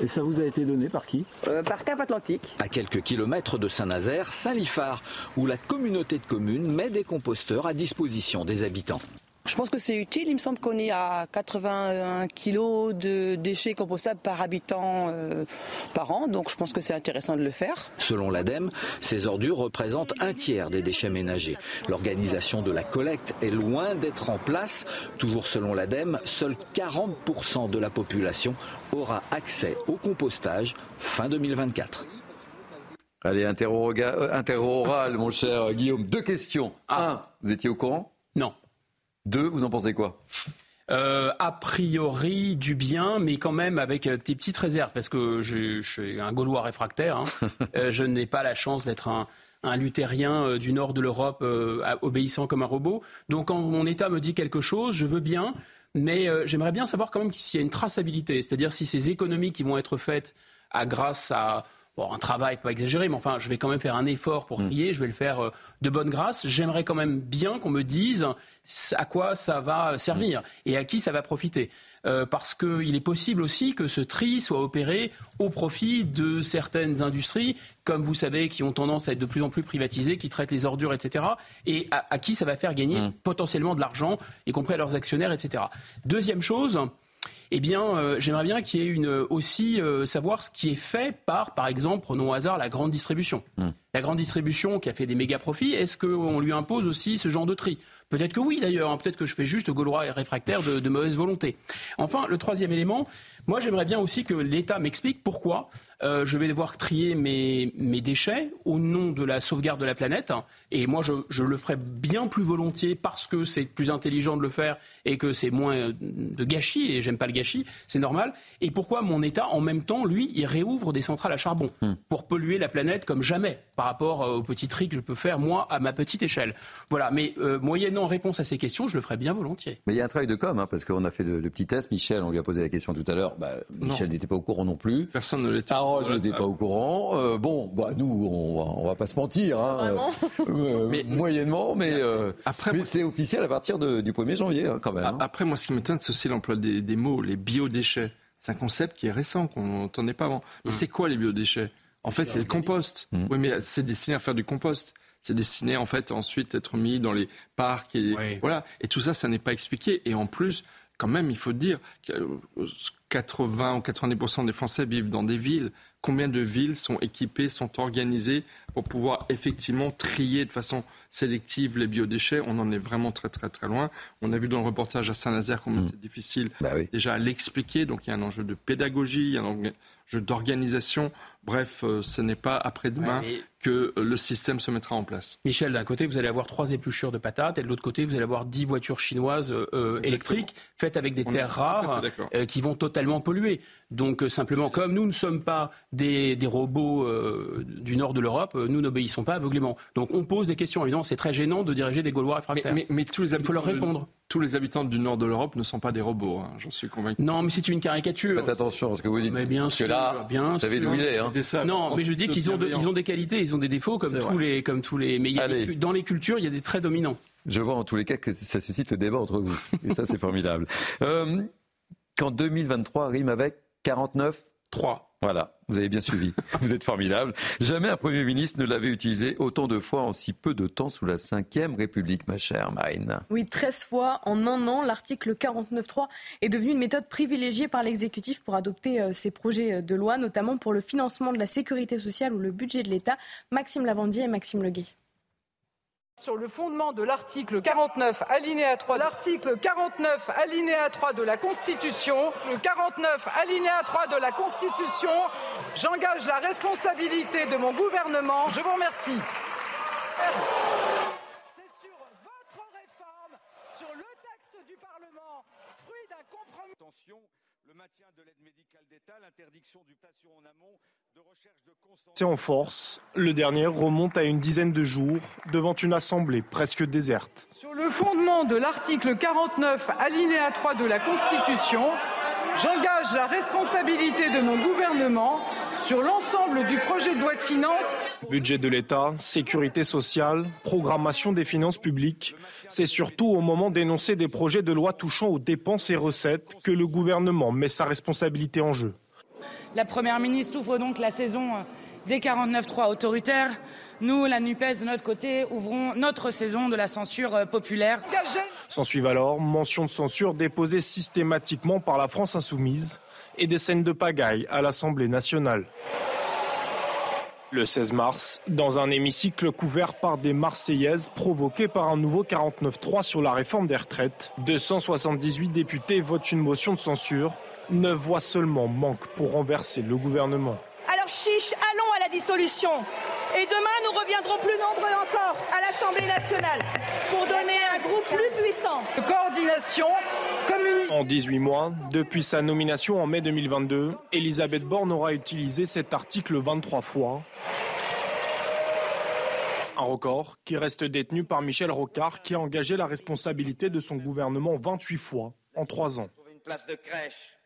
Et ça vous a été donné par qui? Euh, Par Cap Atlantique. À quelques kilomètres de Saint-Nazaire, Saint-Lifard, où la communauté de communes met des composteurs à disposition des habitants. Je pense que c'est utile. Il me semble qu'on est à 81 kg de déchets compostables par habitant euh, par an. Donc je pense que c'est intéressant de le faire. Selon l'ADEME, ces ordures représentent un tiers des déchets ménagers. L'organisation de la collecte est loin d'être en place. Toujours selon l'ADEME, seuls 40% de la population aura accès au compostage fin 2024. Allez, euh, interro oral, mon cher Guillaume. Deux questions. Un, vous étiez au courant? Deux, vous en pensez quoi? Euh, a priori du bien, mais quand même avec euh, des petites réserves, parce que je, suis un Gaulois réfractaire. Hein. Euh, je n'ai pas la chance d'être un, un luthérien du nord de l'Europe obéissant comme un robot. Donc quand mon État me dit quelque chose, je veux bien, mais j'aimerais bien savoir quand même s'il y a une traçabilité, c'est-à-dire si ces économies qui vont être faites à grâce à Bon, un travail, pas exagéré, mais enfin, je vais quand même faire un effort pour mm. trier, je vais le faire euh, de bonne grâce. J'aimerais quand même bien qu'on me dise à quoi ça va servir mm. et à qui ça va profiter. Euh, parce qu'il est possible aussi que ce tri soit opéré au profit de certaines industries, comme vous savez, qui ont tendance à être de plus en plus privatisées, qui traitent les ordures, etc. Et à, qui ça va faire gagner mm. potentiellement de l'argent, y compris à leurs actionnaires, etc. Deuxième chose, eh bien, euh, j'aimerais bien qu'il y ait une, aussi savoir ce qui est fait par, par exemple, prenons au hasard la grande distribution. Hmm. La grande distribution qui a fait des méga profits, est-ce qu'on lui impose aussi ce genre de tri? Peut-être que oui d'ailleurs, hein. peut-être que je fais juste gaulois et réfractaire de, de mauvaise volonté. Enfin, le troisième élément, moi, j'aimerais bien aussi que l'État m'explique pourquoi euh, je vais devoir trier mes, mes, déchets au nom de la sauvegarde de la planète. Et moi, je, je le ferai bien plus volontiers parce que c'est plus intelligent de le faire et que c'est moins de gâchis. Et j'aime pas le gâchis, c'est normal. Et pourquoi mon État, en même temps, lui, il réouvre des centrales à charbon hmm. pour polluer la planète comme jamais par rapport euh, au petit tri que je peux faire moi à ma petite échelle. Voilà. Mais euh, moyennant réponse à ces questions, je le ferai bien volontiers. Mais il y a un travail de com, hein, parce qu'on a fait le, le petit test. Michel, on lui a posé la question tout à l'heure. Bah, Michel n'était pas au courant non plus. Personne ne l'était. Harold n'était pas au courant. Euh, bon, bah, nous, on va, on va pas se mentir. Hein, euh, mais, moyennement, mais, euh, après, mais c'est officiel à partir de, du 1er janvier, hein, quand même. Hein. Après, moi, ce qui m'étonne, c'est aussi l'emploi des, des, mots, les biodéchets. C'est un concept qui est récent, qu'on n'entendait pas avant. Mais mm. c'est quoi les biodéchets? En fait, c'est le compost. Mm. Oui, mais c'est destiné à faire du compost c'est destiné en fait ensuite être mis dans les parcs et voilà et tout ça ça n'est pas expliqué et en plus quand même, il faut dire que 80 ou 90% des Français vivent dans des villes. Combien de villes sont équipées, sont organisées pour pouvoir effectivement trier de façon sélective les biodéchets? On en est vraiment très très très loin. On a vu dans le reportage à Saint-Nazaire combien mmh. c'est difficile bah déjà à l'expliquer. Donc il y a un enjeu de pédagogie, il y a un d'organisation. Bref, euh, ce n'est pas après-demain que euh, le système se mettra en place. Michel, d'un côté, vous allez avoir trois épluchures de patates, et de l'autre côté, vous allez avoir dix voitures chinoises euh, électriques faites avec des terres rares qui vont totalement polluer. Donc simplement, comme nous ne sommes pas des, robots du nord de l'Europe, nous n'obéissons pas aveuglément. Donc on pose des questions. Évidemment, c'est très gênant de diriger des Gaulois réfractaires. Mais, mais, tous les Il faut leur répondre. Tous les habitants du nord de l'Europe ne sont pas des robots, hein, j'en suis convaincu. Non, mais c'est une caricature. Faites attention à ce que vous dites. Mais bien sûr, là, bien vous savez d'où il est. Hein. non, mais je dis qu'ils ont, ils ont des qualités, ils ont des défauts comme tous les, comme tous les. Mais dans les cultures, il y a des traits dominants. Je vois en tous les cas que ça suscite le débat entre vous. Et ça, c'est formidable. Euh, quand 2023 rime avec 49 3. Voilà, vous avez bien suivi. vous êtes formidable. Jamais un Premier ministre ne l'avait utilisé autant de fois en si peu de temps sous la Ve République, ma chère Marine. Oui, 13 fois en un an. L'article 49.3 est devenu une méthode privilégiée par l'exécutif pour adopter euh, ses projets de loi, notamment pour le financement de la sécurité sociale ou le budget de l'État. Maxime Lavandier et Maxime Leguet. Sur le fondement de l'article 49 alinéa 3, l'article 49 alinéa 3 de la Constitution, le 49 alinéa 3 de la Constitution, j'engage la responsabilité de mon gouvernement. Je vous remercie. C'est sur votre réforme, sur le texte du Parlement, fruit d'un compromis. Le maintien de l'aide médicale d'État, l'interdiction du patient en amont en force. Le dernier remonte à une dizaine de jours devant une assemblée presque déserte. Sur le fondement de l'article 49, alinéa 3 de la Constitution, j'engage la responsabilité de mon gouvernement sur l'ensemble du projet de loi de finances. Budget de l'État, sécurité sociale, programmation des finances publiques, c'est surtout au moment d'énoncer des projets de loi touchant aux dépenses et recettes que le gouvernement met sa responsabilité en jeu. La Première ministre ouvre donc la saison euh, des 49-3 autoritaires. Nous, la NUPES, de notre côté, ouvrons notre saison de la censure euh, populaire. S'en suivent alors mentions de censure déposées systématiquement par la France insoumise et des scènes de pagaille à l'Assemblée nationale. Le 16 mars, dans un hémicycle couvert par des Marseillaises provoquées par un nouveau 49-3 sur la réforme des retraites, 278 députés votent une motion de censure Neuf voix seulement manquent pour renverser le gouvernement. Alors chiche, allons à la dissolution. Et demain, nous reviendrons plus nombreux encore à l'Assemblée nationale pour donner un groupe plus puissant. De coordination commune. En 18 mois, depuis sa nomination en mai 2022, Elisabeth Borne aura utilisé cet article 23 fois. Un record qui reste détenu par Michel Rocard qui a engagé la responsabilité de son gouvernement 28 fois en 3 ans. Une place de crèche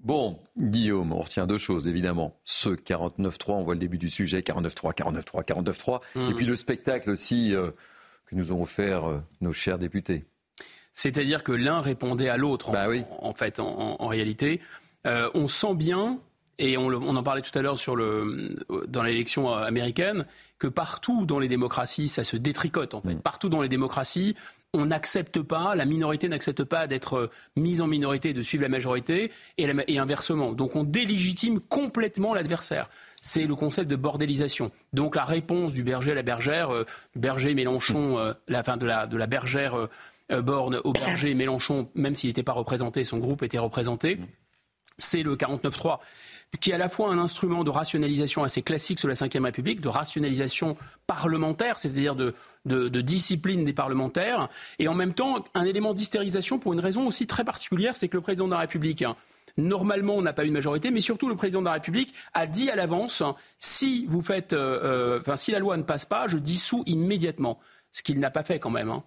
Bon, Guillaume, on retient deux choses, évidemment. Ce 49.3, on voit le début du sujet, 49.3, 49.3, 49.3. Et puis le spectacle aussi euh, que nous ont offert euh, nos chers députés. C'est-à-dire que l'un répondait à l'autre, bah en, fait, en, réalité. Euh, on sent bien, et on, en parlait tout à l'heure dans l'élection américaine, que partout dans les démocraties, ça se détricote en fait. Mm. Partout dans les démocraties, on n'accepte pas, la minorité n'accepte pas d'être euh, mise en minorité, de suivre la majorité, et, inversement. Donc on délégitime complètement l'adversaire. C'est le concept de bordélisation. Donc la réponse du berger à la bergère, euh, berger Mélenchon, euh, la de la, de la bergère Borne au berger Mélenchon, même s'il n'était pas représenté, son groupe était représenté, c'est le 49-3 qui est à la fois un instrument de rationalisation assez classique sur la Ve République, de rationalisation parlementaire, c'est-à-dire de, de, discipline des parlementaires, et en même temps un élément d'hystérisation pour une raison aussi très particulière, c'est que le président de la République normalement, on n'a pas eu une majorité, mais surtout le président de la République a dit à l'avance si vous faites, euh, euh, si la loi ne passe pas, je dissous immédiatement. Ce qu'il n'a pas fait quand même. Hein.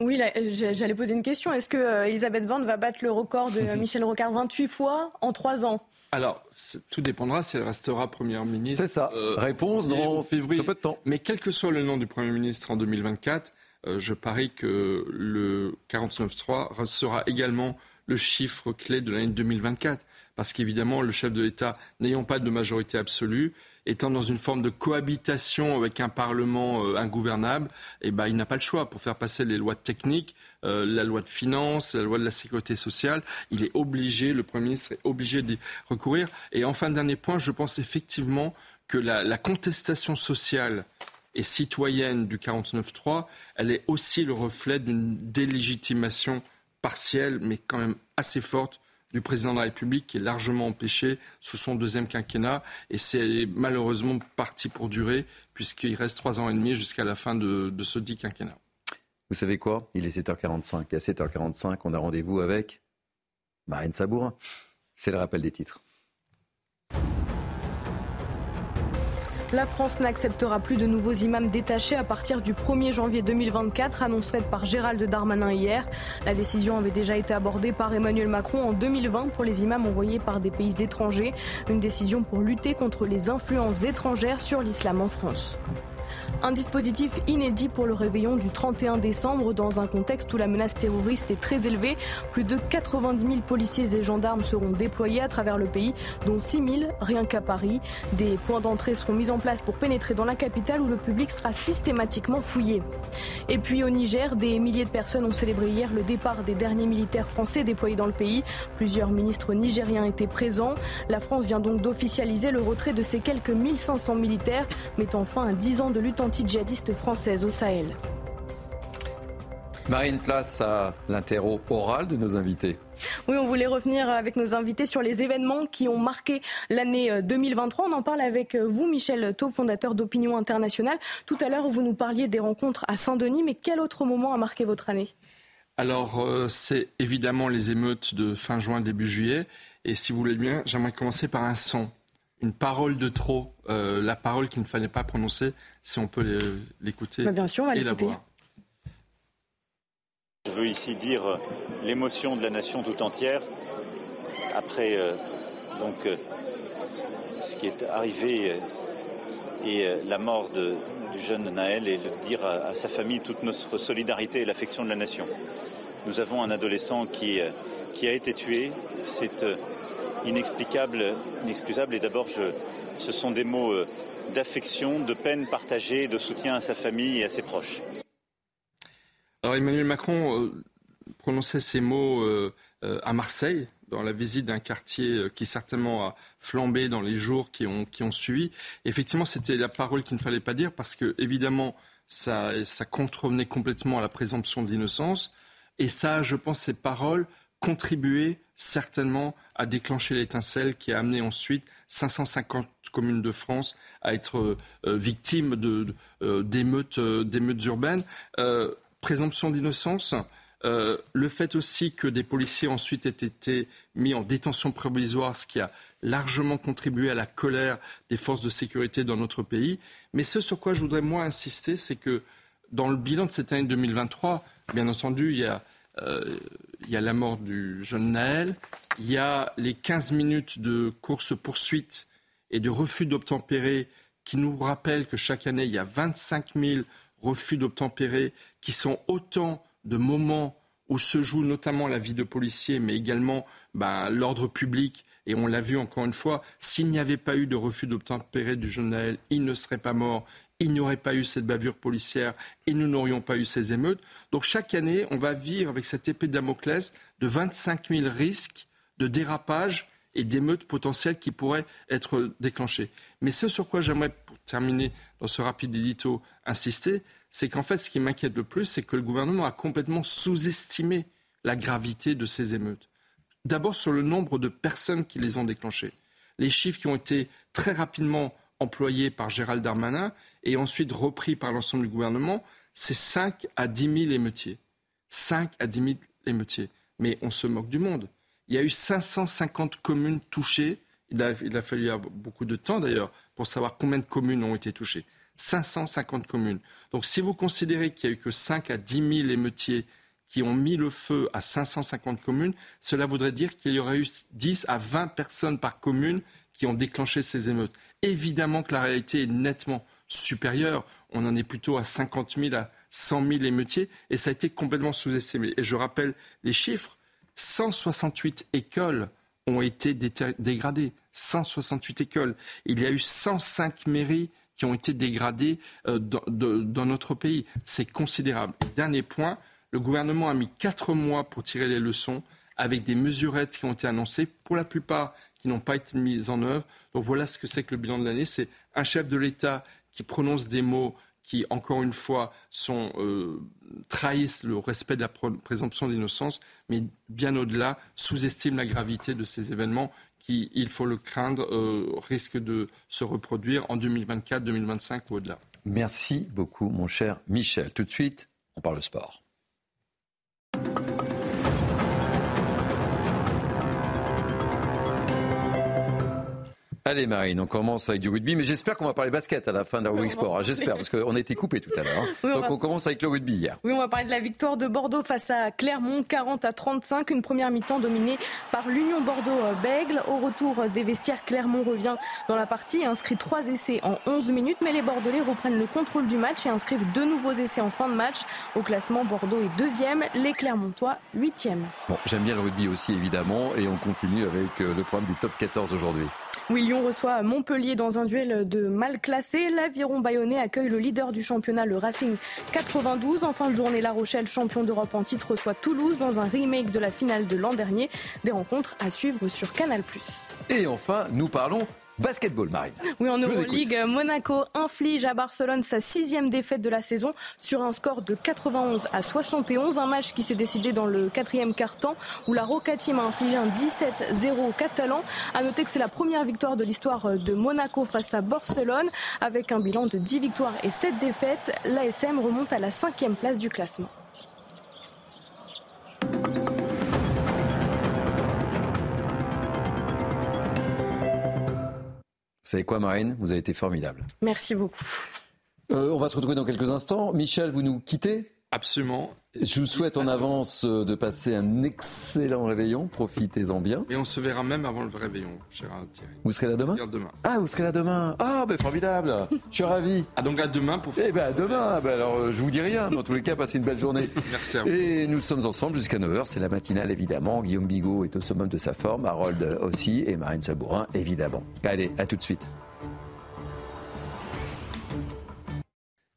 Oui, j'allais poser une question. Est-ce que euh, Elisabeth Borne va battre le record de Michel Rocard 28 fois en 3 ans? Alors, tout dépendra si elle restera Première ministre. C'est ça. Euh, Réponse dans février. peu de temps. Mais quel que soit le nom du Premier ministre en 2024, euh, je parie que le 49.3 sera également le chiffre clé de l'année 2024. Parce qu'évidemment, le chef de l'État, n'ayant pas de majorité absolue, étant dans une forme de cohabitation avec un Parlement euh, ingouvernable, eh ben, il n'a pas le choix pour faire passer les lois techniques, euh, la loi de finances, la loi de la sécurité sociale. Il est obligé, le Premier ministre est obligé d'y recourir. Et enfin, dernier point, je pense effectivement que la, contestation sociale et citoyenne du 49-3, elle est aussi le reflet d'une délégitimation partielle, mais quand même assez forte du président de la République qui est largement empêché sous son deuxième quinquennat et c'est malheureusement parti pour durer puisqu'il reste trois ans et demi jusqu'à la fin de, ce dit quinquennat. Vous savez quoi? Il est 7h45 et à 7h45 on a rendez-vous avec Marine Sabourin. C'est le rappel des titres. La France n'acceptera plus de nouveaux imams détachés à partir du 1er janvier 2024, annonce faite par Gérald Darmanin hier. La décision avait déjà été abordée par Emmanuel Macron en 2020 pour les imams envoyés par des pays étrangers. Une décision pour lutter contre les influences étrangères sur l'islam en France. Un dispositif inédit pour le réveillon du 31 décembre dans un contexte où la menace terroriste est très élevée. Plus de 90 000 policiers et gendarmes seront déployés à travers le pays, dont 6 000 rien qu'à Paris. Des points d'entrée seront mis en place pour pénétrer dans la capitale où le public sera systématiquement fouillé. Et puis au Niger, des milliers de personnes ont célébré hier le départ des derniers militaires français déployés dans le pays. Plusieurs ministres nigériens étaient présents. La France vient donc d'officialiser le retrait de ces quelques 1500 militaires, mettant fin à 10 ans de lutte anti-djihadiste française au Sahel. Marine, place à l'interro oral de nos invités. Oui, on voulait revenir avec nos invités sur les événements qui ont marqué l'année 2023. Euh, on en parle avec euh, vous, Michel Taub, fondateur d'Opinion Internationale. Tout à l'heure, vous nous parliez des rencontres à Saint-Denis, mais quel autre moment a marqué votre année? Alors, euh, c'est évidemment les émeutes de fin juin, début juillet. Et si vous voulez bien, j'aimerais commencer par un son, une parole de trop, la parole qu'il ne fallait pas prononcer, si on peut l'écouter bah, bien sûr, on va et la voir. Je veux ici dire euh, l'émotion de la nation tout entière après euh, donc euh, ce qui est arrivé et la mort du jeune Naël et de dire à, sa famille toute notre solidarité et l'affection de la nation. Nous avons un adolescent qui, qui a été tué. C'est inexplicable, inexcusable et d'abord ce sont des mots d'affection, de peine partagée, de soutien à sa famille et à ses proches. Alors Emmanuel Macron euh, prononçait ces mots euh, euh, à Marseille, dans la visite d'un quartier qui certainement a flambé dans les jours qui ont, qui ont suivi. Effectivement, c'était la parole qu'il ne fallait pas dire parce que, évidemment, ça, ça contrevenait complètement à la présomption de l'innocence. Et ça, je pense, ces paroles contribuaient certainement à déclencher l'étincelle qui a amené ensuite 550 communes de France à être euh, euh, victimes euh, d'émeutes, urbaines. présomption d'innocence. le fait aussi que des policiers ensuite aient été mis en détention provisoire, ce qui a largement contribué à la colère des forces de sécurité dans notre pays. Mais ce sur quoi je voudrais moins insister, c'est que dans le bilan de cette année 2023, bien entendu, il y a il y a la mort du jeune Naël, il y a les 15 minutes de course-poursuite et de refus d'obtempérer qui nous rappellent que chaque année, il y a 25 000 refus d'obtempérer qui sont autant de moments où se joue notamment la vie de policiers, mais également ben, l'ordre public. Et on l'a vu encore une fois, s'il n'y avait pas eu de refus d'obtempérer du jeune Naël, il ne serait pas mort il n'y aurait pas eu cette bavure policière et nous n'aurions pas eu ces émeutes. Donc chaque année, on va vivre avec cette épée de Damoclès de 25 000 risques de dérapage et d'émeutes potentielles qui pourraient être déclenchées. Mais ce sur quoi j'aimerais, pour terminer dans ce rapide édito, insister, c'est qu'en fait, ce qui m'inquiète le plus, c'est que le gouvernement a complètement sous-estimé la gravité de ces émeutes. D'abord sur le nombre de personnes qui les ont déclenchées. Les chiffres qui ont été très rapidement employés par Gérald Darmanin et ensuite repris par l'ensemble du gouvernement, c'est 5 à 10 000 émeutiers. 5 à 10 000 émeutiers. Mais on se moque du monde. Il y a eu 550 communes touchées. Il a, il a fallu beaucoup de temps d'ailleurs pour savoir combien de communes ont été touchées. 550 communes. Donc si vous considérez qu'il n'y a eu que 5 à 10 000 émeutiers qui ont mis le feu à 550 communes, cela voudrait dire qu'il y aurait eu 10 à 20 personnes par commune qui ont déclenché ces émeutes. Évidemment que la réalité est nettement supérieure. On en est plutôt à 50 000 à 100 000 émeutiers et ça a été complètement sous-estimé. Et je rappelle les chiffres 168 écoles ont été dégradées. 168 écoles. Il y a eu 105 mairies qui ont été dégradées euh, dans, notre pays. C'est considérable. dernier point, le gouvernement a mis quatre mois pour tirer les leçons avec des mesurettes qui ont été annoncées, pour la plupart n'ont pas été mises en œuvre. Donc voilà ce que c'est que le bilan de l'année. C'est un chef de l'État qui prononce des mots qui, encore une fois, euh, trahissent le respect de la présomption d'innocence, mais bien au-delà, sous-estiment la gravité de ces événements qui, il faut le craindre, euh, risquent de se reproduire en 2024, 2025 ou au-delà. Merci beaucoup, mon cher Michel. Tout de suite, on parle sport. Allez Marine, on commence avec du rugby, mais j'espère qu'on va parler basket à la fin de la Sport. J'espère, parce qu'on a été coupé tout à l'heure. Hein. Donc on, commence avec le rugby hier. Oui, on va parler de la victoire de Bordeaux face à Clermont, 40 à 35. Une première mi-temps dominée par l'Union Bordeaux-Bègle. Au retour des vestiaires, Clermont revient dans la partie et inscrit trois essais en 11 minutes. Mais les Bordelais reprennent le contrôle du match et inscrivent deux nouveaux essais en fin de match. Au classement, Bordeaux est deuxième, les Clermontois huitième. Bon, j'aime bien le rugby aussi évidemment et on continue avec euh, le programme du top 14 aujourd'hui. Oui, reçoit Montpellier dans un duel de mal classé. L'Aviron Bayonnais accueille le leader du championnat, le Racing 92. En fin de journée, La Rochelle, champion d'Europe en titre, reçoit Toulouse dans un remake de la finale de l'an dernier. Des rencontres à suivre sur Canal+. Et enfin, nous parlons Basketball, Marine. Oui, en Euroleague, Monaco inflige à Barcelone sa sixième défaite de la saison sur un score de 91 à 71. Un match qui s'est décidé dans le quatrième quart-temps où la Roca Team a infligé un 17-0 catalan. À noter que c'est la première victoire de l'histoire de Monaco face à Barcelone. Avec un bilan de 10 victoires et 7 défaites, l'ASM remonte à la cinquième place du classement. Vous savez quoi, Marine? Vous avez été formidable. Merci beaucoup. Euh, on va se retrouver dans quelques instants. Michel, vous nous quittez? Absolument. Je vous souhaite en avance euh, de passer un excellent réveillon. Profitez-en bien. Et on se verra même avant le réveillon, cher Thierry. Vous serez là demain demain. Ah, vous serez là demain. Ah, ben formidable. je suis ravi. Ah, donc à demain pour faire. Eh ben à demain. Ben, alors, euh, je vous dis rien. Dans tous les cas, passez une belle journée. Merci à vous. Et nous sommes ensemble jusqu'à 9h. C'est la matinale, évidemment. Guillaume Bigot est au summum de sa forme. Harold aussi. Et Marine Sabourin, évidemment. Allez, à tout de suite.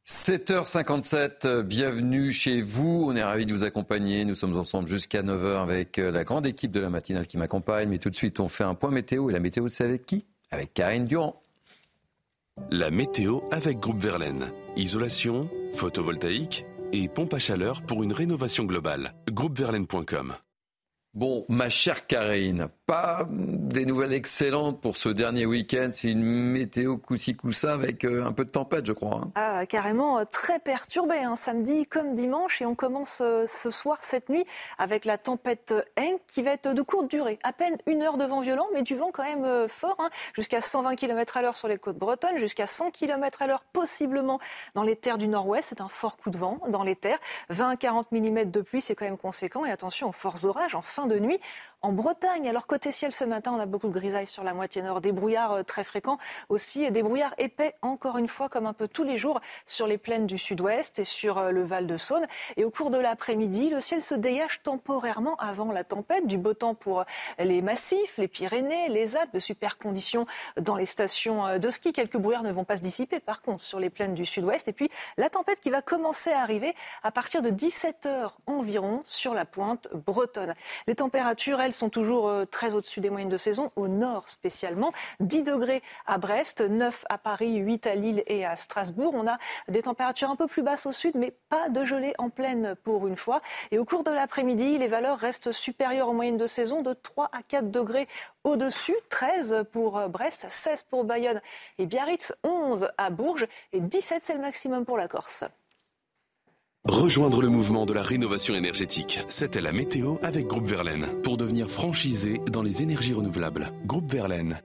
7h57, bienvenue chez vous. On est ravis de vous accompagner. Nous sommes ensemble jusqu'à 9h avec euh, la grande équipe de la matinale qui m'accompagne. Mais tout de suite, on fait un point météo. Et la météo, c'est avec qui? Avec Karine Durand. La météo avec Groupe Verlaine. Isolation, photovoltaïque et pompe à chaleur pour une rénovation globale. Groupeverlaine.com Bon, ma chère Karine, pas des nouvelles excellentes pour ce dernier week-end. C'est une météo coussi coussa avec euh, un peu de tempête, je crois. Hein. Ah, carrément euh, très perturbé, hein, samedi comme dimanche. Et on commence euh, ce soir, cette nuit, avec la tempête Henk qui va être de courte durée. À peine une heure de vent violent, mais du vent quand même fort, hein, jusqu'à 120 km à l'heure sur les côtes bretonnes, jusqu'à 100 km à l'heure possiblement dans les terres du nord-ouest. C'est un fort coup de vent dans les terres. 20 à 40 mm de pluie, c'est quand même conséquent. Et attention aux forts orages en fin de nuit en Bretagne. Alors côté ciel ce matin, on a beaucoup de grisailles sur la moitié nord, des brouillards euh, très fréquents, aussi des brouillards épais encore une fois comme un peu tous les jours sur les plaines du sud-ouest et sur euh, le Val de Saône. Et au cours de l'après-midi, le ciel se dégage temporairement avant la tempête, du beau temps pour les massifs, les Pyrénées, les Alpes, de super conditions dans les stations euh, de ski. Quelques brouillards ne vont pas se dissiper par contre sur les plaines du sud-ouest. Et puis la tempête qui va commencer à arriver à partir de 17 heures environ sur la pointe bretonne. Les températures, elles, sont toujours euh, très au-dessus des moyennes de saison, au nord spécialement. 10 degrés à Brest, 9 à Paris, 8 à Lille et à Strasbourg. On a des températures un peu plus basses au sud, mais pas de gelée en pleine pour une fois. Et au cours de l'après-midi, les valeurs restent supérieures aux moyennes de saison de 3 à 4 degrés au-dessus. 13 pour Brest, 16 pour Bayonne et Biarritz, 11 à Bourges et 17 c'est le maximum pour la Corse. Rejoindre le mouvement de la rénovation énergétique. C'était la météo avec Groupe Verlaine pour devenir franchisé dans les énergies renouvelables. Groupe Verlaine.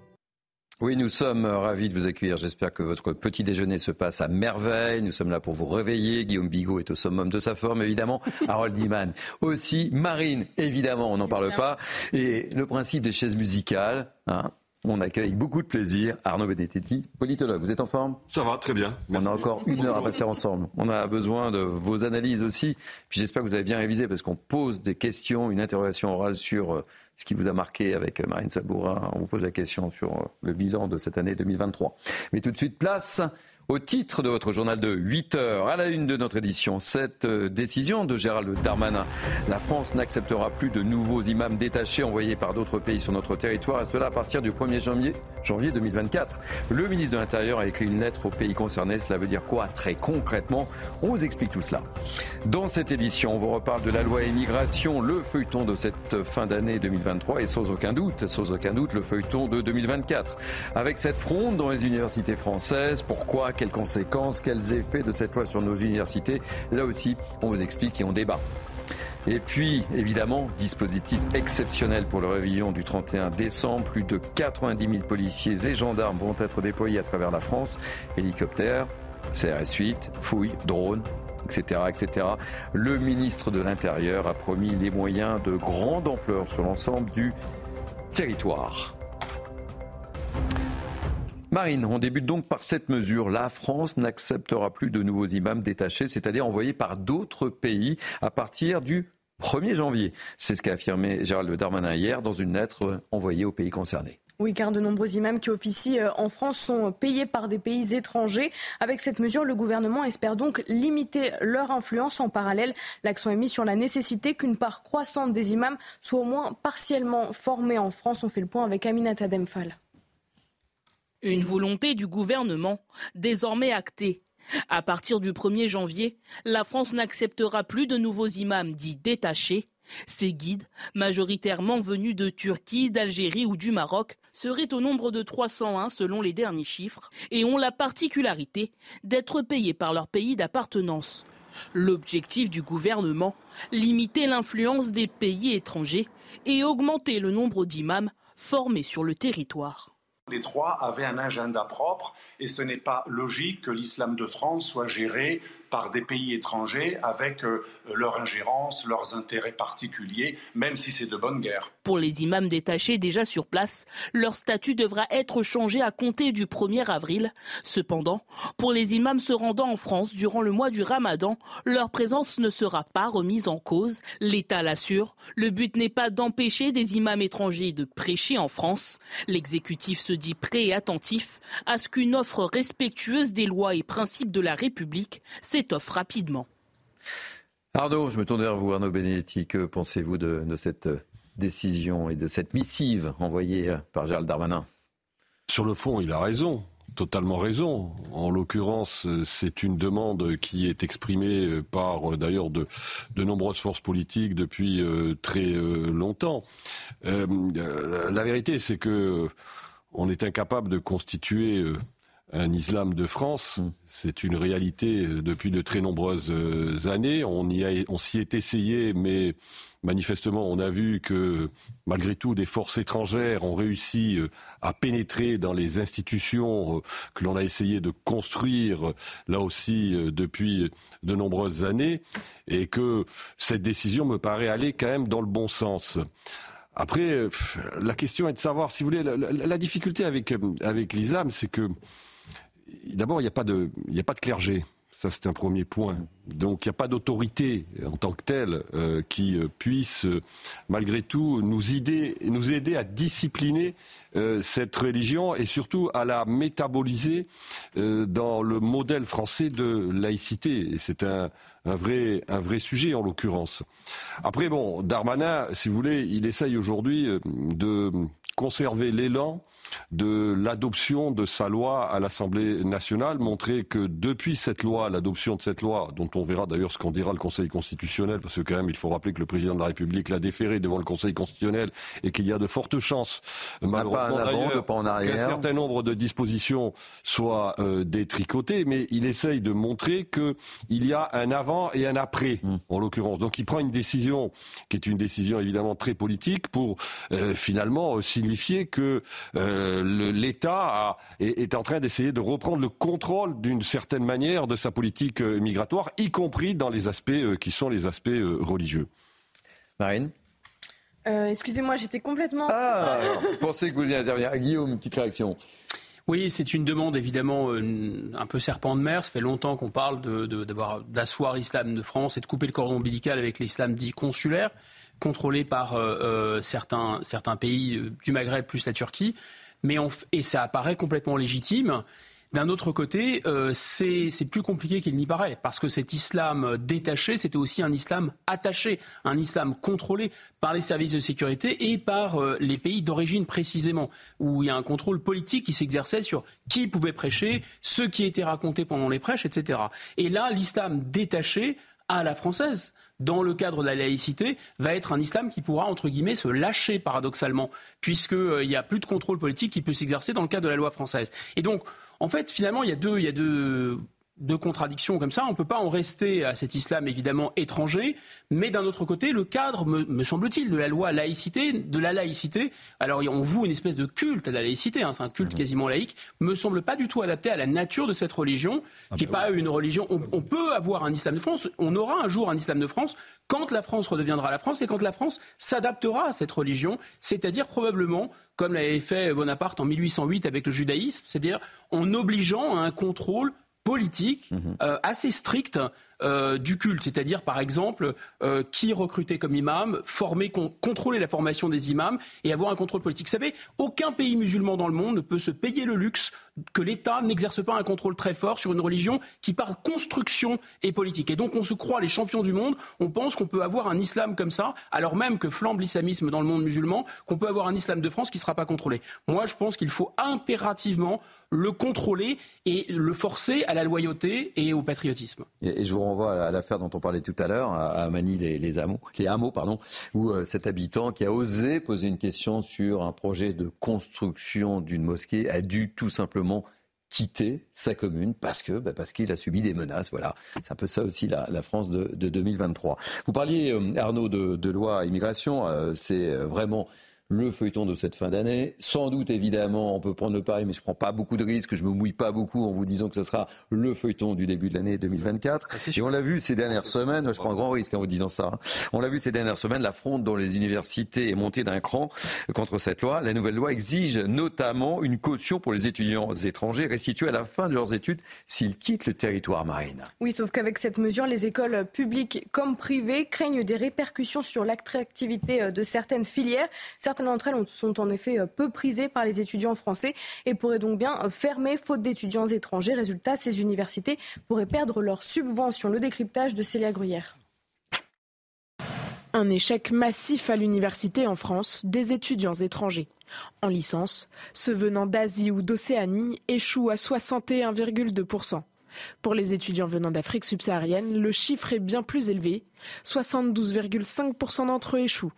Oui, nous sommes ravis de vous accueillir. J'espère que votre petit déjeuner se passe à merveille. Nous sommes là pour vous réveiller. Guillaume Bigot est au summum de sa forme, évidemment. Harold Iman aussi. Marine, évidemment, on n'en parle pas. Et le principe des chaises musicales, hein, on accueille beaucoup de plaisir Arnaud Benedetti, politologue. Vous êtes en forme? Ça va, très bien. On a encore une heure à passer ensemble. On a besoin de vos analyses aussi. Puis j'espère que vous avez bien révisé parce qu'on pose des questions, une interrogation orale sur euh, ce qui vous a marqué avec euh, Marine Sabourin. On vous pose la question sur euh, le bilan de cette année 2023. Mais tout de suite, place au titre de votre journal de 8 heures, à la une de notre édition, cette euh, décision de Gérald Darmanin. La France n'acceptera plus de nouveaux imams détachés envoyés par d'autres pays sur notre territoire, et cela à partir du 1er janvier, janvier 2024. Le ministre de l'Intérieur a écrit une lettre aux pays concernés. Cela veut dire quoi très concrètement? On vous explique tout cela. Dans cette édition, on vous reparle de la loi immigration, le feuilleton de cette fin d'année 2023, et sans aucun doute, sans aucun doute, le feuilleton de 2024. Avec cette fronde dans les universités françaises, pourquoi quelles conséquences, quels effets de cette loi sur nos universités Là aussi, on vous explique et on débat. Et puis, évidemment, dispositif exceptionnel pour le réveillon du 31 décembre. Plus de 90 000 policiers et gendarmes vont être déployés à travers la France. Hélicoptères, CRS 8, fouilles, drones, etc., etc. Le ministre de l'Intérieur a promis des moyens de grande ampleur sur l'ensemble du territoire. Marine, on débute donc par cette mesure. La France n'acceptera plus de nouveaux imams détachés, c'est-à-dire envoyés par d'autres pays à partir du 1er janvier. C'est ce qu'a affirmé Gérald Darmanin hier dans une lettre envoyée aux pays concernés. Oui, car de nombreux imams qui officient euh, en France sont payés par des pays étrangers. Avec cette mesure, le gouvernement espère donc limiter leur influence. En parallèle, l'accent est mis sur la nécessité qu'une part croissante des imams soit au moins partiellement formée en France. On fait le point avec Aminata Demphal. Une volonté du gouvernement, désormais actée. À partir du 1er janvier, la France n'acceptera plus de nouveaux imams dits détachés. Ces guides, majoritairement venus de Turquie, d'Algérie ou du Maroc, seraient au nombre de 301 selon les derniers chiffres et ont la particularité d'être payés par leur pays d'appartenance. L'objectif du gouvernement, limiter l'influence des pays étrangers et augmenter le nombre d'imams formés sur le territoire. Les trois avaient un agenda propre et ce n'est pas logique que l'islam de France soit géré par des pays étrangers avec euh, leur ingérence, leurs intérêts particuliers, même si c'est de bonne guerre. Pour les imams détachés déjà sur place, leur statut devra être changé à compter du 1er avril. Cependant, pour les imams se rendant en France durant le mois du ramadan, leur présence ne sera pas remise en cause. L'État l'assure, le but n'est pas d'empêcher des imams étrangers de prêcher en France. L'exécutif se dit prêt et attentif à ce qu'une offre respectueuse des lois et principes de la République s'étoffe rapidement. Arnaud, je me tourne vers vous, Arnaud Benedetti. Que pensez-vous de, cette décision et de cette missive envoyée par Gérald Darmanin? Sur le fond, il a raison totalement raison. En l'occurrence, c'est une demande qui est exprimée par d'ailleurs de, nombreuses forces politiques depuis euh, très euh, longtemps. Euh, la vérité, c'est que on est incapable de constituer un islam de France. Mm. C'est une réalité euh, depuis de très nombreuses euh, années. On y a, on s'y est essayé, mais manifestement, on a vu que malgré tout, des forces étrangères ont réussi euh, à pénétrer dans les institutions que l'on a essayé de construire là aussi depuis de nombreuses années, et que cette décision me paraît aller quand même dans le bon sens. Après, la question est de savoir, si vous voulez, la, la difficulté avec, avec l'islam, c'est que d'abord, il n'y a, pas de, a pas de clergé. Ça, c'est un premier point. Donc, il n'y a pas d'autorité en tant que telle euh, qui euh, puisse, euh, malgré tout, nous aider, à discipliner cette religion et surtout à la métaboliser dans le modèle français de laïcité. Et c'est un, vrai, sujet, en l'occurrence. Après, bon, Darmanin, si vous voulez, il essaye aujourd'hui de conserver l'élan de l'adoption de sa loi à l'Assemblée nationale, montrer que depuis cette loi, l'adoption de cette loi, on verra d'ailleurs ce qu'en dira le Conseil constitutionnel, parce que quand même il faut rappeler que le président de la République l'a déféré devant le Conseil constitutionnel et qu'il y a de fortes chances, malheureusement qu'un certain nombre de dispositions soient euh, détricotées, mais il essaye de montrer qu'il y a un avant et un après, hmm. en l'occurrence. Donc il prend une décision qui est une décision évidemment très politique pour euh, finalement euh, signifier que euh, l'État est, en train d'essayer de reprendre le contrôle d'une certaine manière de sa politique euh, migratoire, y compris dans les aspects euh, qui sont les aspects religieux. Marine Excusez-moi, j'étais complètement. Ah, vous pensez que vous y intervenir. Guillaume, une petite réaction. Oui, c'est une demande évidemment un peu serpent de mer. Ça fait longtemps qu'on parle d'asseoir l'islam de France et de couper le cordon ombilical avec l'islam dit consulaire, contrôlé par certains, certains pays du Maghreb plus la Turquie mais et ça apparaît complètement légitime. D'un autre côté, euh, c'est plus compliqué qu'il n'y paraît, parce que cet islam détaché, c'était aussi un islam attaché, un islam contrôlé par les services de sécurité et par euh, les pays d'origine précisément, où il y a un contrôle politique qui s'exerçait sur qui pouvait prêcher, ce qui était raconté pendant les prêches, etc. Et là, l'islam détaché à la française, dans le cadre de la laïcité, va être un islam qui pourra, entre guillemets, se lâcher paradoxalement, puisqu'il euh, n'y a plus de contrôle politique qui peut s'exercer dans le cadre de la loi française. Et donc, en fait, finalement, il y a deux, il y a deux de contradictions comme ça. On ne peut pas en rester à cet islam évidemment étranger, mais d'un autre côté, le cadre, me, semble-t-il, de la loi laïcité, de la laïcité, alors on voue une espèce de culte à la laïcité, hein, c'est un culte mmh. quasiment laïque, me semble pas du tout adapté à la nature de cette religion, ah qui n'est bah pas une religion. On, on, peut avoir un islam de France, on aura un jour un islam de France quand la France redeviendra la France et quand la France s'adaptera à cette religion, c'est-à-dire probablement comme l'avait fait Bonaparte en 1808 avec le judaïsme, c'est-à-dire en obligeant à un contrôle politique mhm. euh, assez stricte euh, du culte, c'est-à-dire par exemple euh, qui recruter comme imam, former, contrôler la formation des imams et avoir un contrôle politique. Vous savez, aucun pays musulman dans le monde ne peut se payer le luxe que l'État n'exerce pas un contrôle très fort sur une religion qui par construction est politique. Et donc on se croit les champions du monde, on pense qu'on peut avoir un islam comme ça, alors même que flambe l'islamisme dans le monde musulman, qu'on peut avoir un islam de France qui ne sera pas contrôlé. Moi je pense qu'il faut impérativement le contrôler et le forcer à la loyauté et au patriotisme. Renvoie à l'affaire dont on parlait tout à l'heure, à Manille les, les, hameaux, les pardon, où euh, cet habitant qui a osé poser une question sur un projet de construction d'une mosquée a dû tout simplement quitter sa commune parce que bah, parce qu'il a subi des menaces. Voilà, c'est un peu ça aussi la, France de, 2023. Vous parliez euh, Arnaud de, loi immigration, euh, c'est vraiment le feuilleton de cette fin d'année. Sans doute, évidemment, on peut prendre le pari, mais je ne prends pas beaucoup de risques, je ne me mouille pas beaucoup en vous disant que ce sera le feuilleton du début de l'année 2024. Ah, Et on l'a vu ces dernières semaines, je prends un grand risque en vous disant ça, hein. on l'a vu ces dernières semaines, la fronde dans les universités est montée d'un cran contre cette loi. La nouvelle loi exige notamment une caution pour les étudiants étrangers restitués à la fin de leurs études s'ils quittent le territoire marine. Oui, sauf qu'avec cette mesure, les écoles publiques comme privées craignent des répercussions sur l'attractivité de certaines filières. Certaines d'entre elles sont en effet euh, peu prisées par les étudiants français et pourraient donc bien euh, fermer faute d'étudiants étrangers. Résultat, ces universités pourraient perdre leurs subventions. Le décryptage de Célia Gruyère. Un échec massif à l'université en France des étudiants étrangers. En licence, ceux venant d'Asie ou d'Océanie échouent à 61,2%. Pour les étudiants venant d'Afrique subsaharienne, le chiffre est bien plus élevé. 72,5% d'entre eux échouent.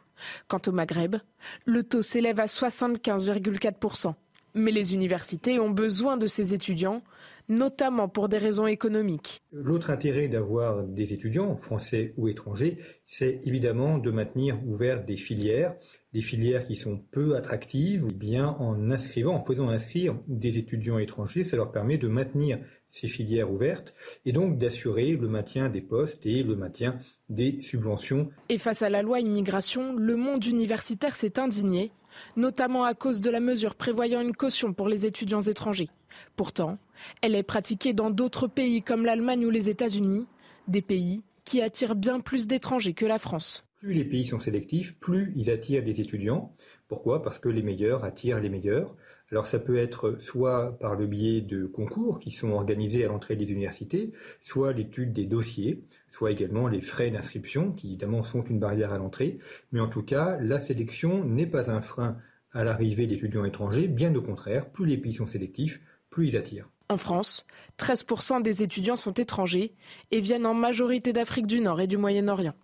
Quant au Maghreb, le taux s'élève à 75,4%. Mais les universités ont besoin de ces étudiants, notamment pour des raisons économiques. L'autre intérêt d'avoir des étudiants, français ou étrangers, c'est évidemment de maintenir ouvertes des filières, des filières qui sont peu attractives, ou bien en inscrivant, en faisant inscrire des étudiants étrangers, ça leur permet de maintenir ces filières ouvertes et donc d'assurer le maintien des postes et le maintien des subventions. Et face à la loi immigration, le monde universitaire s'est indigné, notamment à cause de la mesure prévoyant une caution pour les étudiants étrangers. Pourtant, elle est pratiquée dans d'autres pays comme l'Allemagne ou les États-Unis, des pays qui attirent bien plus d'étrangers que la France. Plus les pays sont sélectifs, plus ils attirent des étudiants. Pourquoi? Parce que les meilleurs attirent les meilleurs. Alors ça peut être soit par le biais de concours qui sont organisés à l'entrée des universités, soit l'étude des dossiers, soit également les frais d'inscription qui évidemment sont une barrière à l'entrée. Mais en tout cas, la sélection n'est pas un frein à l'arrivée d'étudiants étrangers, bien au contraire, plus les pays sont sélectifs, plus ils attirent. En France, 13% des étudiants sont étrangers et viennent en majorité d'Afrique du Nord et du Moyen-Orient.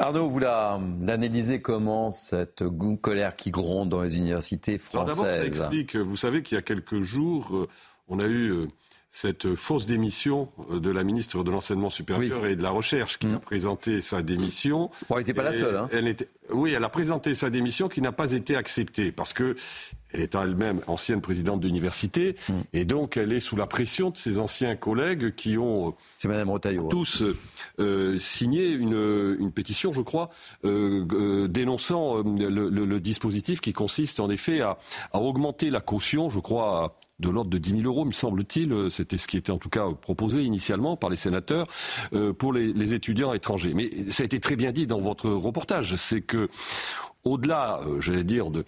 Arnaud, vous l'analysez comment cette colère qui gronde dans les universités françaises? Vous savez qu'il y a quelques jours, euh, on a eu euh, cette fausse démission euh, de la ministre de l'Enseignement supérieur et de la Recherche qui a mm. présenté sa démission. Bon, elle n'était pas la seule. Hein. Elle était, oui, elle a présenté sa démission qui n'a pas été acceptée parce que elle est elle-même ancienne présidente d'université mm. et donc elle est sous la pression de ses anciens collègues qui ont Madame hein. tous euh, signé une, une, pétition, je crois, euh, euh dénonçant le, le, le, dispositif qui consiste en effet à, à augmenter la caution, je crois, à de l'ordre de 10 000 euros, me semble-t-il. C'était ce qui était en tout cas proposé initialement par les sénateurs euh, pour les, les, étudiants étrangers. Mais ça a été très bien dit dans votre reportage, c'est que au-delà, euh, j'allais dire, de, euh,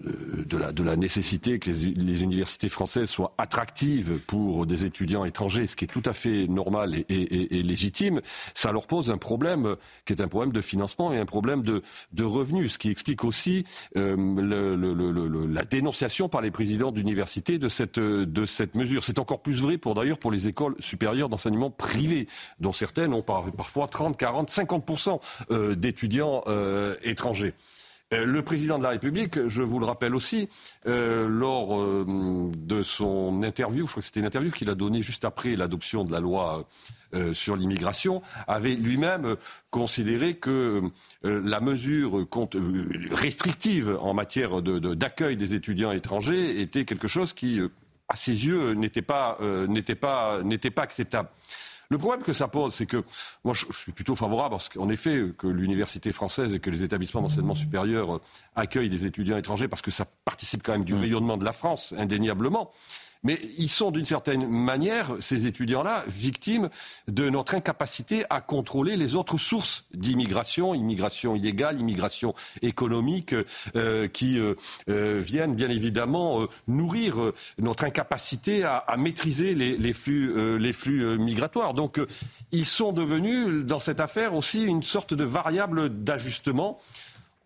de la, de la, nécessité que les, les, universités françaises soient attractives pour des étudiants étrangers, ce qui est tout à fait normal et, légitime, ça leur pose un problème qui est un problème de financement et un problème de, revenus, ce qui explique aussi euh, le, la dénonciation par les présidents d'université de cette, de cette mesure. C'est encore plus vrai pour d'ailleurs pour les écoles supérieures d'enseignement privé, dont certaines ont par, parfois 30, 40, 50% d'étudiants euh, étrangers. Euh, le président de la République, je vous le rappelle aussi, euh, lors euh, de son interview, je crois que c'était une interview qu'il a donnée juste après l'adoption de la loi sur l'immigration, avait lui-même considéré que la mesure restrictive en matière d'accueil des étudiants étrangers était quelque chose qui, à ses yeux, n'était pas, pas, n'était pas acceptable. Le problème que ça pose, c'est que moi, je, suis plutôt favorable parce qu'en effet, que l'université française et que les établissements d'enseignement supérieur accueillent des étudiants étrangers parce que ça participe quand même du mmh. rayonnement de la France, indéniablement. Mais ils sont d'une certaine manière, ces étudiants-là, victimes de notre incapacité à contrôler les autres sources d'immigration, immigration illégale, immigration économique, euh, qui euh, euh, viennent bien évidemment nourrir notre incapacité à, maîtriser les flux migratoires. Donc ils sont devenus, dans cette affaire, aussi une sorte de variable d'ajustement.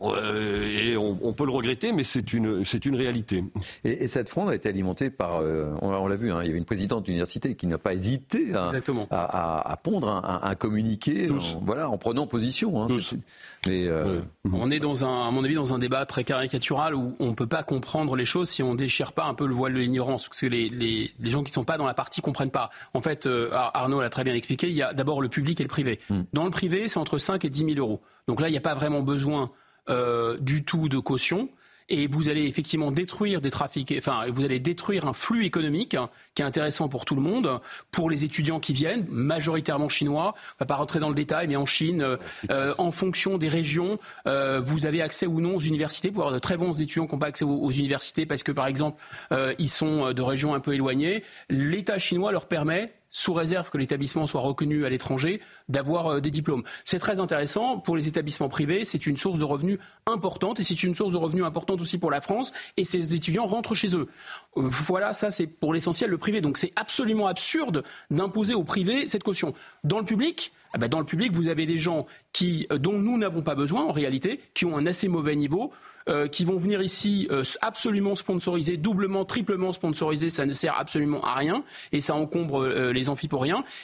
Euh, et on, on, peut le regretter, mais c'est une, c'est une réalité. Et, et, cette fronde a été alimentée par, euh, on, on l'a vu, hein, il y avait une présidente d'université qui n'a pas hésité à, à, à, pondre un, un communiqué, en, voilà, en prenant position. Hein, mais, euh... On est dans un, à mon avis, dans un débat très caricatural où on peut pas comprendre les choses si on déchire pas un peu le voile de l'ignorance, parce que les, les, les, gens qui sont pas dans la partie comprennent pas. En fait, euh, Arnaud l'a très bien expliqué. Il y a d'abord le public et le privé. Hmm. Dans le privé, c'est entre 5 et 10 000 euros. Donc là, il n'y a pas vraiment besoin du tout de caution et vous allez effectivement détruire des trafics, enfin vous allez détruire un flux économique qui est intéressant pour tout le monde, pour les étudiants qui viennent, majoritairement chinois. On va pas rentrer dans le détail, mais en Chine, euh, euh en fonction des régions, euh, vous avez accès ou non aux universités. Avoir de très bons étudiants qui n'ont pas accès aux, aux, universités parce que par exemple euh, ils sont de régions un peu éloignées, l'État chinois leur permet sous réserve que l'établissement soit reconnu à l'étranger, d'avoir euh, des diplômes. C'est très intéressant pour les établissements privés, c'est une source de revenus importante et c'est une source de revenus importante aussi pour la France et ces étudiants rentrent chez eux. Voilà, ça c'est pour l'essentiel le privé. Donc c'est absolument absurde d'imposer au privé cette caution. Dans le public, eh ben dans le public, vous avez des gens qui, euh, dont nous n'avons pas besoin en réalité, qui ont un assez mauvais niveau, euh, qui vont venir ici euh, absolument sponsorisés, doublement, triplement sponsorisés, ça ne sert absolument à rien et ça encombre euh, les amphis.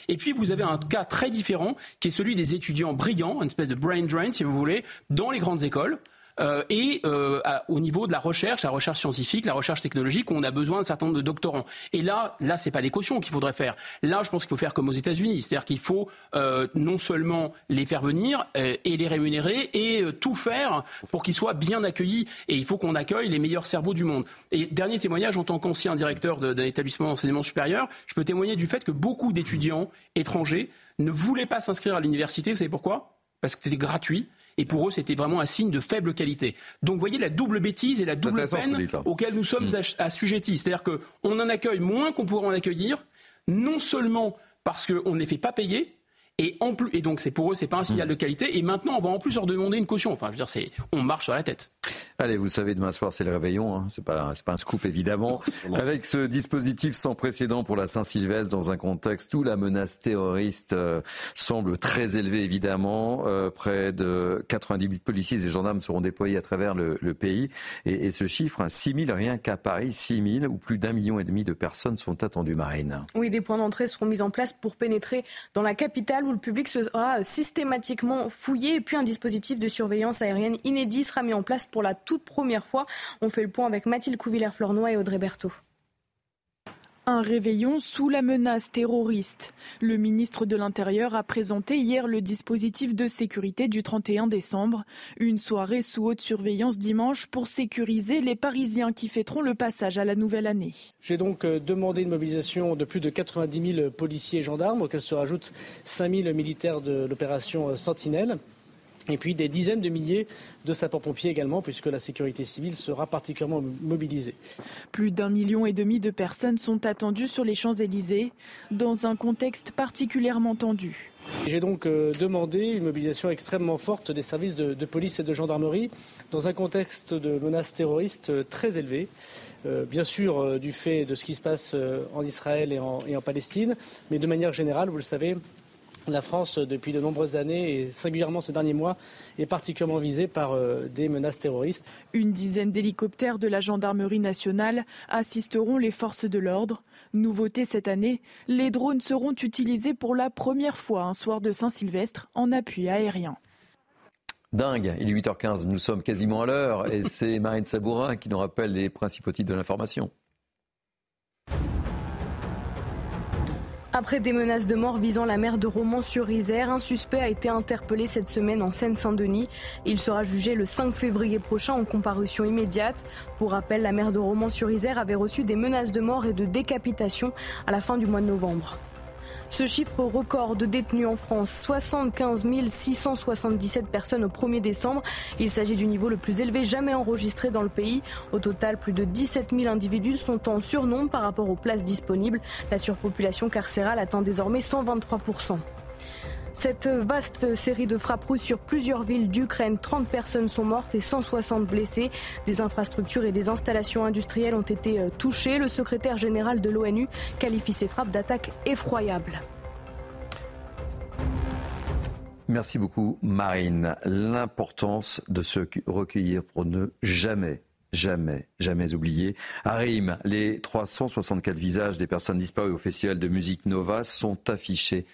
Et puis vous avez un cas très différent qui est celui des étudiants brillants, une espèce de brain drain si vous voulez, dans les grandes écoles. Euh, et euh, au niveau de la recherche, la recherche scientifique, la recherche technologique, on a besoin d'un certain nombre de doctorants. Et là, là, c'est pas des cautions qu'il faudrait faire. Là, je pense qu'il faut faire comme aux États-Unis, c'est-à-dire qu'il faut euh, non seulement les faire venir et les rémunérer et tout faire pour qu'ils soient bien accueillis. Et il faut qu'on accueille les meilleurs cerveaux du monde. Et dernier témoignage, en tant qu'ancien directeur d'un établissement d'enseignement supérieur, je peux témoigner du fait que beaucoup d'étudiants étrangers ne voulaient pas s'inscrire à l'université. Vous savez pourquoi? Parce que c'était gratuit. Et pour eux, c'était vraiment un signe de faible qualité. Donc, vous voyez la double bêtise et la double peine auxquelles nous sommes mm. assujettis. C'est-à-dire qu'on en accueille moins qu'on pourrait en accueillir, non seulement parce qu'on ne les fait pas payer, et, en plus, et donc c'est pour eux, c'est pas un signal mm. de qualité. Et maintenant, on va en plus leur demander une caution. Enfin, je veux dire, on marche sur la tête. Allez, vous savez, demain soir, c'est le réveillon. Hein. C'est pas, c'est pas un scoop évidemment. Avec ce dispositif sans précédent pour la Saint-Sylvestre, dans un contexte où la menace terroriste euh, semble très élevée évidemment, euh, près de 90 policiers et gendarmes seront déployés à travers le, le pays. Et, et, ce chiffre, hein, 6 000 rien qu'à Paris, 6 000 ou plus d'un million et demi de personnes sont attendues, Marine. Oui, des points d'entrée seront mis en place pour pénétrer dans la capitale où le public sera systématiquement fouillé. Et puis un dispositif de surveillance aérienne inédit sera mis en place pour la toute première fois. On fait le point avec Mathilde Couvillère-Flornois et Audrey Berthaud. Un réveillon sous la menace terroriste. Le ministre de l'Intérieur a présenté hier le dispositif de sécurité du 31 décembre. Une soirée sous haute surveillance dimanche pour sécuriser les Parisiens qui fêteront le passage à la nouvelle année. J'ai donc euh, demandé une mobilisation de plus de 90 000 policiers et gendarmes, auxquels se rajoutent 5 000 militaires de l'opération Sentinelle. Et puis des dizaines de milliers de sapeurs-pompiers également, puisque la sécurité civile sera particulièrement mobilisée. Plus d'un million et demi de personnes sont attendues sur les Champs-Élysées, dans un contexte particulièrement tendu. J'ai donc euh, demandé une mobilisation extrêmement forte des services de, police et de gendarmerie dans un contexte de menaces terroristes euh, très élevé. Euh, bien sûr, du fait de ce qui se passe en Israël et en, et en Palestine, mais de manière générale, vous le savez, la France, depuis de nombreuses années, et singulièrement ces derniers mois, est particulièrement visée par euh, des menaces terroristes. Une dizaine d'hélicoptères de la gendarmerie nationale assisteront les forces de l'ordre. Nouveauté cette année, les drones seront utilisés pour la première fois un soir de Saint-Sylvestre en appui aérien. Dingue, il est 8h15, nous sommes quasiment à l'heure et c'est Marine Sabourin qui nous rappelle les principaux titres de l'information. Après des menaces de mort visant la mer de Romans-sur-Isère, un suspect a été interpellé cette semaine en Seine-Saint-Denis. Il sera jugé le 5 février prochain en comparution immédiate. Pour rappel, la mer de Romans-sur-Isère avait reçu des menaces de mort et de décapitation à la fin du mois de novembre. Ce chiffre record de détenus en France, 75 677 personnes au 1er décembre. Il s'agit du niveau le plus élevé jamais enregistré dans le pays. Au total, plus de 17 000 individus sont en surnombre par rapport aux places disponibles. La surpopulation carcérale atteint désormais 123 cette vaste série de frappes russes sur plusieurs villes d'Ukraine, 30 personnes sont mortes et 160 blessées. Des infrastructures et des installations industrielles ont été euh, touchées. Le secrétaire général de l'ONU qualifie ces frappes d'attaques effroyables. Merci beaucoup Marine. L'importance de se recueillir pour ne jamais jamais, jamais oublier. Arim, les 364 visages des personnes disparues au Festival de musique Nova sont affichés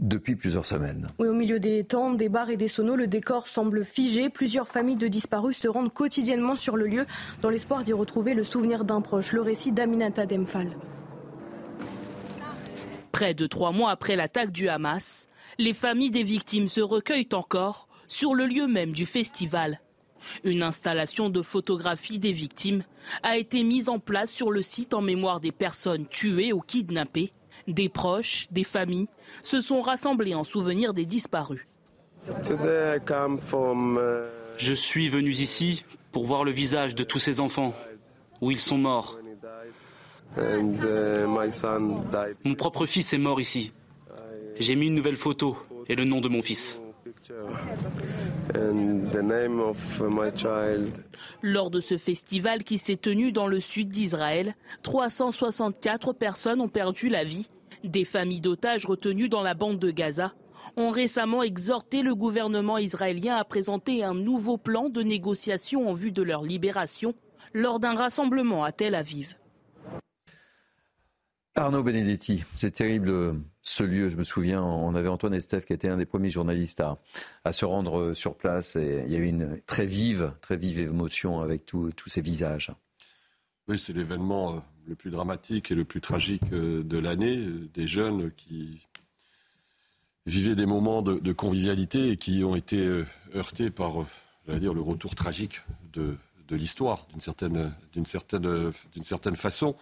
depuis plusieurs semaines. Oui, au milieu des tentes, des bars et des sonos, le décor semble figé. Plusieurs familles de disparus se rendent quotidiennement sur le lieu dans l'espoir d'y retrouver le souvenir d'un proche. Le récit d'Aminata Demphal. Près de trois mois après l'attaque du Hamas, les familles des victimes se recueillent encore sur le lieu même du festival. Une installation de photographie des victimes a été mise en place sur le site en mémoire des personnes tuées ou kidnappées des proches, des familles se sont rassemblés en souvenir des disparus. Je suis venu ici pour voir le visage de tous ces enfants, où ils sont morts. Mon propre fils est mort ici. J'ai mis une nouvelle photo et le nom de mon fils. Lors de ce festival qui s'est tenu dans le sud d'Israël, 364 personnes ont perdu la vie des familles d'otages retenues dans la bande de Gaza ont récemment exhorté le gouvernement israélien à présenter un nouveau plan de négociation en vue de leur libération lors d'un rassemblement à Tel Aviv. Arnaud Benedetti, c'est terrible ce lieu. Je me souviens, on avait Antoine Estève qui était un des premiers journalistes à, à se rendre sur place et il y a eu une très vive, très vive émotion avec tous ces visages. Oui, c'est l'événement euh, le plus dramatique et le plus tragique euh, de l'année. Des jeunes qui vivaient des moments de, convivialité et qui ont été euh, heurtés par, dire, le retour tragique de, l'histoire, d'une certaine, façon.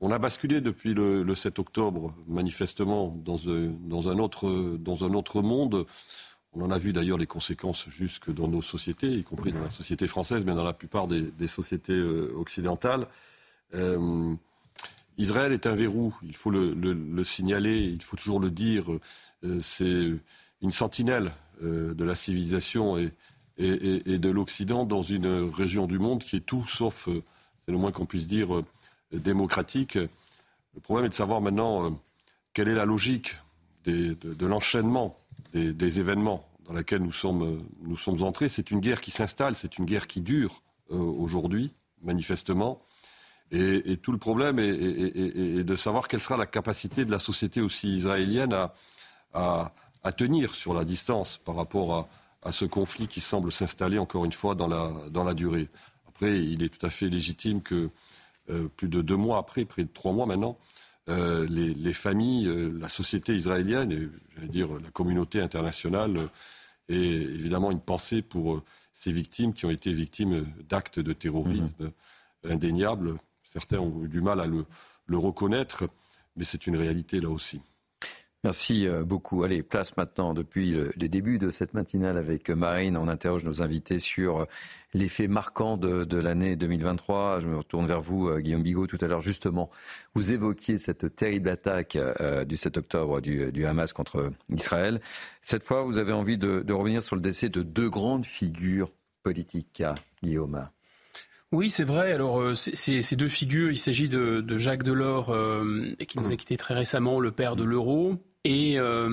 On a basculé depuis le, 7 octobre, manifestement, dans, euh, un autre, monde. On en a vu d'ailleurs les conséquences jusque dans nos sociétés, y compris dans la société française, mais dans la plupart des, sociétés euh, occidentales. Euh, Israël est un verrou, il faut le, signaler, il faut toujours le dire. c'est une sentinelle de la civilisation et, de l'Occident dans une région du monde qui est tout sauf, c'est le moins qu'on puisse dire, démocratique. Le problème est de savoir maintenant euh, quelle est la logique de, l'enchaînement des, événements dans lesquels nous sommes, euh, nous sommes entrés. C'est une guerre qui s'installe, c'est une guerre qui dure euh, aujourd'hui, manifestement. Et, tout le problème est, de savoir quelle sera la capacité de la société aussi israélienne à, à, tenir sur la distance par rapport à, à ce conflit qui semble s'installer encore une fois dans la, dans la durée. Après, il est tout à fait légitime que euh, plus de deux mois après, près de trois mois maintenant, euh, les, familles, euh, la société israélienne, et j'allais dire la communauté internationale, et évidemment une pensée pour ces victimes qui ont été victimes d'actes de terrorisme mhm. indéniables. Certains ont eu du mal à le reconnaître, mais c'est une réalité là aussi. Merci euh, beaucoup. Allez, place maintenant, depuis les débuts de cette matinale avec Marine, on interroge nos invités sur euh, l'effet marquant de, l'année 2023. Je me retourne vers vous, euh, Guillaume Bigot, tout à l'heure. Justement, vous évoquiez cette terrible attaque du 7 octobre du, Hamas contre Israël. Cette fois, vous avez envie de, revenir sur le décès de deux grandes figures politiques, Guillaume. Oui, c'est vrai. Alors, ces deux figures, il s'agit de, Jacques Delors, qui nous a quitté très récemment, le père de l'euro, et euh,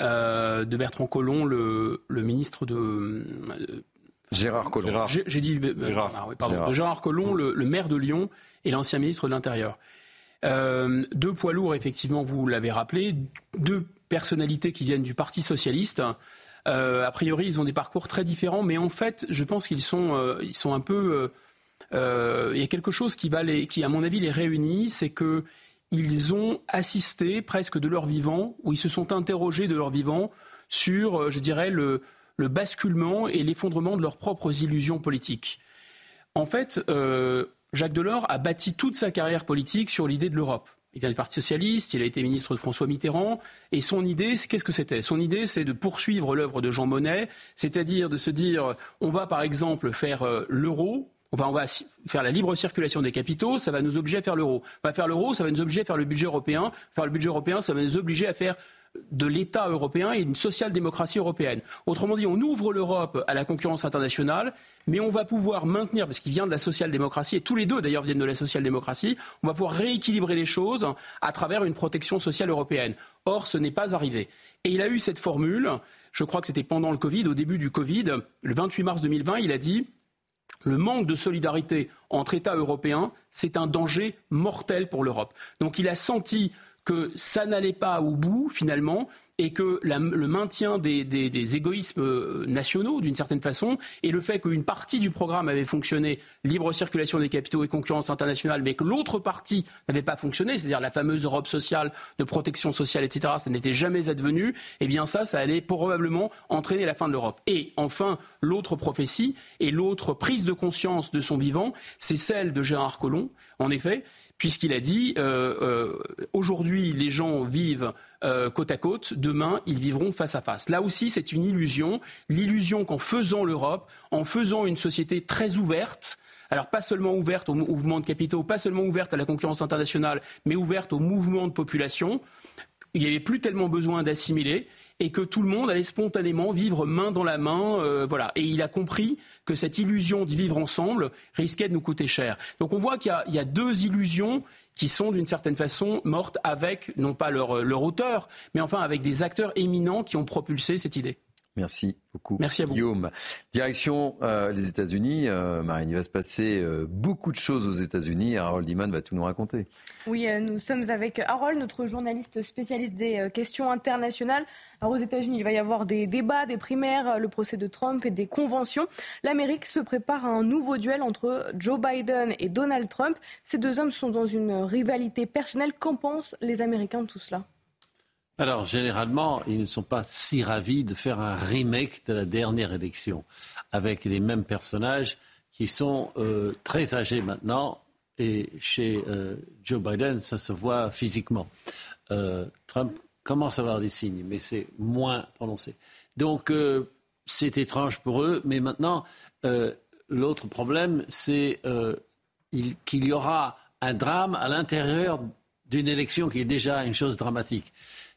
euh, de Bertrand Collomb, le, ministre de... Euh, Gérard Collomb. J'ai dit Gérard. Ah pardon, Gérard. Collomb, le, maire de Lyon et l'ancien ministre de l'Intérieur. deux poids lourds, effectivement, vous l'avez rappelé, deux personnalités qui viennent du Parti socialiste. A priori, ils ont des parcours très différents, mais en fait, je pense qu'ils sont, sont un peu. il y a quelque chose qui, va les, à mon avis, les réunit, c'est que ils ont assisté presque de leur vivant, ou ils se sont interrogés de leur vivant sur, euh, je dirais, le, basculement et l'effondrement de leurs propres illusions politiques. En fait, euh, Jacques Delors a bâti toute sa carrière politique sur l'idée de l'Europe. Il vient du Parti socialiste, il a été ministre de François Mitterrand, et son idée, qu'est-ce que c'était? Son idée, c'est de poursuivre l'œuvre de Jean Monnet, c'est-à-dire de se dire, on va par exemple faire euh, l'euro, on va faire la libre circulation des capitaux, ça va nous obliger à faire l'euro. On va faire l'euro, ça va nous obliger à faire le budget européen. Faire le budget européen, ça va nous obliger à faire de l'État européen et une social-démocratie européenne. Autrement dit, on ouvre l'Europe à la concurrence internationale, mais on va pouvoir maintenir, parce qu'il vient de la social-démocratie, et tous les deux d'ailleurs viennent de la social-démocratie, on va pouvoir rééquilibrer les choses à travers une protection sociale européenne. Or, ce n'est pas arrivé. Et il a eu cette formule, je crois que c'était pendant le Covid, au début du Covid, le 28 mars 2020, il a dit le manque de solidarité entre États européens, c'est un danger mortel pour l'Europe. Donc il a senti que ça n'allait pas au bout finalement et que le maintien des, égoïsmes euh, nationaux, d'une certaine façon, et le fait qu'une partie du programme avait fonctionné, libre circulation des capitaux et concurrence internationale, mais que l'autre partie n'avait pas fonctionné, c'est-à-dire la fameuse Europe sociale, de protection sociale, etc., ça n'était jamais advenu, eh bien ça, ça allait probablement entraîner la fin de l'Europe. Et enfin, l'autre prophétie et l'autre prise de conscience de son vivant, c'est celle de Gérard Collomb, en effet, puisqu'il a dit euh, euh, aujourd'hui les gens vivent euh, côte à côte, demain ils vivront face à face. Là aussi c'est une illusion, l'illusion qu'en faisant l'Europe, en faisant une société très ouverte, alors pas seulement ouverte au mouvement de capitaux, pas seulement ouverte à la concurrence internationale, mais ouverte au mouvement de population, il n'y avait plus tellement besoin d'assimiler et que tout le monde allait spontanément vivre main dans la main. Euh, voilà. Et il a compris que cette illusion de vivre ensemble risquait de nous coûter cher. Donc on voit qu'il y, a deux illusions qui sont d'une certaine façon mortes avec, non pas leur, leur auteur, mais enfin avec des acteurs éminents qui ont propulsé cette idée. Merci beaucoup. Merci à vous. Guillaume. Direction euh, les États-Unis. Euh, Marine, il va se passer euh, beaucoup de choses aux États-Unis. Harold Iman va tout nous raconter. Oui, nous sommes avec Harold, notre journaliste spécialiste des questions internationales. Alors aux États-Unis, il va y avoir des débats, des primaires, le procès de Trump et des conventions. L'Amérique se prépare à un nouveau duel entre Joe Biden et Donald Trump. Ces deux hommes sont dans une rivalité personnelle. Qu'en pensent les Américains de tout cela? Alors, généralement, ils ne sont pas si ravis de faire un remake de la dernière élection avec les mêmes personnages qui sont euh, très âgés maintenant. Et chez euh, Joe Biden, ça se voit physiquement. Euh, Trump commence à avoir des signes, mais c'est moins prononcé. Donc, c'est étrange pour eux. Mais maintenant, l'autre problème, c'est qu'il y aura un drame à l'intérieur d'une élection qui est déjà une chose dramatique.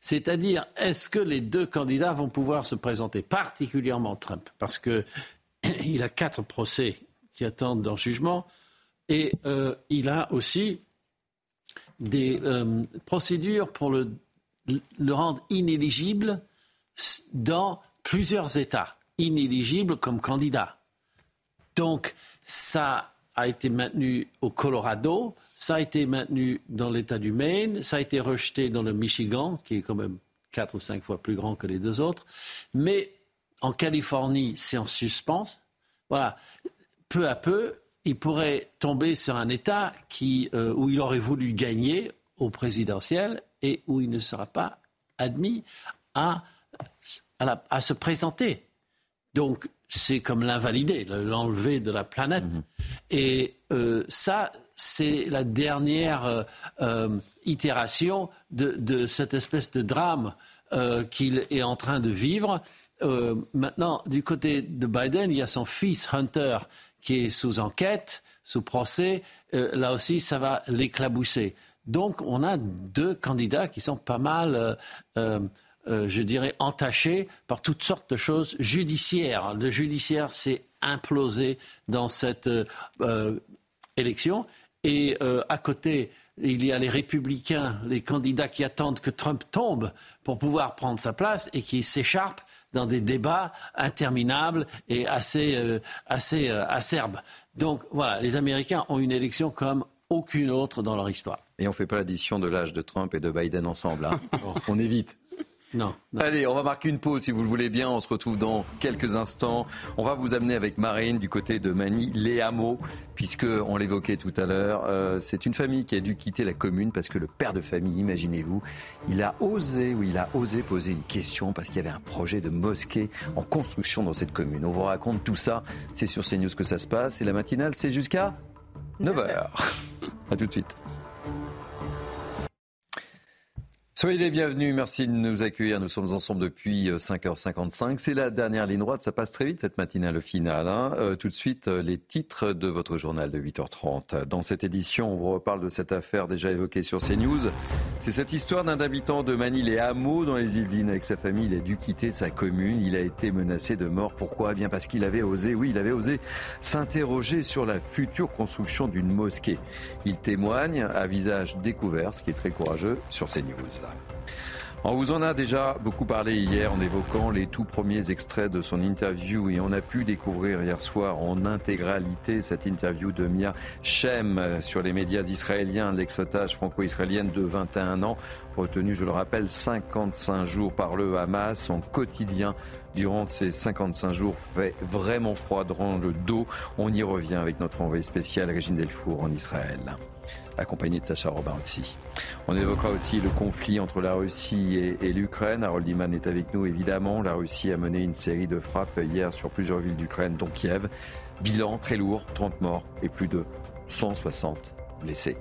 C'est-à-dire, est-ce que les deux candidats vont pouvoir se présenter, particulièrement Trump, parce qu'il a quatre procès qui attendent leur jugement, et euh, il a aussi des euh, procédures pour le, le rendre inéligible dans plusieurs États, inéligible comme candidat. Donc, ça a été maintenu au Colorado, ça a été maintenu dans l'État du Maine, ça a été rejeté dans le Michigan, qui est quand même quatre ou cinq fois plus grand que les deux autres. Mais en Californie, c'est en suspens. Voilà. Peu à peu, il pourrait tomber sur un État qui, euh, où il aurait voulu gagner au présidentiel et où il ne sera pas admis à, à, se présenter. Donc, c'est comme l'invalider, l'enlever de la planète. Mmh. Et euh, ça, c'est la dernière euh, euh, itération de, cette espèce de drame euh, qu'il est en train de vivre. maintenant, du côté de Biden, il y a son fils Hunter qui est sous enquête, sous procès. là aussi, ça va l'éclabousser. Donc, on a deux candidats qui sont pas mal, je dirais, entachés par toutes sortes de choses judiciaires. Le judiciaire s'est implosé dans cette élection. Et euh, à côté, il y a les républicains, les candidats qui attendent que Trump tombe pour pouvoir prendre sa place et qui s'écharpent dans des débats interminables et assez, euh, assez euh, acerbes. Donc voilà, les Américains ont une élection comme aucune autre dans leur histoire. Et on ne fait pas l'addition de l'âge de Trump et de Biden ensemble. Hein. on évite. Non, Allez, on va marquer une pause si vous le voulez bien. On se retrouve dans quelques instants. On va vous amener avec Marine du côté de Mani, les hameaux, puisque on l'évoquait tout à l'heure. Euh, c'est une famille qui a dû quitter la commune parce que le père de famille, imaginez-vous, il a osé, oui, il a osé poser une question parce qu'il y avait un projet de mosquée en construction dans cette commune. On vous raconte tout ça. C'est sur CNews que ça se passe. Et la matinale, c'est jusqu'à 9h. à tout de suite. Soyez les bienvenus, merci de nous accueillir. Nous sommes ensemble depuis 5h55. Euh, C'est la dernière ligne droite, ça passe très vite cette matinale au final. Hein. Euh, tout de suite, euh, les titres de votre journal de 8h30. Dans cette édition, on vous reparle de cette affaire déjà évoquée sur CNews. C'est cette histoire d'un habitant de Manille et Hameaux dans les Yvelines. Avec sa famille, il a dû quitter sa commune. Il a été menacé de mort. Pourquoi? Eh Bien parce qu'il avait osé, oui, il avait osé s'interroger sur la future construction d'une mosquée. Il témoigne à visage découvert, ce qui est très courageux, sur CNews. On vous en a déjà beaucoup parlé hier en évoquant les tout premiers extraits de son interview et on a pu découvrir hier soir en intégralité cette interview de Mia Shem sur les médias israéliens, l'ex-otage franco-israélienne de 21 ans, retenue, je le rappelle, 55 jours par le Hamas. Son quotidien durant ces 55 jours fait vraiment froid dans le dos. On y revient avec notre envoyé spécial Régine Delfour en Israël accompagné de Sacha Robin aussi. On évoquera aussi le conflit entre la Russie et, l'Ukraine. Harold Iman est avec nous évidemment. La Russie a mené une série de frappes hier sur plusieurs villes d'Ukraine, dont Kiev. Bilan très lourd, 30 morts et plus de 160 blessés.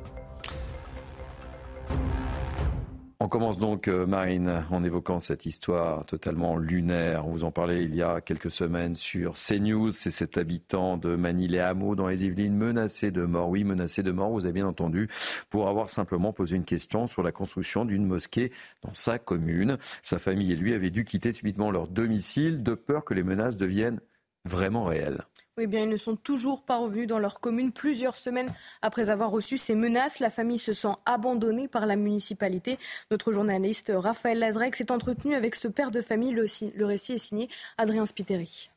On commence donc, euh, Marine, en évoquant cette histoire totalement lunaire. On vous en parlait il y a quelques semaines sur CNews. C'est cet habitant de Manille-les-Hameaux dans les Yvelines menacé de mort. Oui, menacé de mort, vous avez bien entendu, pour avoir simplement posé une question sur la construction d'une mosquée dans sa commune. Sa famille et lui avaient dû quitter subitement leur domicile de peur que les menaces deviennent vraiment réelles. Oui, bien, ils ne sont toujours pas revenus dans leur commune plusieurs semaines après avoir reçu ces menaces. La famille se sent abandonnée par la municipalité. Notre journaliste Raphaël Lazrec s'est entretenu avec ce père de famille. Le, le récit est signé Adrien Spiteri.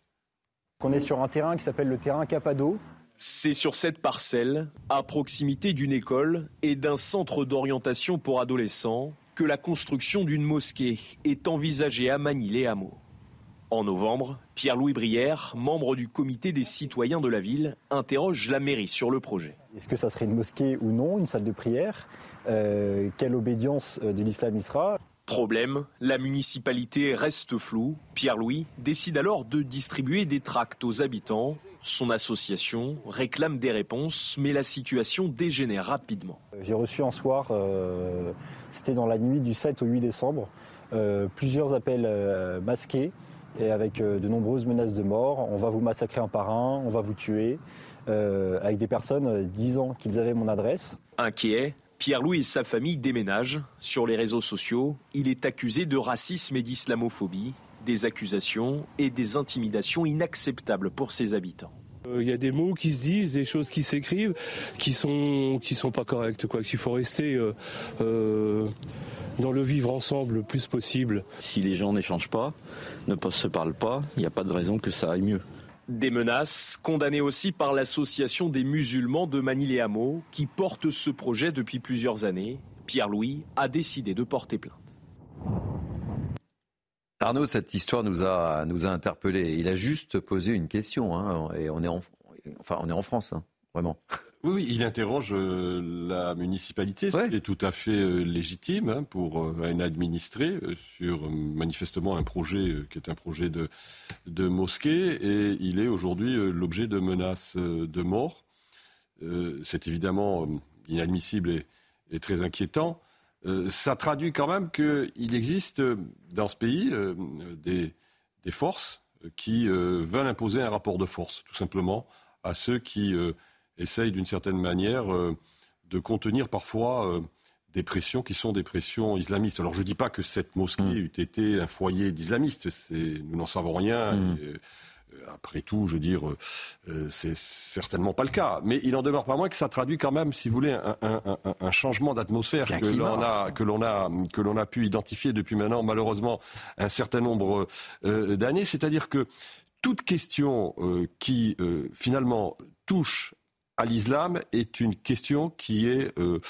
On est sur un terrain qui s'appelle le terrain Capado. C'est sur cette parcelle, à proximité d'une école et d'un centre d'orientation pour adolescents, que la construction d'une mosquée est envisagée à Manille-les-Hameaux. En novembre, Pierre-Louis Brière, membre du comité des citoyens de la ville, interroge la mairie sur le projet. Est-ce que ça serait une mosquée ou non, une salle de prière? Euh, Quelle obédience euh, de l'islam y sera? Problème, la municipalité reste floue. Pierre-Louis décide alors de distribuer des tracts aux habitants. Son association réclame des réponses, mais la situation dégénère rapidement. J'ai reçu un soir, euh, c'était dans la nuit du 7 au 8 décembre, plusieurs appels masqués et avec euh, de nombreuses menaces de mort. On va vous massacrer un par un, on va vous tuer, euh, avec des personnes euh, disant qu'ils avaient mon adresse. Inquiet, Pierre-Louis et sa famille déménagent. Sur les réseaux sociaux, il est accusé de racisme et d'islamophobie, des accusations et des intimidations inacceptables pour ses habitants. Il y a des mots qui se disent, des choses qui s'écrivent, qui sont qui sont pas correctes, quoi. Qu'il faut rester dans le vivre ensemble le plus possible. Si les gens n'échangent pas, ne se parlent pas, il n'y a pas de raison que ça aille mieux. Des menaces condamnées aussi par l'association des musulmans de Manille-les-Hameaux qui porte ce projet depuis plusieurs années. Pierre-Louis a décidé de porter plainte. Arnaud, cette histoire nous a, nous a interpellés. Il a juste posé une question, hein, et on est en, enfin, on est en France, hein, vraiment. Oui, il interroge euh, la municipalité, ce qui est tout à fait euh, légitime hein, pour euh, un administré sur manifestement un projet qui est un projet de, de mosquée et il est aujourd'hui l'objet de menaces de mort. C'est évidemment inadmissible et, et, très inquiétant. Ça traduit quand même qu'il existe dans ce pays des, des forces qui veulent imposer un rapport de force, tout simplement, à ceux qui essaye d'une certaine manière euh, de contenir parfois euh, des pressions qui sont des pressions islamistes. Alors je ne dis pas que cette mosquée mm. eût été un foyer d'islamistes, nous n'en savons rien. Mm. Euh, après tout, je veux dire, c'est certainement pas le cas. Mais il en demeure pas moins que ça traduit quand même, si vous voulez, un, changement d'atmosphère que l'on a, que l'on a, que l'on a pu identifier depuis maintenant, malheureusement, un certain nombre d'années. C'est-à-dire que toute question qui finalement touche à l'islam est une question qui est euh,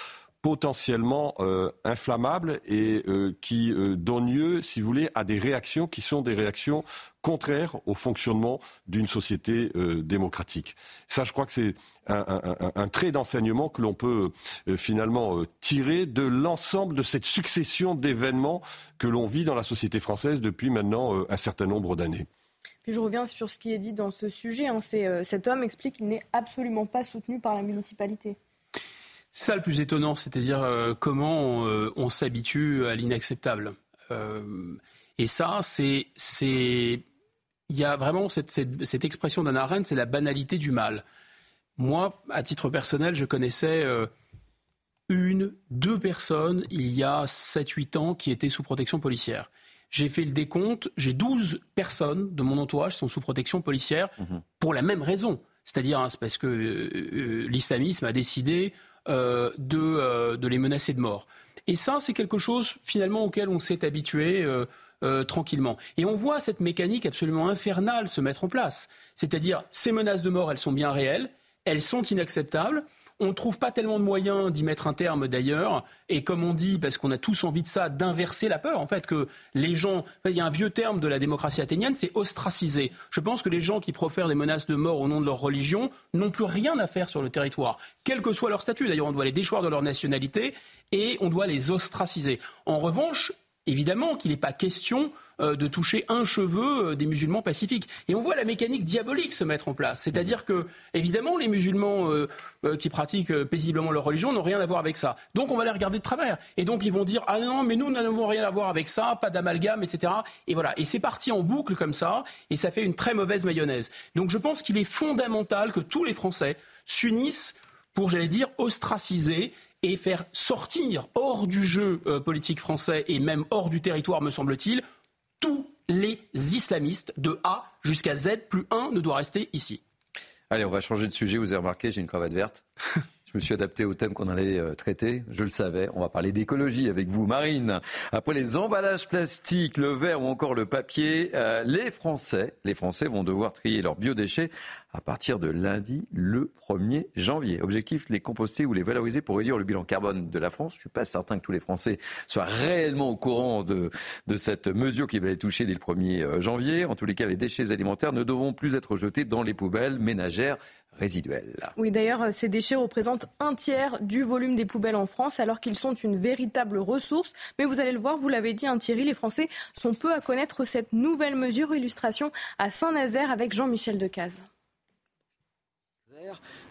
potentiellement euh, inflammable et euh, qui donne lieu, si vous voulez, à des réactions qui sont des réactions contraires au fonctionnement d'une société démocratique. Je crois que c'est un, trait d'enseignement que l'on peut finalement tirer de l'ensemble de cette succession d'événements que l'on vit dans la société française depuis maintenant un certain nombre d'années je reviens sur ce qui est dit dans ce sujet. Hein. Euh, cet homme explique qu'il n'est absolument pas soutenu par la municipalité. C'est ça le plus étonnant, c'est-à-dire euh, comment euh, on, s'habitue à l'inacceptable. et ça, c'est, il y a vraiment cette, cette, expression d'Anna Arendt, c'est la banalité du mal. Moi, à titre personnel, je connaissais une, deux personnes il y a 7-8 ans qui étaient sous protection policière. J'ai fait le décompte, j'ai 12 personnes de mon entourage qui sont sous protection policière mhm. pour la même raison. C'est-à-dire, hein, c'est parce que euh, euh, l'islamisme a décidé euh, de, de, les menacer de mort. Et ça, c'est quelque chose finalement auquel on s'est habitué tranquillement. Et on voit cette mécanique absolument infernale se mettre en place. C'est-à-dire, ces menaces de mort, elles sont bien réelles, elles sont inacceptables. On ne trouve pas tellement de moyens d'y mettre un terme d'ailleurs. Et comme on dit, parce qu'on a tous envie de ça, d'inverser la peur. En fait, que les gens. Il y a un vieux terme de la démocratie athénienne, c'est ostraciser. Je pense que les gens qui profèrent des menaces de mort au nom de leur religion n'ont plus rien à faire sur le territoire, quel que soit leur statut. D'ailleurs, on doit les déchoir de leur nationalité et on doit les ostraciser. En revanche, évidemment qu'il n'est pas question de toucher un cheveu euh, des musulmans pacifiques. Et on voit la mécanique diabolique se mettre en place. C'est-à-dire que, évidemment, les musulmans euh, qui pratiquent paisiblement leur religion n'ont rien à voir avec ça. Donc on va les regarder de travers. Et donc ils vont dire Ah non, mais nous n'avons rien à voir avec ça, pas d'amalgame, etc. Et voilà. Et c'est parti en boucle comme ça, et ça fait une très mauvaise mayonnaise. Donc je pense qu'il est fondamental que tous les Français s'unissent pour, j'allais dire, ostraciser et faire sortir hors du jeu politique français et même hors du territoire, me semble-t-il, tous les islamistes de A jusqu'à Z, plus un ne doit rester ici. Allez, on va changer de sujet. Vous avez remarqué, j'ai une cravate verte. Je me suis adapté au thème qu'on allait euh, traiter. Je le savais. On va parler d'écologie avec vous, Marine. Après les emballages plastiques, le verre ou encore le papier, euh, les Français, les Français vont devoir trier leurs biodéchets à partir de lundi, le 1er janvier. Objectif, les composter ou les valoriser pour réduire le bilan carbone de la France. Je ne suis pas certain que tous les Français soient réellement au courant de, de cette mesure qui va les toucher dès le 1er euh, janvier. En tous les cas, les déchets alimentaires ne devront plus être jetés dans les poubelles ménagères Oui, d'ailleurs, ces déchets représentent un tiers du volume des poubelles en France, alors qu'ils sont une véritable ressource. Mais vous allez le voir, vous l'avez dit, hein, Thierry, les Français sont peu à connaître cette nouvelle mesure. Illustration à Saint-Nazaire avec Jean-Michel Decaze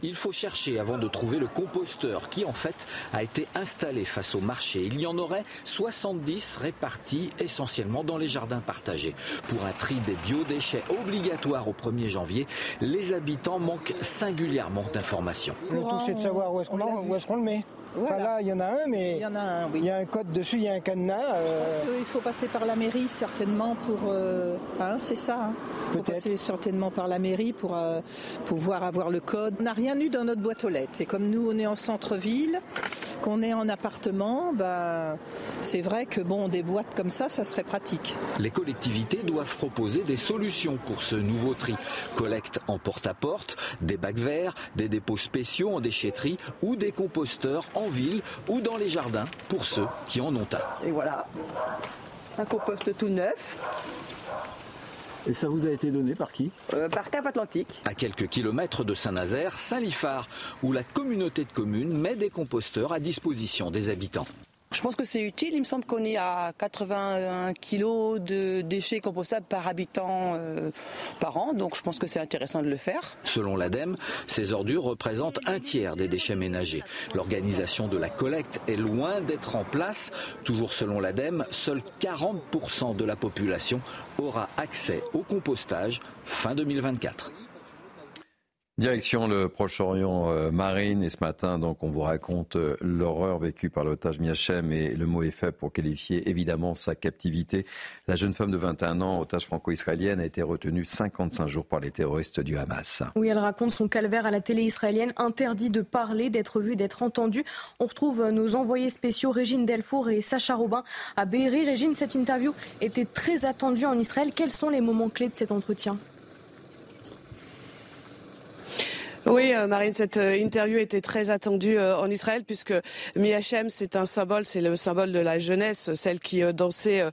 il faut chercher avant de trouver le composteur qui en fait a été installé face au marché. Il y en aurait 70 répartis essentiellement dans les jardins partagés. Pour un tri des biodéchets obligatoire au 1er janvier, les habitants manquent singulièrement d'informations. Le tout c'est de savoir où est-ce qu'on le met là, il y en a un, mais il y, a il y a un code dessus, il y a un cadenas. Euh... Il faut passer par la mairie certainement pour... Euh... Hein, c'est ça. Hein. Peut-être. passer certainement par la mairie pour euh, pouvoir avoir le code. On n'a rien eu dans notre boîte aux lettres. Et comme nous, on est en centre-ville, qu'on est en appartement, ben, c'est vrai que bon, des boîtes comme ça, ça serait pratique. Les collectivités doivent proposer des solutions pour ce nouveau tri. Collecte en porte-à-porte, des bacs verts, des dépôts spéciaux en déchetterie ou des composteurs en ville ou dans les jardins pour ceux qui en ont un. Et voilà, un compost tout neuf. Et ça vous a été donné par qui? Euh, Par Cap Atlantique. À quelques kilomètres de Saint-Nazaire, Saint-Lifard, où la communauté de communes met des composteurs à disposition des habitants. Je pense que c'est utile. Il me semble qu'on est à 81 kg de déchets compostables par habitant euh, par an. Donc je pense que c'est intéressant de le faire. Selon l'ADEME, ces ordures représentent un tiers des déchets ménagers. L'organisation de la collecte est loin d'être en place. Toujours selon l'ADEME, seuls 40% de la population aura accès au compostage fin 2024. Direction le Proche-Orient euh, marine et ce matin donc on vous raconte euh, l'horreur vécue par l'otage Miachem et le mot est fait pour qualifier évidemment sa captivité. La jeune femme de 21 ans, otage franco-israélienne, a été retenue 55 jours par les terroristes du Hamas. Oui, elle raconte son calvaire à la télé israélienne, interdit de parler, d'être vue, d'être entendue. On retrouve nos envoyés spéciaux Régine Delfour et Sacha Robin à Be'eri. Régine, cette interview était très attendue en Israël. Quels sont les moments clés de cet entretien? Oui, euh, Marine, cette euh, interview était très attendue euh, en Israël puisque Miachem, c'est un symbole, c'est le symbole de la jeunesse, celle qui dansait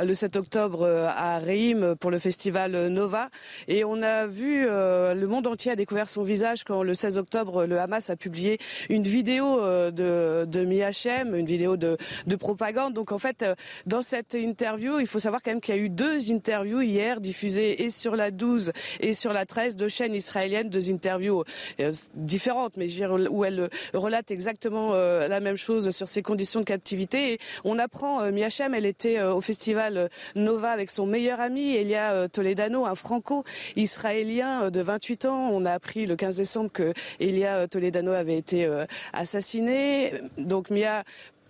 le 7 octobre à Reim pour le festival Nova. Et on a vu, le monde entier a découvert son visage quand le 16 octobre, le Hamas a publié une vidéo de, de Miachem, une vidéo de, de propagande. Donc en fait, dans cette interview, il faut savoir quand même qu'il y a eu deux interviews hier diffusées et sur la 12 et sur la 13, deux chaînes israéliennes, deux interviews différente, mais où elle relate exactement euh, la même chose sur ses conditions de captivité. On apprend, euh, Miachem, elle était au festival Nova avec son meilleur ami, Elia Toledano, un franco-israélien de 28 ans. On a appris le 15 décembre que Elia Toledano avait été assassiné. Donc Mia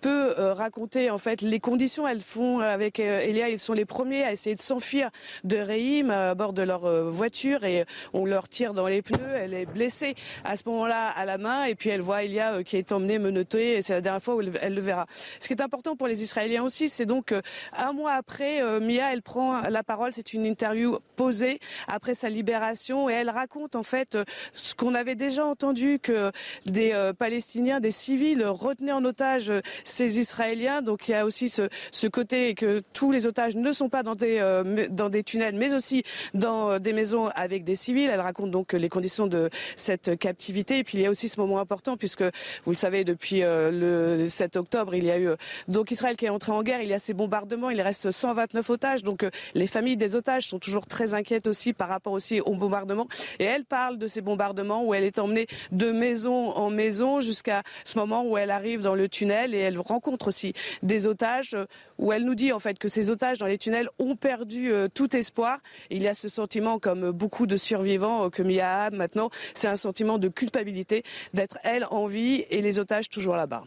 euh, raconter en fait les conditions. Elles font euh, avec euh, Elia, ils sont les premiers à essayer de s'enfuir de Reim à bord de leur voiture et on leur tire dans les pneus. Elle est blessée à ce moment-là à la main et puis elle voit Elia qui est emmenée menottée et c'est la dernière fois où elle, le verra. Ce qui est important pour les Israéliens aussi, c'est donc un mois après, Mia, elle prend la parole. C'est une interview posée après sa libération et elle raconte en fait ce qu'on avait déjà entendu que des Palestiniens, des civils retenaient en otage ces Israéliens. Donc il y a aussi ce, ce côté que tous les otages ne sont pas dans des, euh, dans des tunnels, mais aussi dans euh, des maisons avec des civils. Elle raconte donc les conditions de cette captivité. Et puis il y a aussi ce moment important, puisque vous le savez, depuis euh, le 7 octobre, il y a eu donc Israël qui est entré en guerre. Il y a ces bombardements. Il reste 129 otages. Donc les familles des otages sont toujours très inquiètes aussi par rapport aussi aux bombardements. Et elle parle de ces bombardements où elle est emmenée de maison en maison jusqu'à ce moment où elle arrive dans le tunnel et elle rencontre aussi des otages euh, où elle nous dit en fait que ces otages dans les tunnels ont perdu euh, tout espoir. il y a ce sentiment, comme beaucoup de survivants, euh, que Mia maintenant, c'est un sentiment de culpabilité d'être elle en vie et les otages toujours là-bas.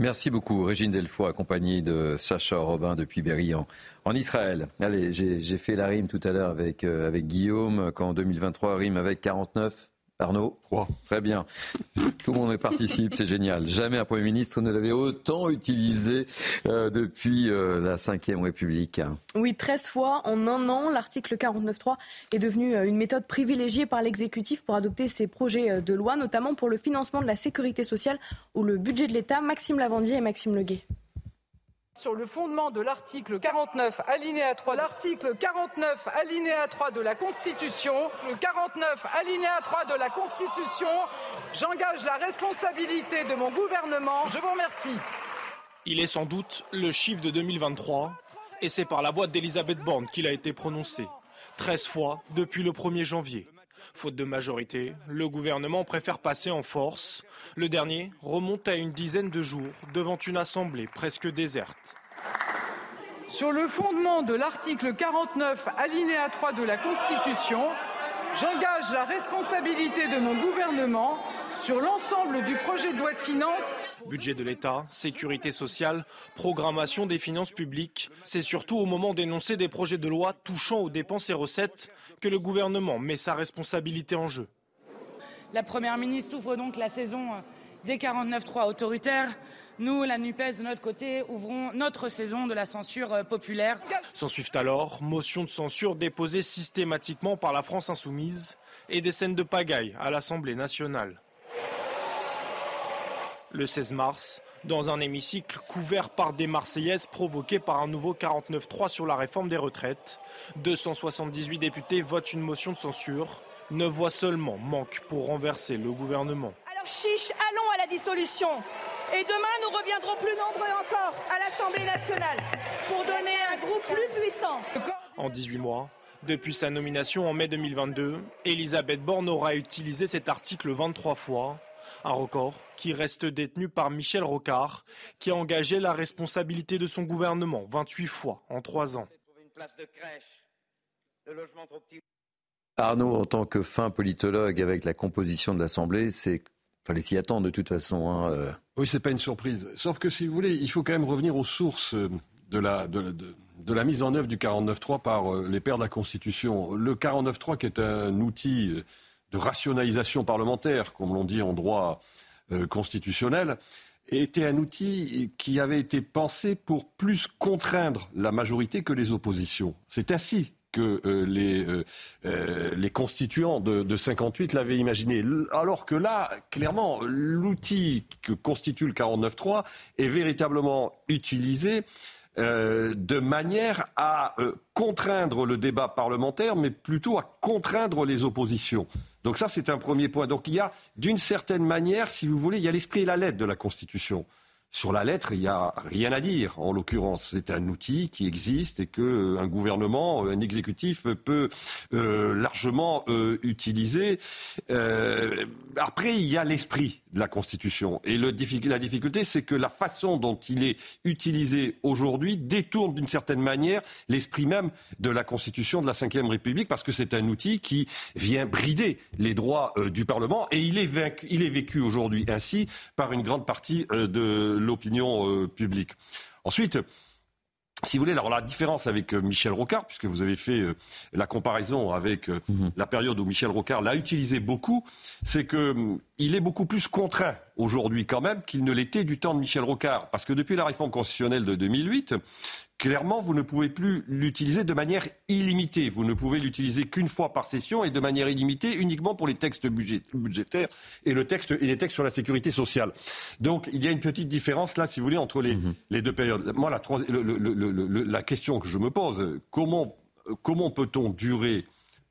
Merci beaucoup, Régine Delfoy, accompagnée de Sacha Robin depuis Berry en, Israël. Allez, j'ai fait la rime tout à l'heure avec, avec Guillaume, qu'en 2023, rime avec 49 Arnaud 3. Très bien. Tout le monde participe, c'est génial. Jamais un Premier ministre ne l'avait autant utilisé euh, depuis euh, la Ve République. Oui, 13 fois en un an, l'article 49.3 est devenu euh, une méthode privilégiée par l'exécutif pour adopter ses projets de loi, notamment pour le financement de la sécurité sociale ou le budget de l'État. Maxime Lavandier et Maxime Leguet sur le fondement de l'article 49 alinéa 3 l'article 49 alinéa 3 de la Constitution, le 49 alinéa 3 de la Constitution, j'engage la responsabilité de mon gouvernement. Je vous remercie. Il est sans doute le chiffre de 2023 et c'est par la voix d'Elisabeth Borne qu'il a été prononcé 13 fois depuis le 1er janvier. Faute de majorité, le gouvernement préfère passer en force. Le dernier remonte à une dizaine de jours devant une assemblée presque déserte. Sur le fondement de l'article 49, alinéa 3 de la Constitution, j'engage la responsabilité de mon gouvernement sur l'ensemble du projet de loi de finances. Budget de l'État, sécurité sociale, programmation des finances publiques, c'est surtout au moment d'énoncer des projets de loi touchant aux dépenses et recettes que le gouvernement met sa responsabilité en jeu. La Première ministre ouvre donc la saison des 49-3 autoritaires. Nous, la NUPES, de notre côté, ouvrons notre saison de la censure populaire. S'en suivent alors motions de censure déposées systématiquement par la France insoumise et des scènes de pagaille à l'Assemblée nationale. Le 16 mars, dans un hémicycle couvert par des Marseillaises provoquées par un nouveau 49-3 sur la réforme des retraites, 278 députés votent une motion de censure. Neuf voix seulement manquent pour renverser le gouvernement. Alors chiche, allons à la dissolution. Et demain, nous reviendrons plus nombreux encore à l'Assemblée nationale pour donner un groupe plus puissant. En 18 mois, depuis sa nomination en mai 2022, Elisabeth Borne aura utilisé cet article 23 fois un record qui reste détenu par Michel Rocard, qui a engagé la responsabilité de son gouvernement 28 fois en trois ans. Arnaud, en tant que fin politologue avec la composition de l'Assemblée, c'est fallait s'y attendre de toute façon. Hein, euh. Oui, c'est pas une surprise. Sauf que si vous voulez, il faut quand même revenir aux sources de la, de, la mise en œuvre du 49.3 par euh, les pères de la Constitution. Le 49.3 qui est un outil euh, de rationalisation parlementaire, comme l'on dit en droit euh, constitutionnel, était un outil qui avait été pensé pour plus contraindre la majorité que les oppositions. C'est ainsi que euh, les, euh, les constituants de, de 58 l'avaient imaginé. Alors que là, clairement, l'outil que constitue le 49.3 est véritablement utilisé de manière à contraindre le débat parlementaire, mais plutôt à contraindre les oppositions. Donc ça, c'est un premier point. Donc il y a, d'une certaine manière, si vous voulez, il y a l'esprit et la lettre de la Constitution. Sur la lettre, il n'y a rien à dire. En l'occurrence, c'est un outil qui existe et que euh, un gouvernement, un exécutif peut euh, largement euh, utiliser. après, il y a l'esprit de la Constitution. Et le, la difficulté, c'est que la façon dont il est utilisé aujourd'hui détourne d'une certaine manière l'esprit même de la Constitution de la Ve République, parce que c'est un outil qui vient brider les droits du Parlement. Et il est, il est vécu aujourd'hui ainsi par une grande partie de l'opinion euh, publique. Ensuite, si vous voulez, alors la différence avec euh, Michel Rocard, puisque vous avez fait euh, la comparaison avec mhm. la période où Michel Rocard l'a utilisé beaucoup, c'est qu'il est beaucoup plus contraint aujourd'hui quand même qu'il ne l'était du temps de Michel Rocard. Parce que depuis la réforme constitutionnelle de 2008, clairement, vous ne pouvez plus l'utiliser de manière illimitée. Vous ne pouvez l'utiliser qu'une fois par session et de manière illimitée uniquement pour les textes budgétaires et, le texte, et les textes sur la sécurité sociale. Donc, il y a une petite différence là, si vous voulez, entre les, mhm. les deux périodes. Moi, la, la, question que je me pose, comment, comment peut-on durer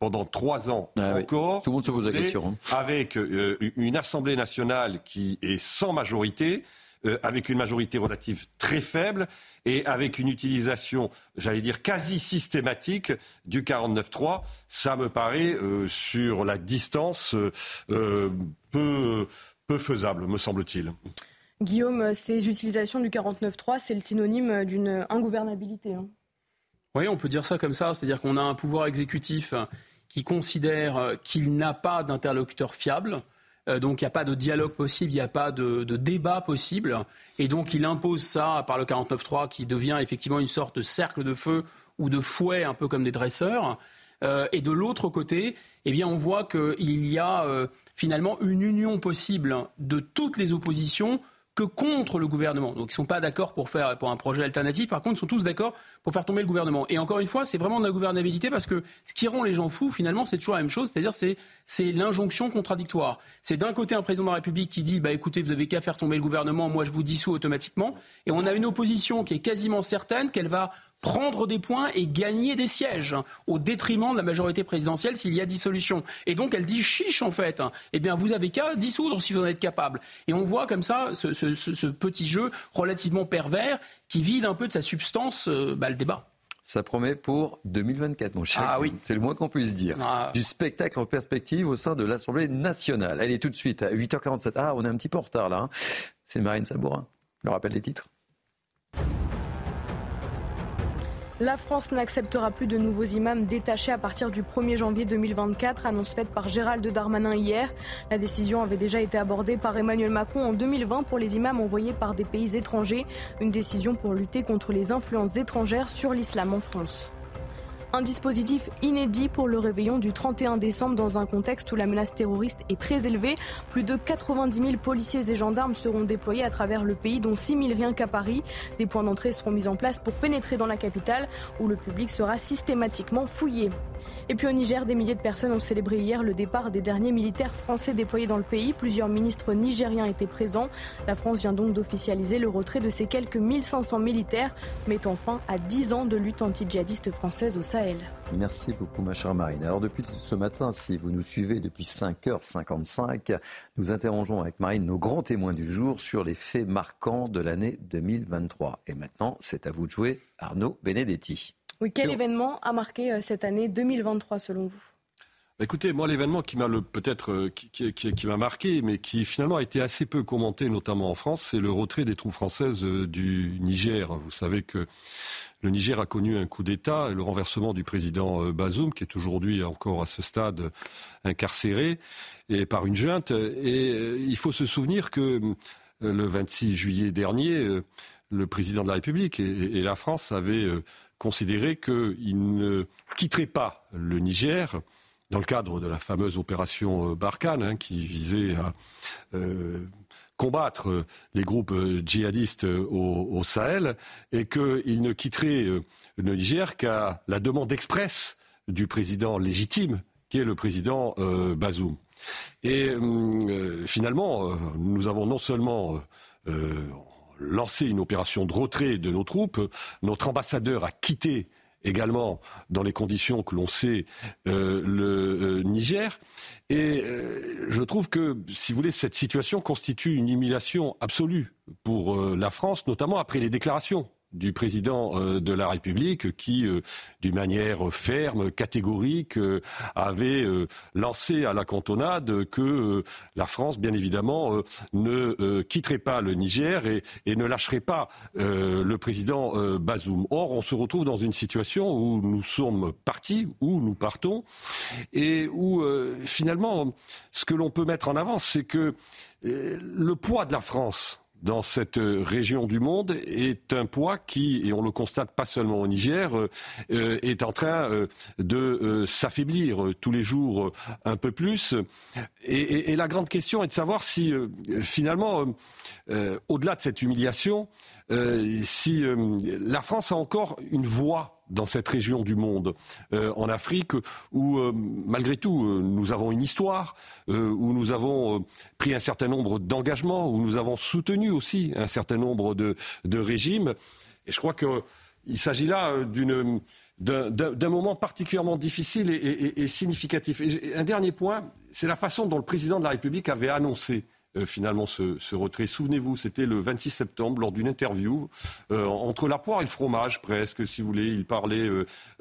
pendant trois ans ah encore. Tout le monde se pose la question. Hein. Avec euh, une Assemblée nationale qui est sans majorité, euh, avec une majorité relative très faible et avec une utilisation, j'allais dire, quasi systématique du 49-3. Ça me paraît, euh, sur la distance, peu, peu faisable, me semble-t-il. Guillaume, ces utilisations du 49-3, c'est le synonyme d'une ingouvernabilité. Hein. Oui, on peut dire ça comme ça, c'est-à-dire qu'on a un pouvoir exécutif qui considère qu'il n'a pas d'interlocuteur fiable, euh, donc il n'y a pas de dialogue possible, il n'y a pas de, débat possible. Et donc il impose ça par le 49.3 qui devient effectivement une sorte de cercle de feu ou de fouet, un peu comme des dresseurs. et de l'autre côté, eh bien, on voit qu'il y a finalement une union possible de toutes les oppositions que contre le gouvernement. Donc ils ne sont pas d'accord pour faire pour un projet alternatif. Par contre, ils sont tous d'accord pour faire tomber le gouvernement. Et encore une fois, c'est vraiment de la gouvernabilité parce que ce qui rend les gens fous, finalement, c'est toujours la même chose. C'est-à-dire, c'est c'est l'injonction contradictoire. C'est d'un côté un président de la République qui dit, bah écoutez, vous avez qu'à faire tomber le gouvernement, moi je vous dissous automatiquement. Et on a une opposition qui est quasiment certaine qu'elle va prendre des points et gagner des sièges au détriment de la majorité présidentielle s'il y a dissolution. Et donc elle dit chiche en fait. Eh bien vous avez qu'à dissoudre si vous en êtes capable. Et on voit comme ça ce, petit jeu relativement pervers qui vide un peu de sa substance euh, bah, le débat. Ça promet pour 2024, mon cher. Ah oui. C'est le moins qu'on puisse dire. Ah. Du spectacle en perspective au sein de l'Assemblée nationale. Allez, tout de suite, à 8h47. Ah, on est un petit peu en retard là. Hein. C'est Marine Sabourin. Le rappel des titres. La France n'acceptera plus de nouveaux imams détachés à partir du 1er janvier 2024, annonce faite par Gérald Darmanin hier. La décision avait déjà été abordée par Emmanuel Macron en 2020 pour les imams envoyés par des pays étrangers, une décision pour lutter contre les influences étrangères sur l'islam en France. Un dispositif inédit pour le réveillon du 31 décembre dans un contexte où la menace terroriste est très élevée. Plus de 90 000 policiers et gendarmes seront déployés à travers le pays, dont 6 000 rien qu'à Paris. Des points d'entrée seront mis en place pour pénétrer dans la capitale, où le public sera systématiquement fouillé. Et puis au Niger, des milliers de personnes ont célébré hier le départ des derniers militaires français déployés dans le pays. Plusieurs ministres nigériens étaient présents. La France vient donc d'officialiser le retrait de ces quelques 1500 militaires, mettant fin à 10 ans de lutte anti-djihadiste française au Sahel. Merci beaucoup, ma chère Marine. Alors, depuis ce matin, si vous nous suivez depuis 5h55, nous interrogeons avec Marine nos grands témoins du jour sur les faits marquants de l'année 2023. Et maintenant, c'est à vous de jouer, Arnaud Benedetti. Oui, quel événement a marqué euh, cette année 2023 selon vous? Bah, Écoutez, moi, l'événement qui m'a peut-être euh, qui, m'a marqué, mais qui finalement a été assez peu commenté, notamment en France, c'est le retrait des troupes françaises euh, du Niger. Vous savez que le Niger a connu un coup d'État, le renversement du président Bazoum, qui est aujourd'hui encore à ce stade incarcéré et par une junte. Et il faut se souvenir que le 26 juillet dernier, le président de la République et, la France avaient considéré qu'il ne quitterait pas le Niger dans le cadre de la fameuse opération euh, Barkhane, hein, qui visait à euh, combattre les groupes euh, djihadistes au, Sahel, et qu'il ne quitterait le Niger qu'à la demande expresse du président légitime, qui est le président Bazoum. Et finalement, nous avons non seulement lancé une opération de retrait de nos troupes. Notre ambassadeur a quitté également dans les conditions que l'on sait euh, le euh, Niger. Et euh, je trouve que, si vous voulez, cette situation constitue une humiliation absolue pour la France, notamment après les déclarations du président euh, de la République qui, euh, d'une manière ferme, catégorique, euh, avait lancé à la cantonade que la France, bien évidemment, ne quitterait pas le Niger et, et ne lâcherait pas le président Bazoum. Or, on se retrouve dans une situation où nous sommes partis, où nous partons, et où finalement, ce que l'on peut mettre en avant, c'est que le poids de la France dans cette région du monde est un poids qui, et on le constate pas seulement au Niger, euh, euh, est en train euh, de s'affaiblir tous les jours un peu plus. Et, la grande question est de savoir si finalement, au-delà de cette humiliation, si la France a encore une voix dans cette région du monde, euh, en Afrique, où euh, malgré tout euh, nous avons une histoire, où nous avons pris un certain nombre d'engagements, où nous avons soutenu aussi un certain nombre de, régimes. Et je crois qu'il s'agit là d'un moment particulièrement difficile et, significatif. Un dernier point, c'est la façon dont le président de la République avait annoncé euh, finalement ce, retrait. Souvenez-vous, c'était le 26 septembre lors d'une interview euh, entre la poire et le fromage presque, si vous voulez. Il parlait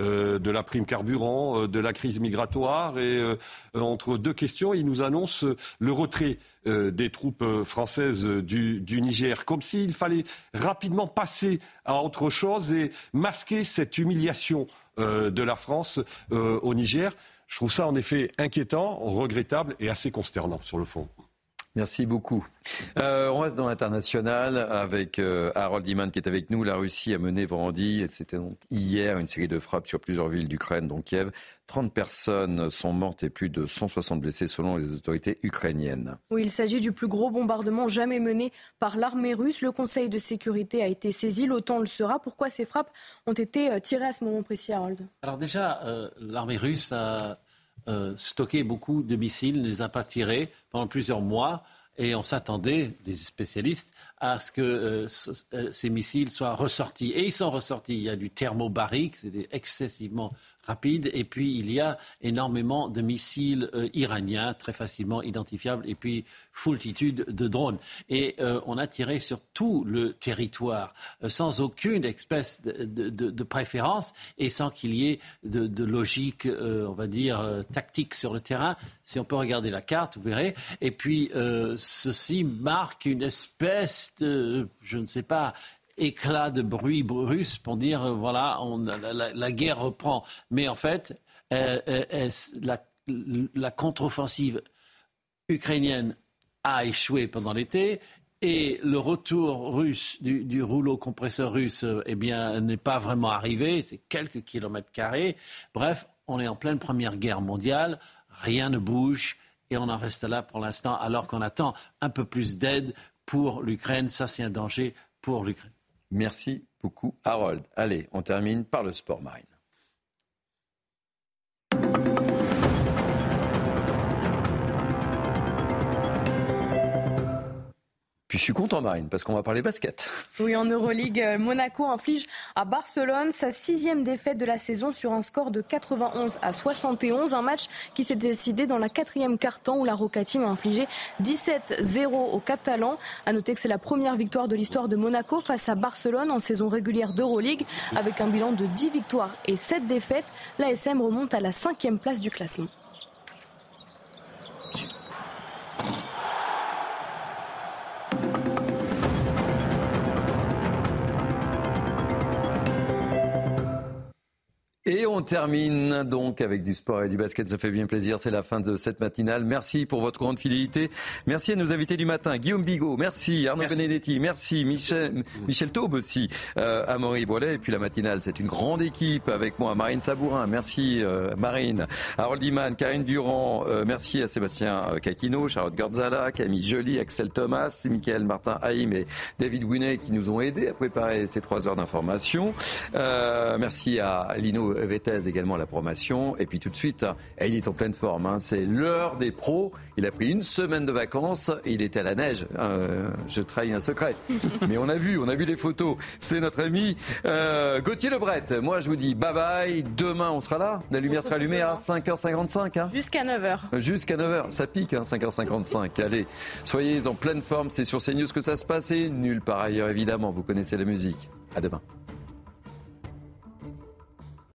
euh, de la prime carburant, de la crise migratoire et entre deux questions, il nous annonce le retrait des troupes françaises du, du Niger, comme s'il fallait rapidement passer à autre chose et masquer cette humiliation de la France au Niger. Je trouve ça en effet inquiétant, regrettable et assez consternant sur le fond. Merci beaucoup. Euh, on reste dans l'international avec euh, Harold Iman qui est avec nous. La Russie a mené vendredi, c'était hier, une série de frappes sur plusieurs villes d'Ukraine, dont Kiev. 30 personnes sont mortes et plus de 160 blessés selon les autorités ukrainiennes. Oui, il s'agit du plus gros bombardement jamais mené par l'armée russe. Le Conseil de sécurité a été saisi, l'OTAN le sera. Pourquoi ces frappes ont été euh, tirées à ce moment précis, Harold? Alors déjà, l'armée russe a euh, stocké beaucoup de missiles, ne les a pas tirés pendant plusieurs mois. Et on s'attendait, des spécialistes, à ce que euh, euh, ces missiles soient ressortis. Et ils sont ressortis. Il y a du thermobarique, c'était excessivement rapide. Et puis, il y a énormément de missiles euh, iraniens, très facilement identifiables, et puis foultitude de drones. Et euh, on a tiré sur tout le territoire, euh, sans aucune espèce de, de, de, préférence et sans qu'il y ait de, logique, on va dire, tactique sur le terrain. Si on peut regarder la carte, vous verrez. Et puis, ceci marque une espèce de, je ne sais pas, éclat de bruit russe pour dire euh, voilà, la, guerre reprend. Mais en fait, euh, euh, la, contre-offensive ukrainienne a échoué pendant l'été. Et le retour russe du, rouleau compresseur russe, eh bien, n'est pas vraiment arrivé. C'est quelques kilomètres carrés. Bref, on est en pleine première guerre mondiale. Rien ne bouge et on en reste là pour l'instant, alors qu'on attend un peu plus d'aide pour l'Ukraine. Ça, c'est un danger pour l'Ukraine. Merci beaucoup, Harold. Allez, on termine par le sport marine. Puis je suis content, Marine, parce qu'on va parler basket. Oui, en Euroleague, euh, Monaco inflige à Barcelone sa sixième défaite de la saison sur un score de 91 à 71. Un match qui s'est décidé dans la quatrième quart-temps où la Roca Team a infligé 17-0 aux Catalans. À noter que c'est la première victoire de l'histoire de Monaco face à Barcelone en saison régulière d'Euroleague. Avec un bilan de 10 victoires et 7 défaites, l'ASM remonte à la cinquième place du classement. Et on termine donc avec du sport et du basket. Ça fait bien plaisir. C'est la fin de cette matinale. Merci pour votre grande fidélité. Merci à nos invités du matin. Guillaume Bigot, merci. Arnaud Benedetti, merci. Michel, Michel Taube aussi. Euh, Amaury Boilet. Et puis la matinale, c'est une grande équipe avec moi. Marine Sabourin, merci euh, Marine. Harold Iman, Karine Durand, euh, merci à Sébastien Kakino, Charlotte Gordzala, Camille Joly, Axel Thomas, Michael Martin Haïm et David Gouinet qui nous ont aidés à préparer ces trois heures d'information. Euh, merci à Lino Vétez également la promotion. Et puis tout de suite, il est en pleine forme. Hein. C'est l'heure des pros. Il a pris une semaine de vacances et il était à la neige. Euh, je trahis un secret. Mais on a vu, on a vu les photos. C'est notre ami euh, Gauthier Lebret. Moi, je vous dis bye bye. Demain, on sera là. La lumière sera allumée à 5h55. Hein. Jusqu'à 9h. Jusqu'à 9h. Ça pique, 5h55. Hein, Allez, soyez en pleine forme. C'est sur CNews que ça se passe et nulle part ailleurs, évidemment. Vous connaissez la musique. À demain.